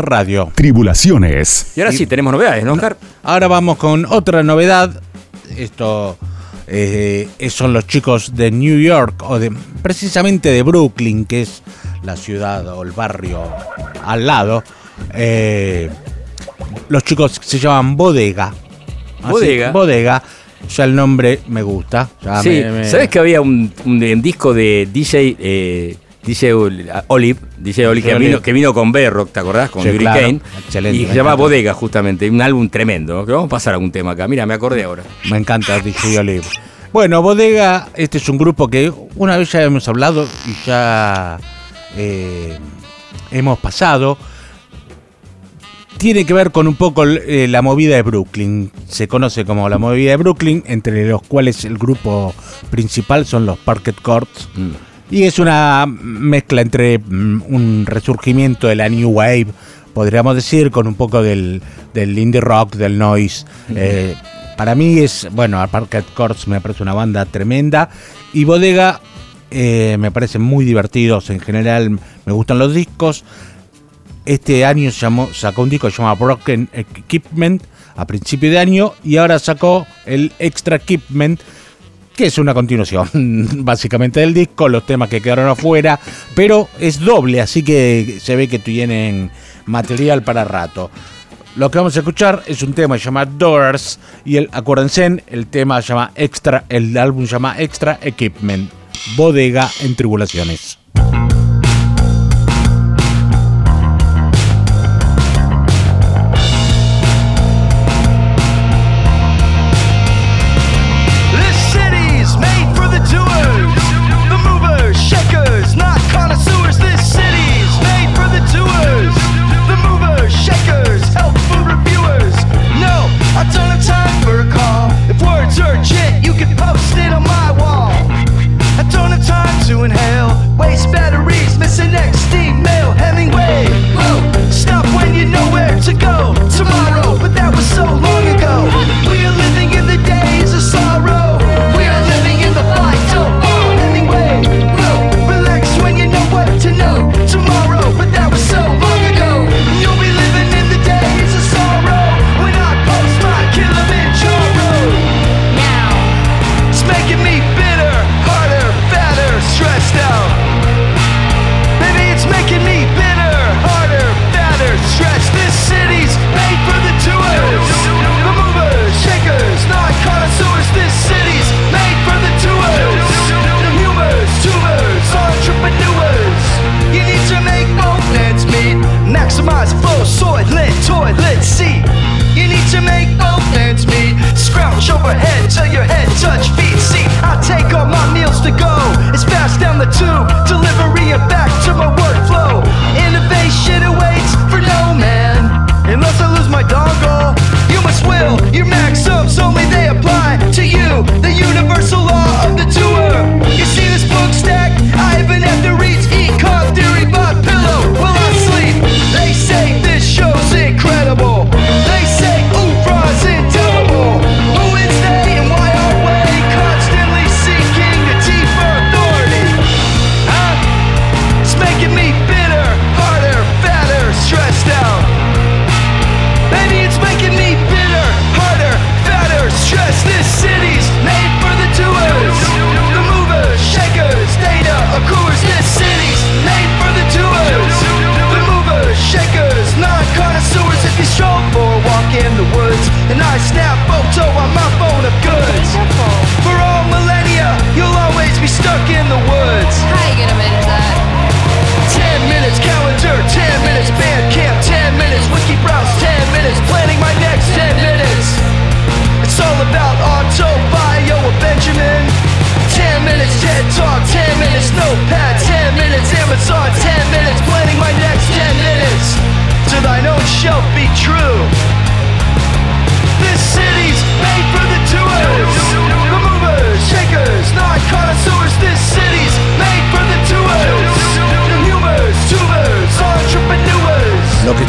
[SPEAKER 3] radio.
[SPEAKER 1] Tribulaciones.
[SPEAKER 2] Y ahora sí, tenemos novedades, ¿no, Oscar?
[SPEAKER 3] Ahora vamos con otra novedad. Esto eh, son los chicos de New York, o de precisamente de Brooklyn, que es la ciudad o el barrio al lado. Eh, los chicos se llaman Bodega.
[SPEAKER 2] Bodega.
[SPEAKER 3] Bodega. Ya el nombre me gusta. ya
[SPEAKER 2] sí,
[SPEAKER 3] me- me-
[SPEAKER 2] ¿sabes que había un, un- un disco de DJ, eh, DJ Ol- Olive, DJ Olive, que, vino, que vino con Berrock, ¿te acordás? Con
[SPEAKER 3] Sí, claro.
[SPEAKER 2] Hurricane.
[SPEAKER 3] Excelente,
[SPEAKER 2] Y se llama. Bodega, justamente. Un álbum tremendo. Que vamos a pasar algún tema acá. Mira, me acordé ahora.
[SPEAKER 3] Me encanta DJ Olive. Bueno, Bodega, este es un grupo que una vez ya hemos hablado y ya eh, hemos pasado. Tiene que ver con un poco eh, la movida de Brooklyn. Se conoce como la movida de Brooklyn, entre los cuales el grupo principal son los Parket Courts.
[SPEAKER 2] Mm.
[SPEAKER 3] Y es una mezcla entre mm, un resurgimiento de la New Wave, podríamos decir, con un poco del, del indie rock, del noise. Eh, para mí es, bueno, a Parket Courts me parece una banda tremenda. Y Bodega eh, me parecen muy divertidos en general, me gustan los discos. Este año llamó, sacó un disco que se llama Broken Equipment a principio de año y ahora sacó el Extra Equipment que es una continuación básicamente del disco, los temas que quedaron afuera, pero es doble, así que se ve que tienen material para rato. Lo que vamos a escuchar es un tema que se llama Doors y el, acuérdense, el tema llama Extra, el álbum llama Extra Equipment, Bodega en Tribulaciones.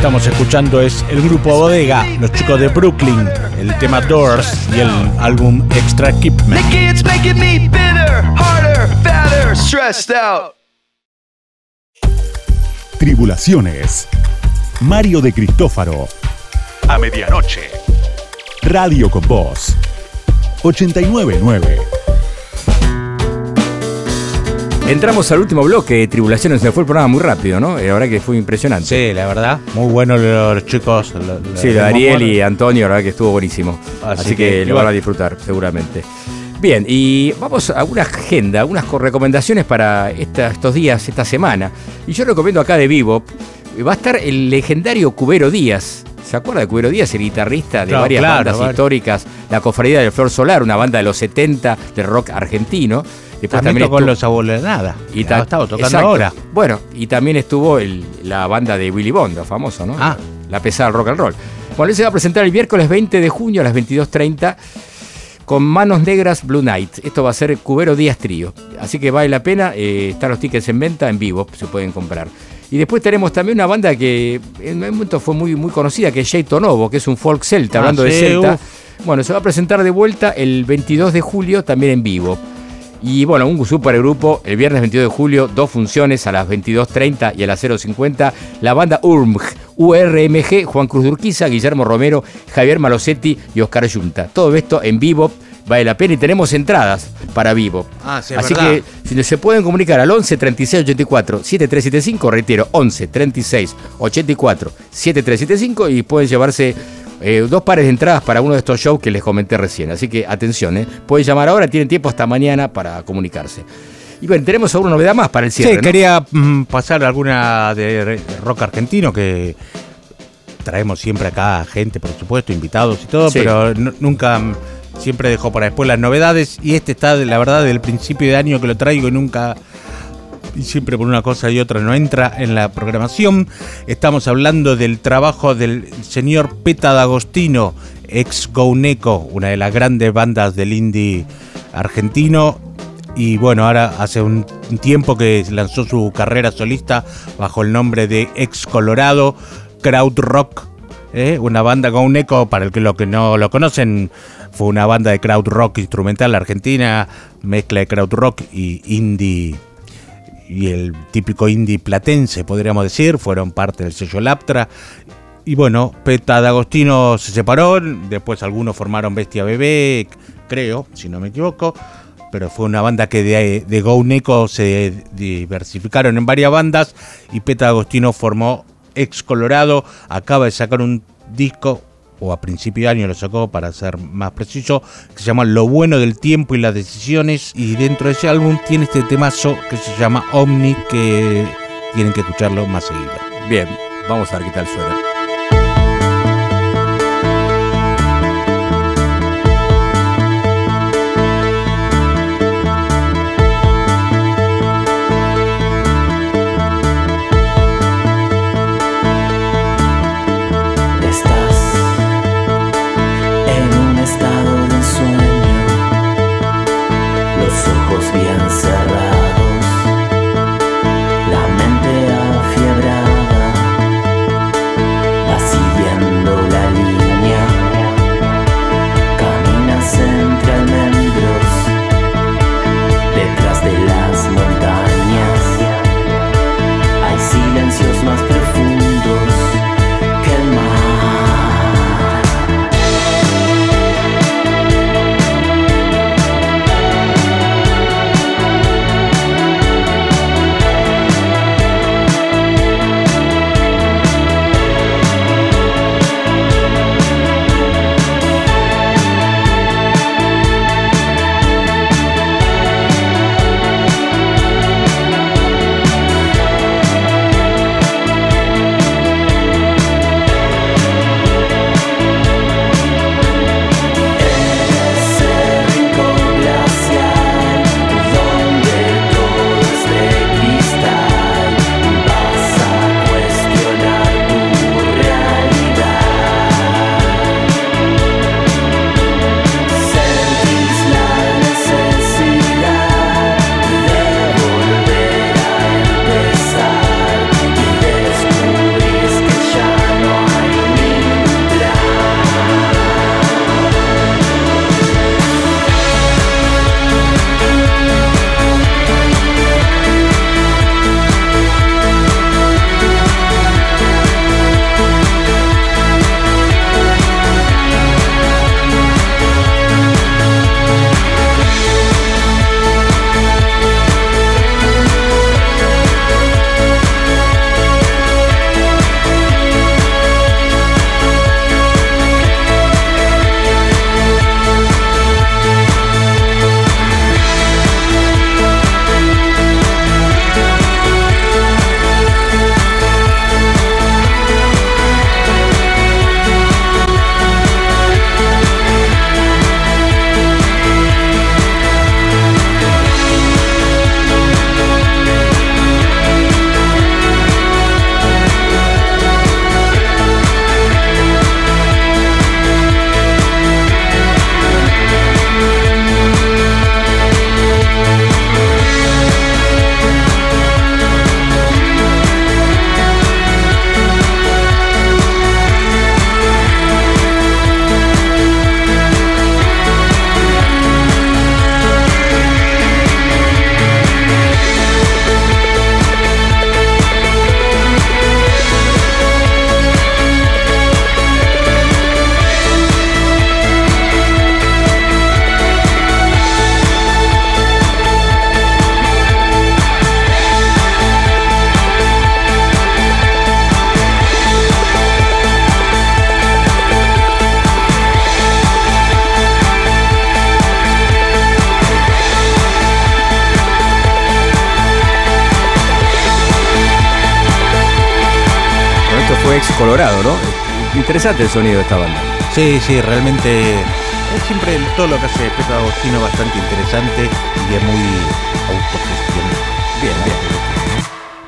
[SPEAKER 3] Estamos escuchando es el grupo Bodega, los chicos de Brooklyn, el tema Doors y el álbum Extra Equipment.
[SPEAKER 1] Tribulaciones. Mario de Cristófaro. A medianoche. Radio con Voz. 899.
[SPEAKER 2] Entramos al último bloque de Tribulaciones, se fue el programa muy rápido, ¿no? Eh, La verdad que fue impresionante.
[SPEAKER 3] Sí, la verdad, muy buenos los chicos. lo- lo-
[SPEAKER 2] Sí, Ariel y Antonio, la verdad que estuvo buenísimo.
[SPEAKER 3] Así
[SPEAKER 2] Así, que,
[SPEAKER 3] que,
[SPEAKER 2] lo van a disfrutar, seguramente. Bien, y vamos a una agenda, unas co- recomendaciones para esta- estos días, esta semana. Y yo recomiendo acá de vivo, va a estar el legendario Cubero Díaz. ¿Se acuerda de Cubero Díaz, el guitarrista de
[SPEAKER 3] Claro,
[SPEAKER 2] varias
[SPEAKER 3] claro,
[SPEAKER 2] bandas
[SPEAKER 3] vale.
[SPEAKER 2] históricas? La Cofradía del Flor Solar, una banda de los 70 de rock argentino. Después
[SPEAKER 3] También tocó
[SPEAKER 2] estuvo-
[SPEAKER 3] los abuelos de nada.
[SPEAKER 2] y ta-
[SPEAKER 3] estaba tocando
[SPEAKER 2] exacto.
[SPEAKER 3] ahora.
[SPEAKER 2] Bueno, y también estuvo el- la banda de Willy Bond, famoso, ¿no?
[SPEAKER 3] Ah.
[SPEAKER 2] La pesada rock and roll. Bueno, él se va a presentar el miércoles 20 de junio a las 22.30 con Manos Negras Blue Night. Esto va a ser Cubero Díaz Trío. Así que vale la pena. eh, están los tickets en venta en vivo, se pueden comprar. Y después tenemos también una banda que en un momento fue muy, muy conocida, que es Jay Tonovo, que es un folk celta,
[SPEAKER 3] Ah,
[SPEAKER 2] hablando de
[SPEAKER 3] sí,
[SPEAKER 2] celta.
[SPEAKER 3] uf.
[SPEAKER 2] Bueno, se va a presentar de vuelta el 22 de julio, también en vivo. Y bueno, un supergrupo, el viernes 22 de julio, dos funciones a las 22.30 y a las 0.50. La banda URMG, URMG, Juan Cruz Durquiza, Guillermo Romero, Javier Malosetti y Oscar Yunta. Todo esto en vivo, vale la pena y tenemos entradas para vivo.
[SPEAKER 3] Ah, sí,
[SPEAKER 2] Así
[SPEAKER 3] verdad.
[SPEAKER 2] que si se pueden comunicar al 11 36 84 7375, reitero, 11 36 84 7375 y pueden llevarse eh, dos pares de entradas para uno de estos shows que les comenté recién. Así que atención, ¿eh? pueden llamar ahora, tienen tiempo hasta mañana para comunicarse. Y bueno, tenemos alguna novedad más para el cierre.
[SPEAKER 3] Sí,
[SPEAKER 2] ¿no?
[SPEAKER 3] quería mm, pasar alguna de rock argentino que traemos siempre acá gente, por supuesto, invitados y todo,
[SPEAKER 2] Sí.
[SPEAKER 3] pero nu- nunca mm, siempre dejo para después las novedades y este está, la verdad, del principio de año que lo traigo y nunca siempre por una cosa y otra no entra en la programación. Estamos hablando del trabajo del señor Peta D'Agostino, ex Gouneco, una de las grandes bandas del indie argentino. Y bueno, ahora hace un tiempo que lanzó su carrera solista bajo el nombre de Ex Colorado, Crowd Rock, ¿eh? una banda Gouneco, para el que lo que no lo conocen, fue una banda de crowd rock instrumental argentina, mezcla de crowd rock y indie y el típico indie platense, podríamos decir, fueron parte del sello Laptra. Y bueno, Peta D'Agostino se separó, después algunos formaron Bestia Bebé, creo, si no me equivoco, pero fue una banda que de, de Go Neko se diversificaron en varias bandas y Peta D'Agostino formó Ex Colorado, acaba de sacar un disco, o a principio de año lo sacó para ser más preciso, que se llama Lo bueno del tiempo y las decisiones. Y dentro de ese álbum tiene este temazo que se llama Omni, que tienen que escucharlo más seguido.
[SPEAKER 2] Bien, vamos a ver qué tal suena. Interesante el sonido de esta banda.
[SPEAKER 3] Sí, sí, realmente es siempre todo lo que hace Pedro Agostino bastante interesante y es muy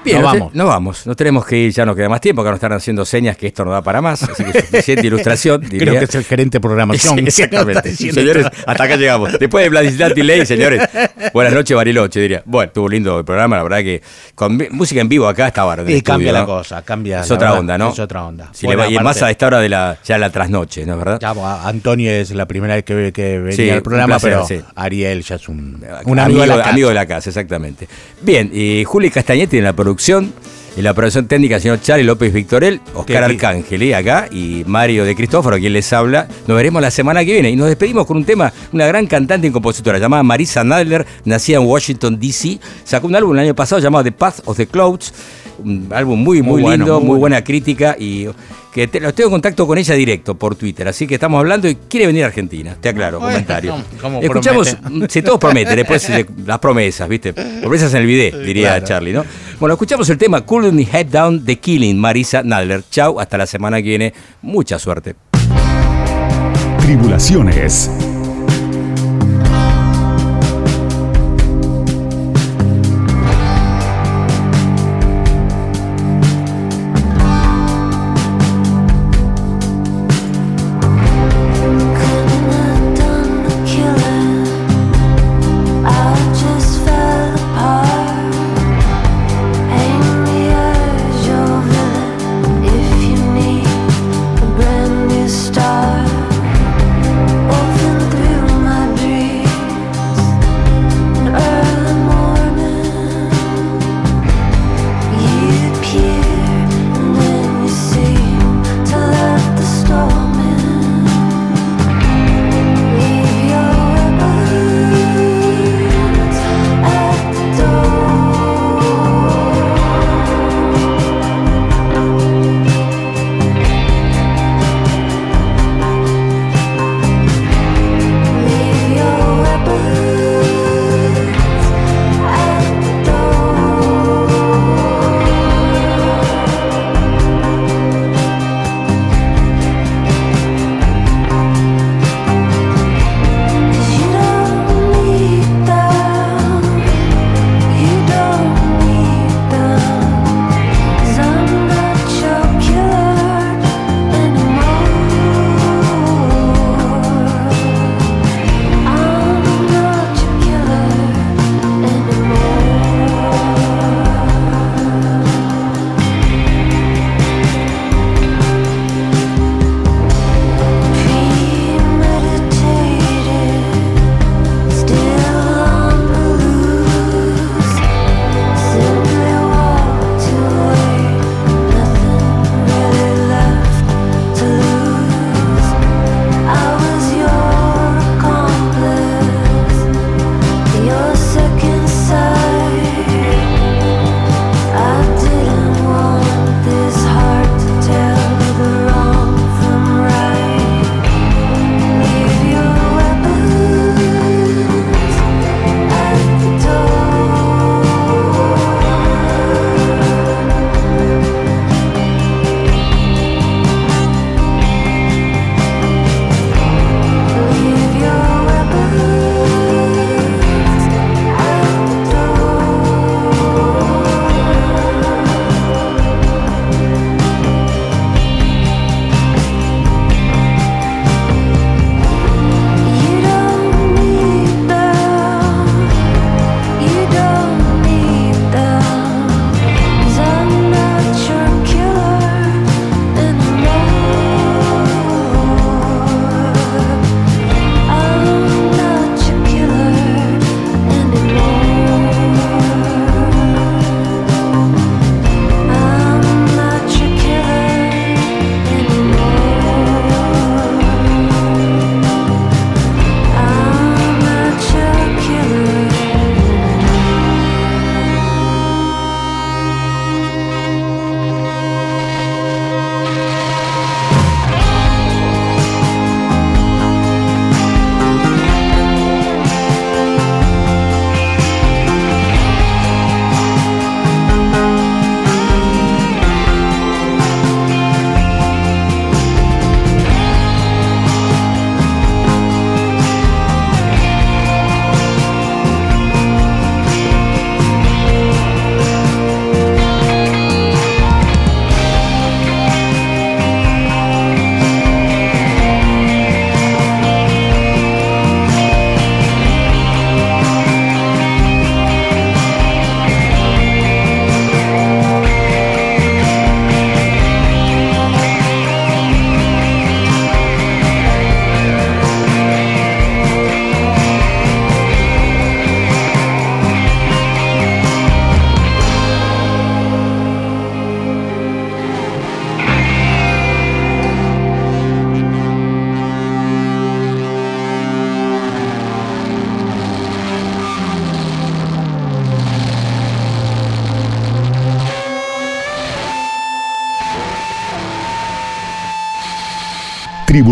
[SPEAKER 2] Bien,
[SPEAKER 3] Nos
[SPEAKER 2] nos, te-
[SPEAKER 3] vamos.
[SPEAKER 2] nos vamos. Nos tenemos que ir, ya no queda más tiempo, que nos están haciendo señas que esto no da para más. Así que suficiente ilustración.
[SPEAKER 3] Creo que es el gerente de programación.
[SPEAKER 2] Exactamente. señores, hasta acá llegamos. Después de Vladislav Ley, señores. Buenas noches, Bariloche, diría. Bueno, estuvo lindo el programa, la verdad que con música en vivo acá está bárbaro.
[SPEAKER 3] Y cambia la
[SPEAKER 2] ¿no?
[SPEAKER 3] cosa, cambia.
[SPEAKER 2] Es otra
[SPEAKER 3] verdad,
[SPEAKER 2] onda, ¿no?
[SPEAKER 3] Es otra onda.
[SPEAKER 2] Si
[SPEAKER 3] Bueno,
[SPEAKER 2] le va, y más a esta hora de la, ya la trasnoche, ¿no es verdad?
[SPEAKER 3] Ya, Antonio es la primera vez que, que venía
[SPEAKER 2] Sí,
[SPEAKER 3] al programa,
[SPEAKER 2] placer,
[SPEAKER 3] pero
[SPEAKER 2] sí.
[SPEAKER 3] Ariel ya es un,
[SPEAKER 2] Un
[SPEAKER 3] un amigo, de la casa.
[SPEAKER 2] amigo de la casa, exactamente. Bien, y Juli Castañetti en la producción, en la producción técnica, el señor Charlie López Victorel, Oscar
[SPEAKER 3] aquí.
[SPEAKER 2] Arcángeli acá y Mario de Cristóforo, quien les habla. Nos veremos la semana que viene y nos despedimos con un tema, una gran cantante y compositora llamada Marisa Nadler, nacida en Washington, D.C. Sacó un álbum el año pasado llamado The Path of the Clouds, un álbum muy, muy,
[SPEAKER 3] Muy bueno,
[SPEAKER 2] lindo,
[SPEAKER 3] muy
[SPEAKER 2] buena crítica y que te, lo tengo en contacto con ella directo por Twitter, así que estamos hablando y quiere venir a Argentina, te aclaro,
[SPEAKER 3] Bueno,
[SPEAKER 2] comentario.
[SPEAKER 3] ¿cómo
[SPEAKER 2] Escuchamos,
[SPEAKER 3] promete?
[SPEAKER 2] si todos prometen, después las promesas, ¿viste? Promesas en el video, diría
[SPEAKER 3] Claro.
[SPEAKER 2] Charlie, ¿no? Bueno, escuchamos el tema Cooling Me Head Down The Killing, Marisa Nadler. Chau, hasta la semana que viene. Mucha suerte.
[SPEAKER 1] Tribulaciones.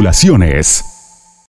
[SPEAKER 1] Tribulaciones.